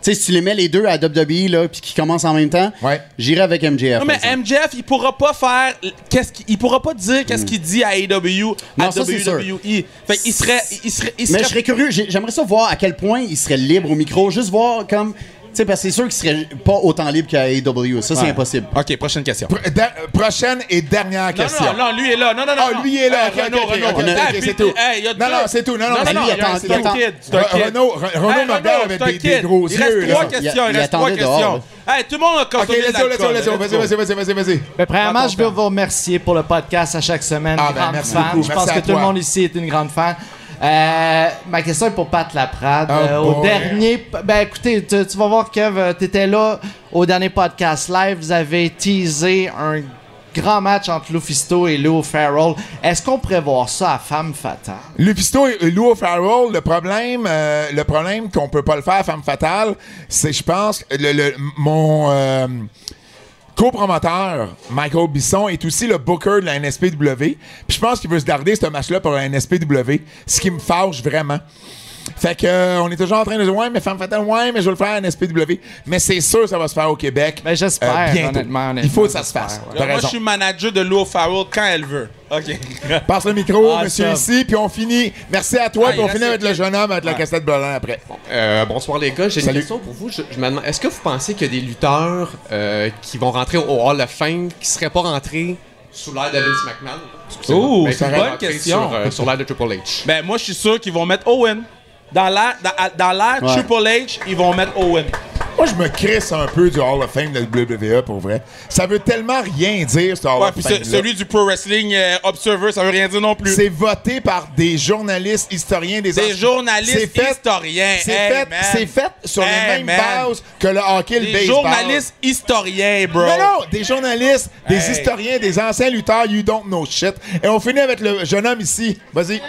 Tu sais, si tu les mets les deux à WWE, là, puis qu'ils commencent en même temps, Ouais. j'irai avec MJF. Non, mais exemple. MJF, il pourra pas faire. Qu'est-ce qu'il il pourra pas dire qu'est-ce qu'il dit à AEW, à Non, ça, c'est sûr. WWE. Fait qu'il serait. Il serait, il Mais serait je serais curieux, j'ai- j'aimerais ça voir à quel point il serait libre au micro, juste voir comme. Tu sais, parce que c'est sûr qu'il serait pas autant libre qu'à AEW. Ça, c'est Ouais. impossible. Ok, prochaine question. Pr- da- prochaine et dernière Non, question. non, non, lui est là. Non, non, non. Ah, non. lui est là. Hey, Ok, Renaud, ok, ok, Renaud. ok, ok, Hey, ok, puis- c'est tout. hey, il y a Non, deux- non, c'est tout. Non, non, non, c'est non, lui, attends, attends, c'est un kid. Re-. Renaud, Re- Renaud Hey, regarde Renaud, avec c'est un des, des kid. gros Il yeux. reste trois là. questions. Il- Il il reste trois attendait dehors, questions. Hey, tout le monde a Ok, consommé let's de go, let's go, let's go. Vas-y, vas-y, vas-y, vas-y, vas-y. Ben, premièrement, je veux vous remercier pour le podcast à chaque semaine. Ah, ben, grande merci fan. beaucoup. Je Merci pense à que tout le toi. monde ici est une grande fan. Euh, ma question est pour Pat Laprade. Oh Euh, au dernier. Ben écoutez, tu, tu vas voir, Kev, euh, t'étais là au dernier podcast live. Vous avez teasé un grand match entre Lufisto et Lou Farrell. Est-ce qu'on pourrait voir ça à Femme Fatale? Lufisto et Lou Farrell, le problème, euh, le problème qu'on peut pas le faire, femme fatale, c'est, je pense, le, le- mon euh, copromoteur, Michael Bisson, est aussi le booker de la NSPW. Puis je pense qu'il veut se garder ce match-là pour la NSPW, ce qui me fâche vraiment. Fait que euh, on est toujours en train de dire ouais mais femme fatale ouais mais je vais le faire à NSPW mais c'est sûr que ça va se faire au Québec Ben, j'espère, euh, honnêtement, honnêtement, il faut que ça se fasse ouais. Moi, je suis manager de Lou Farrell quand elle veut. OK. Passe le micro, Ah, monsieur ça. ici, puis on finit. Merci à toi, Ah, puis on finit avec le- le jeune homme avec la cassette Blanc après. Euh, bonsoir les gars, j'ai une question pour vous. Je, je me demande, est-ce que vous pensez qu'il y a des lutteurs euh, qui vont rentrer au Hall of Fame qui seraient pas rentrés sous l'air de Vince McMahon? Mais c'est une bonne question. Sur, euh, sur l'air de Triple H. Ben, moi, je suis sûr qu'ils vont mettre Owen. Dans l'air, dans, dans Ouais. Triple H, ils vont mettre Owen. Moi, je me crisse un peu du Hall of Fame de la WWE, pour vrai. Ça veut tellement rien dire, ce Hall Ouais, of Fame. ce- celui du Pro Wrestling euh, Observer, ça veut rien dire non plus. C'est voté par des journalistes, historiens, des Des journalistes fait- historiens. C'est Hey, fait, fait sur Hey, les mêmes man. bases que le hockey, le Des baseball. journalistes historiens, bro. Non, non, des journalistes, des Hey. historiens, des anciens lutteurs, you don't know shit. Et on finit avec le jeune homme ici. Vas-y.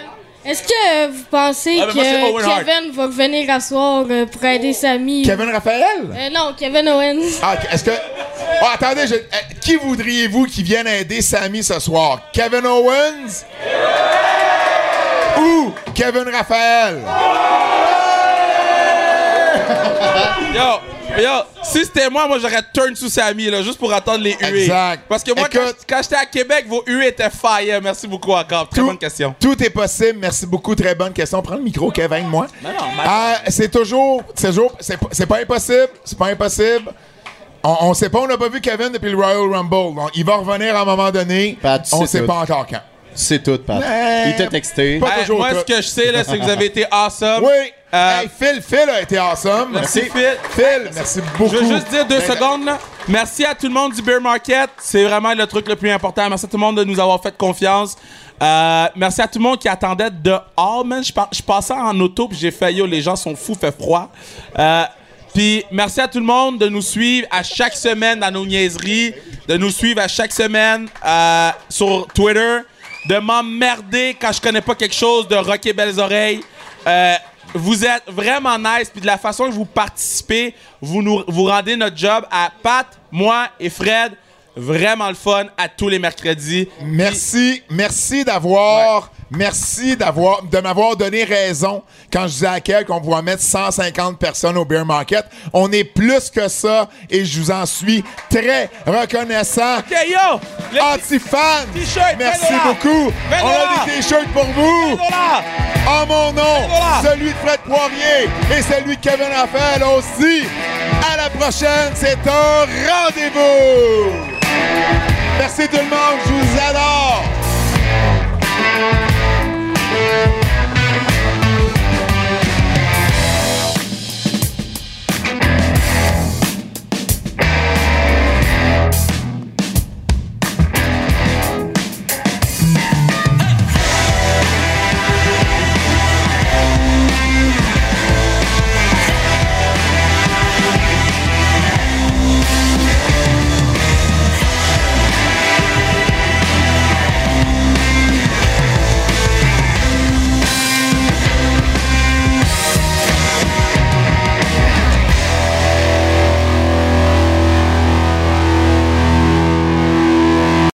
Est-ce que vous pensez Ah, ben, que Hart. Kevin va revenir à soir euh, pour aider Samy? Kevin Raphaël? Euh, non, Kevin Owens. Ah, est-ce que. Oh, attendez, je- euh, qui voudriez-vous qui vienne aider Sammy ce soir? Kevin Owens? Ou Kevin Raphaël? Yo, Yo, si c'était moi, moi j'aurais turn sous Samy là, juste pour attendre les huées. Exact. Parce que moi, quand, Écoute- quand j'étais à Québec, vos huées étaient fire. Merci beaucoup encore. Très bonne question. Tout est possible. Merci beaucoup. Très bonne question. Prends le micro, Kevin, moi. Non, non, Ah, c'est toujours. C'est toujours. C'est pas- impossible. C'est pas impossible. On, on sait pas, on n'a pas vu Kevin depuis le Royal Rumble. Donc, il va revenir à un moment donné. Pat, tu on sait tout. pas encore quand. C'est tout, Pat. Mais- Il t'a texté. Pas Hey, toujours moi, tout. ce que je sais, là, c'est que vous avez été awesome. Oui. Euh, Hey, Phil, Phil a été awesome. Merci, Phil. Phil, merci beaucoup. Je veux juste dire deux Ben, secondes. Là. Merci à tout le monde du Beer Market. C'est vraiment le truc le plus important. Merci à tout le monde de nous avoir fait confiance. Euh, merci à tout le monde qui attendait dehors, man. Je, par- je passais en auto puis j'ai fait yo, les gens sont fous, fait froid. Euh, puis merci à tout le monde de nous suivre à chaque semaine dans nos niaiseries, de nous suivre à chaque semaine euh, sur Twitter, de m'emmerder quand je connais pas quelque chose, de rocker belles oreilles. Euh, vous êtes vraiment nice, puis de la façon que vous participez, vous nous vous rendez notre job à Pat, moi et Fred. Vraiment le fun à tous les mercredis. Merci, merci d'avoir, merci d'avoir, de m'avoir donné raison quand je disais à quel qu'on pouvait mettre 150 personnes au Beer Market. On est plus que ça et je vous en suis très reconnaissant. Ok, yo! Anti-fan, t-shirt, merci 20 beaucoup. 20 On a des t-shirts pour vous. En mon nom, 20 celui de Fred Poirier et celui de Kevin Raphaël aussi. À la prochaine, c'est un rendez-vous. Merci tout le monde. Je vous Yeah.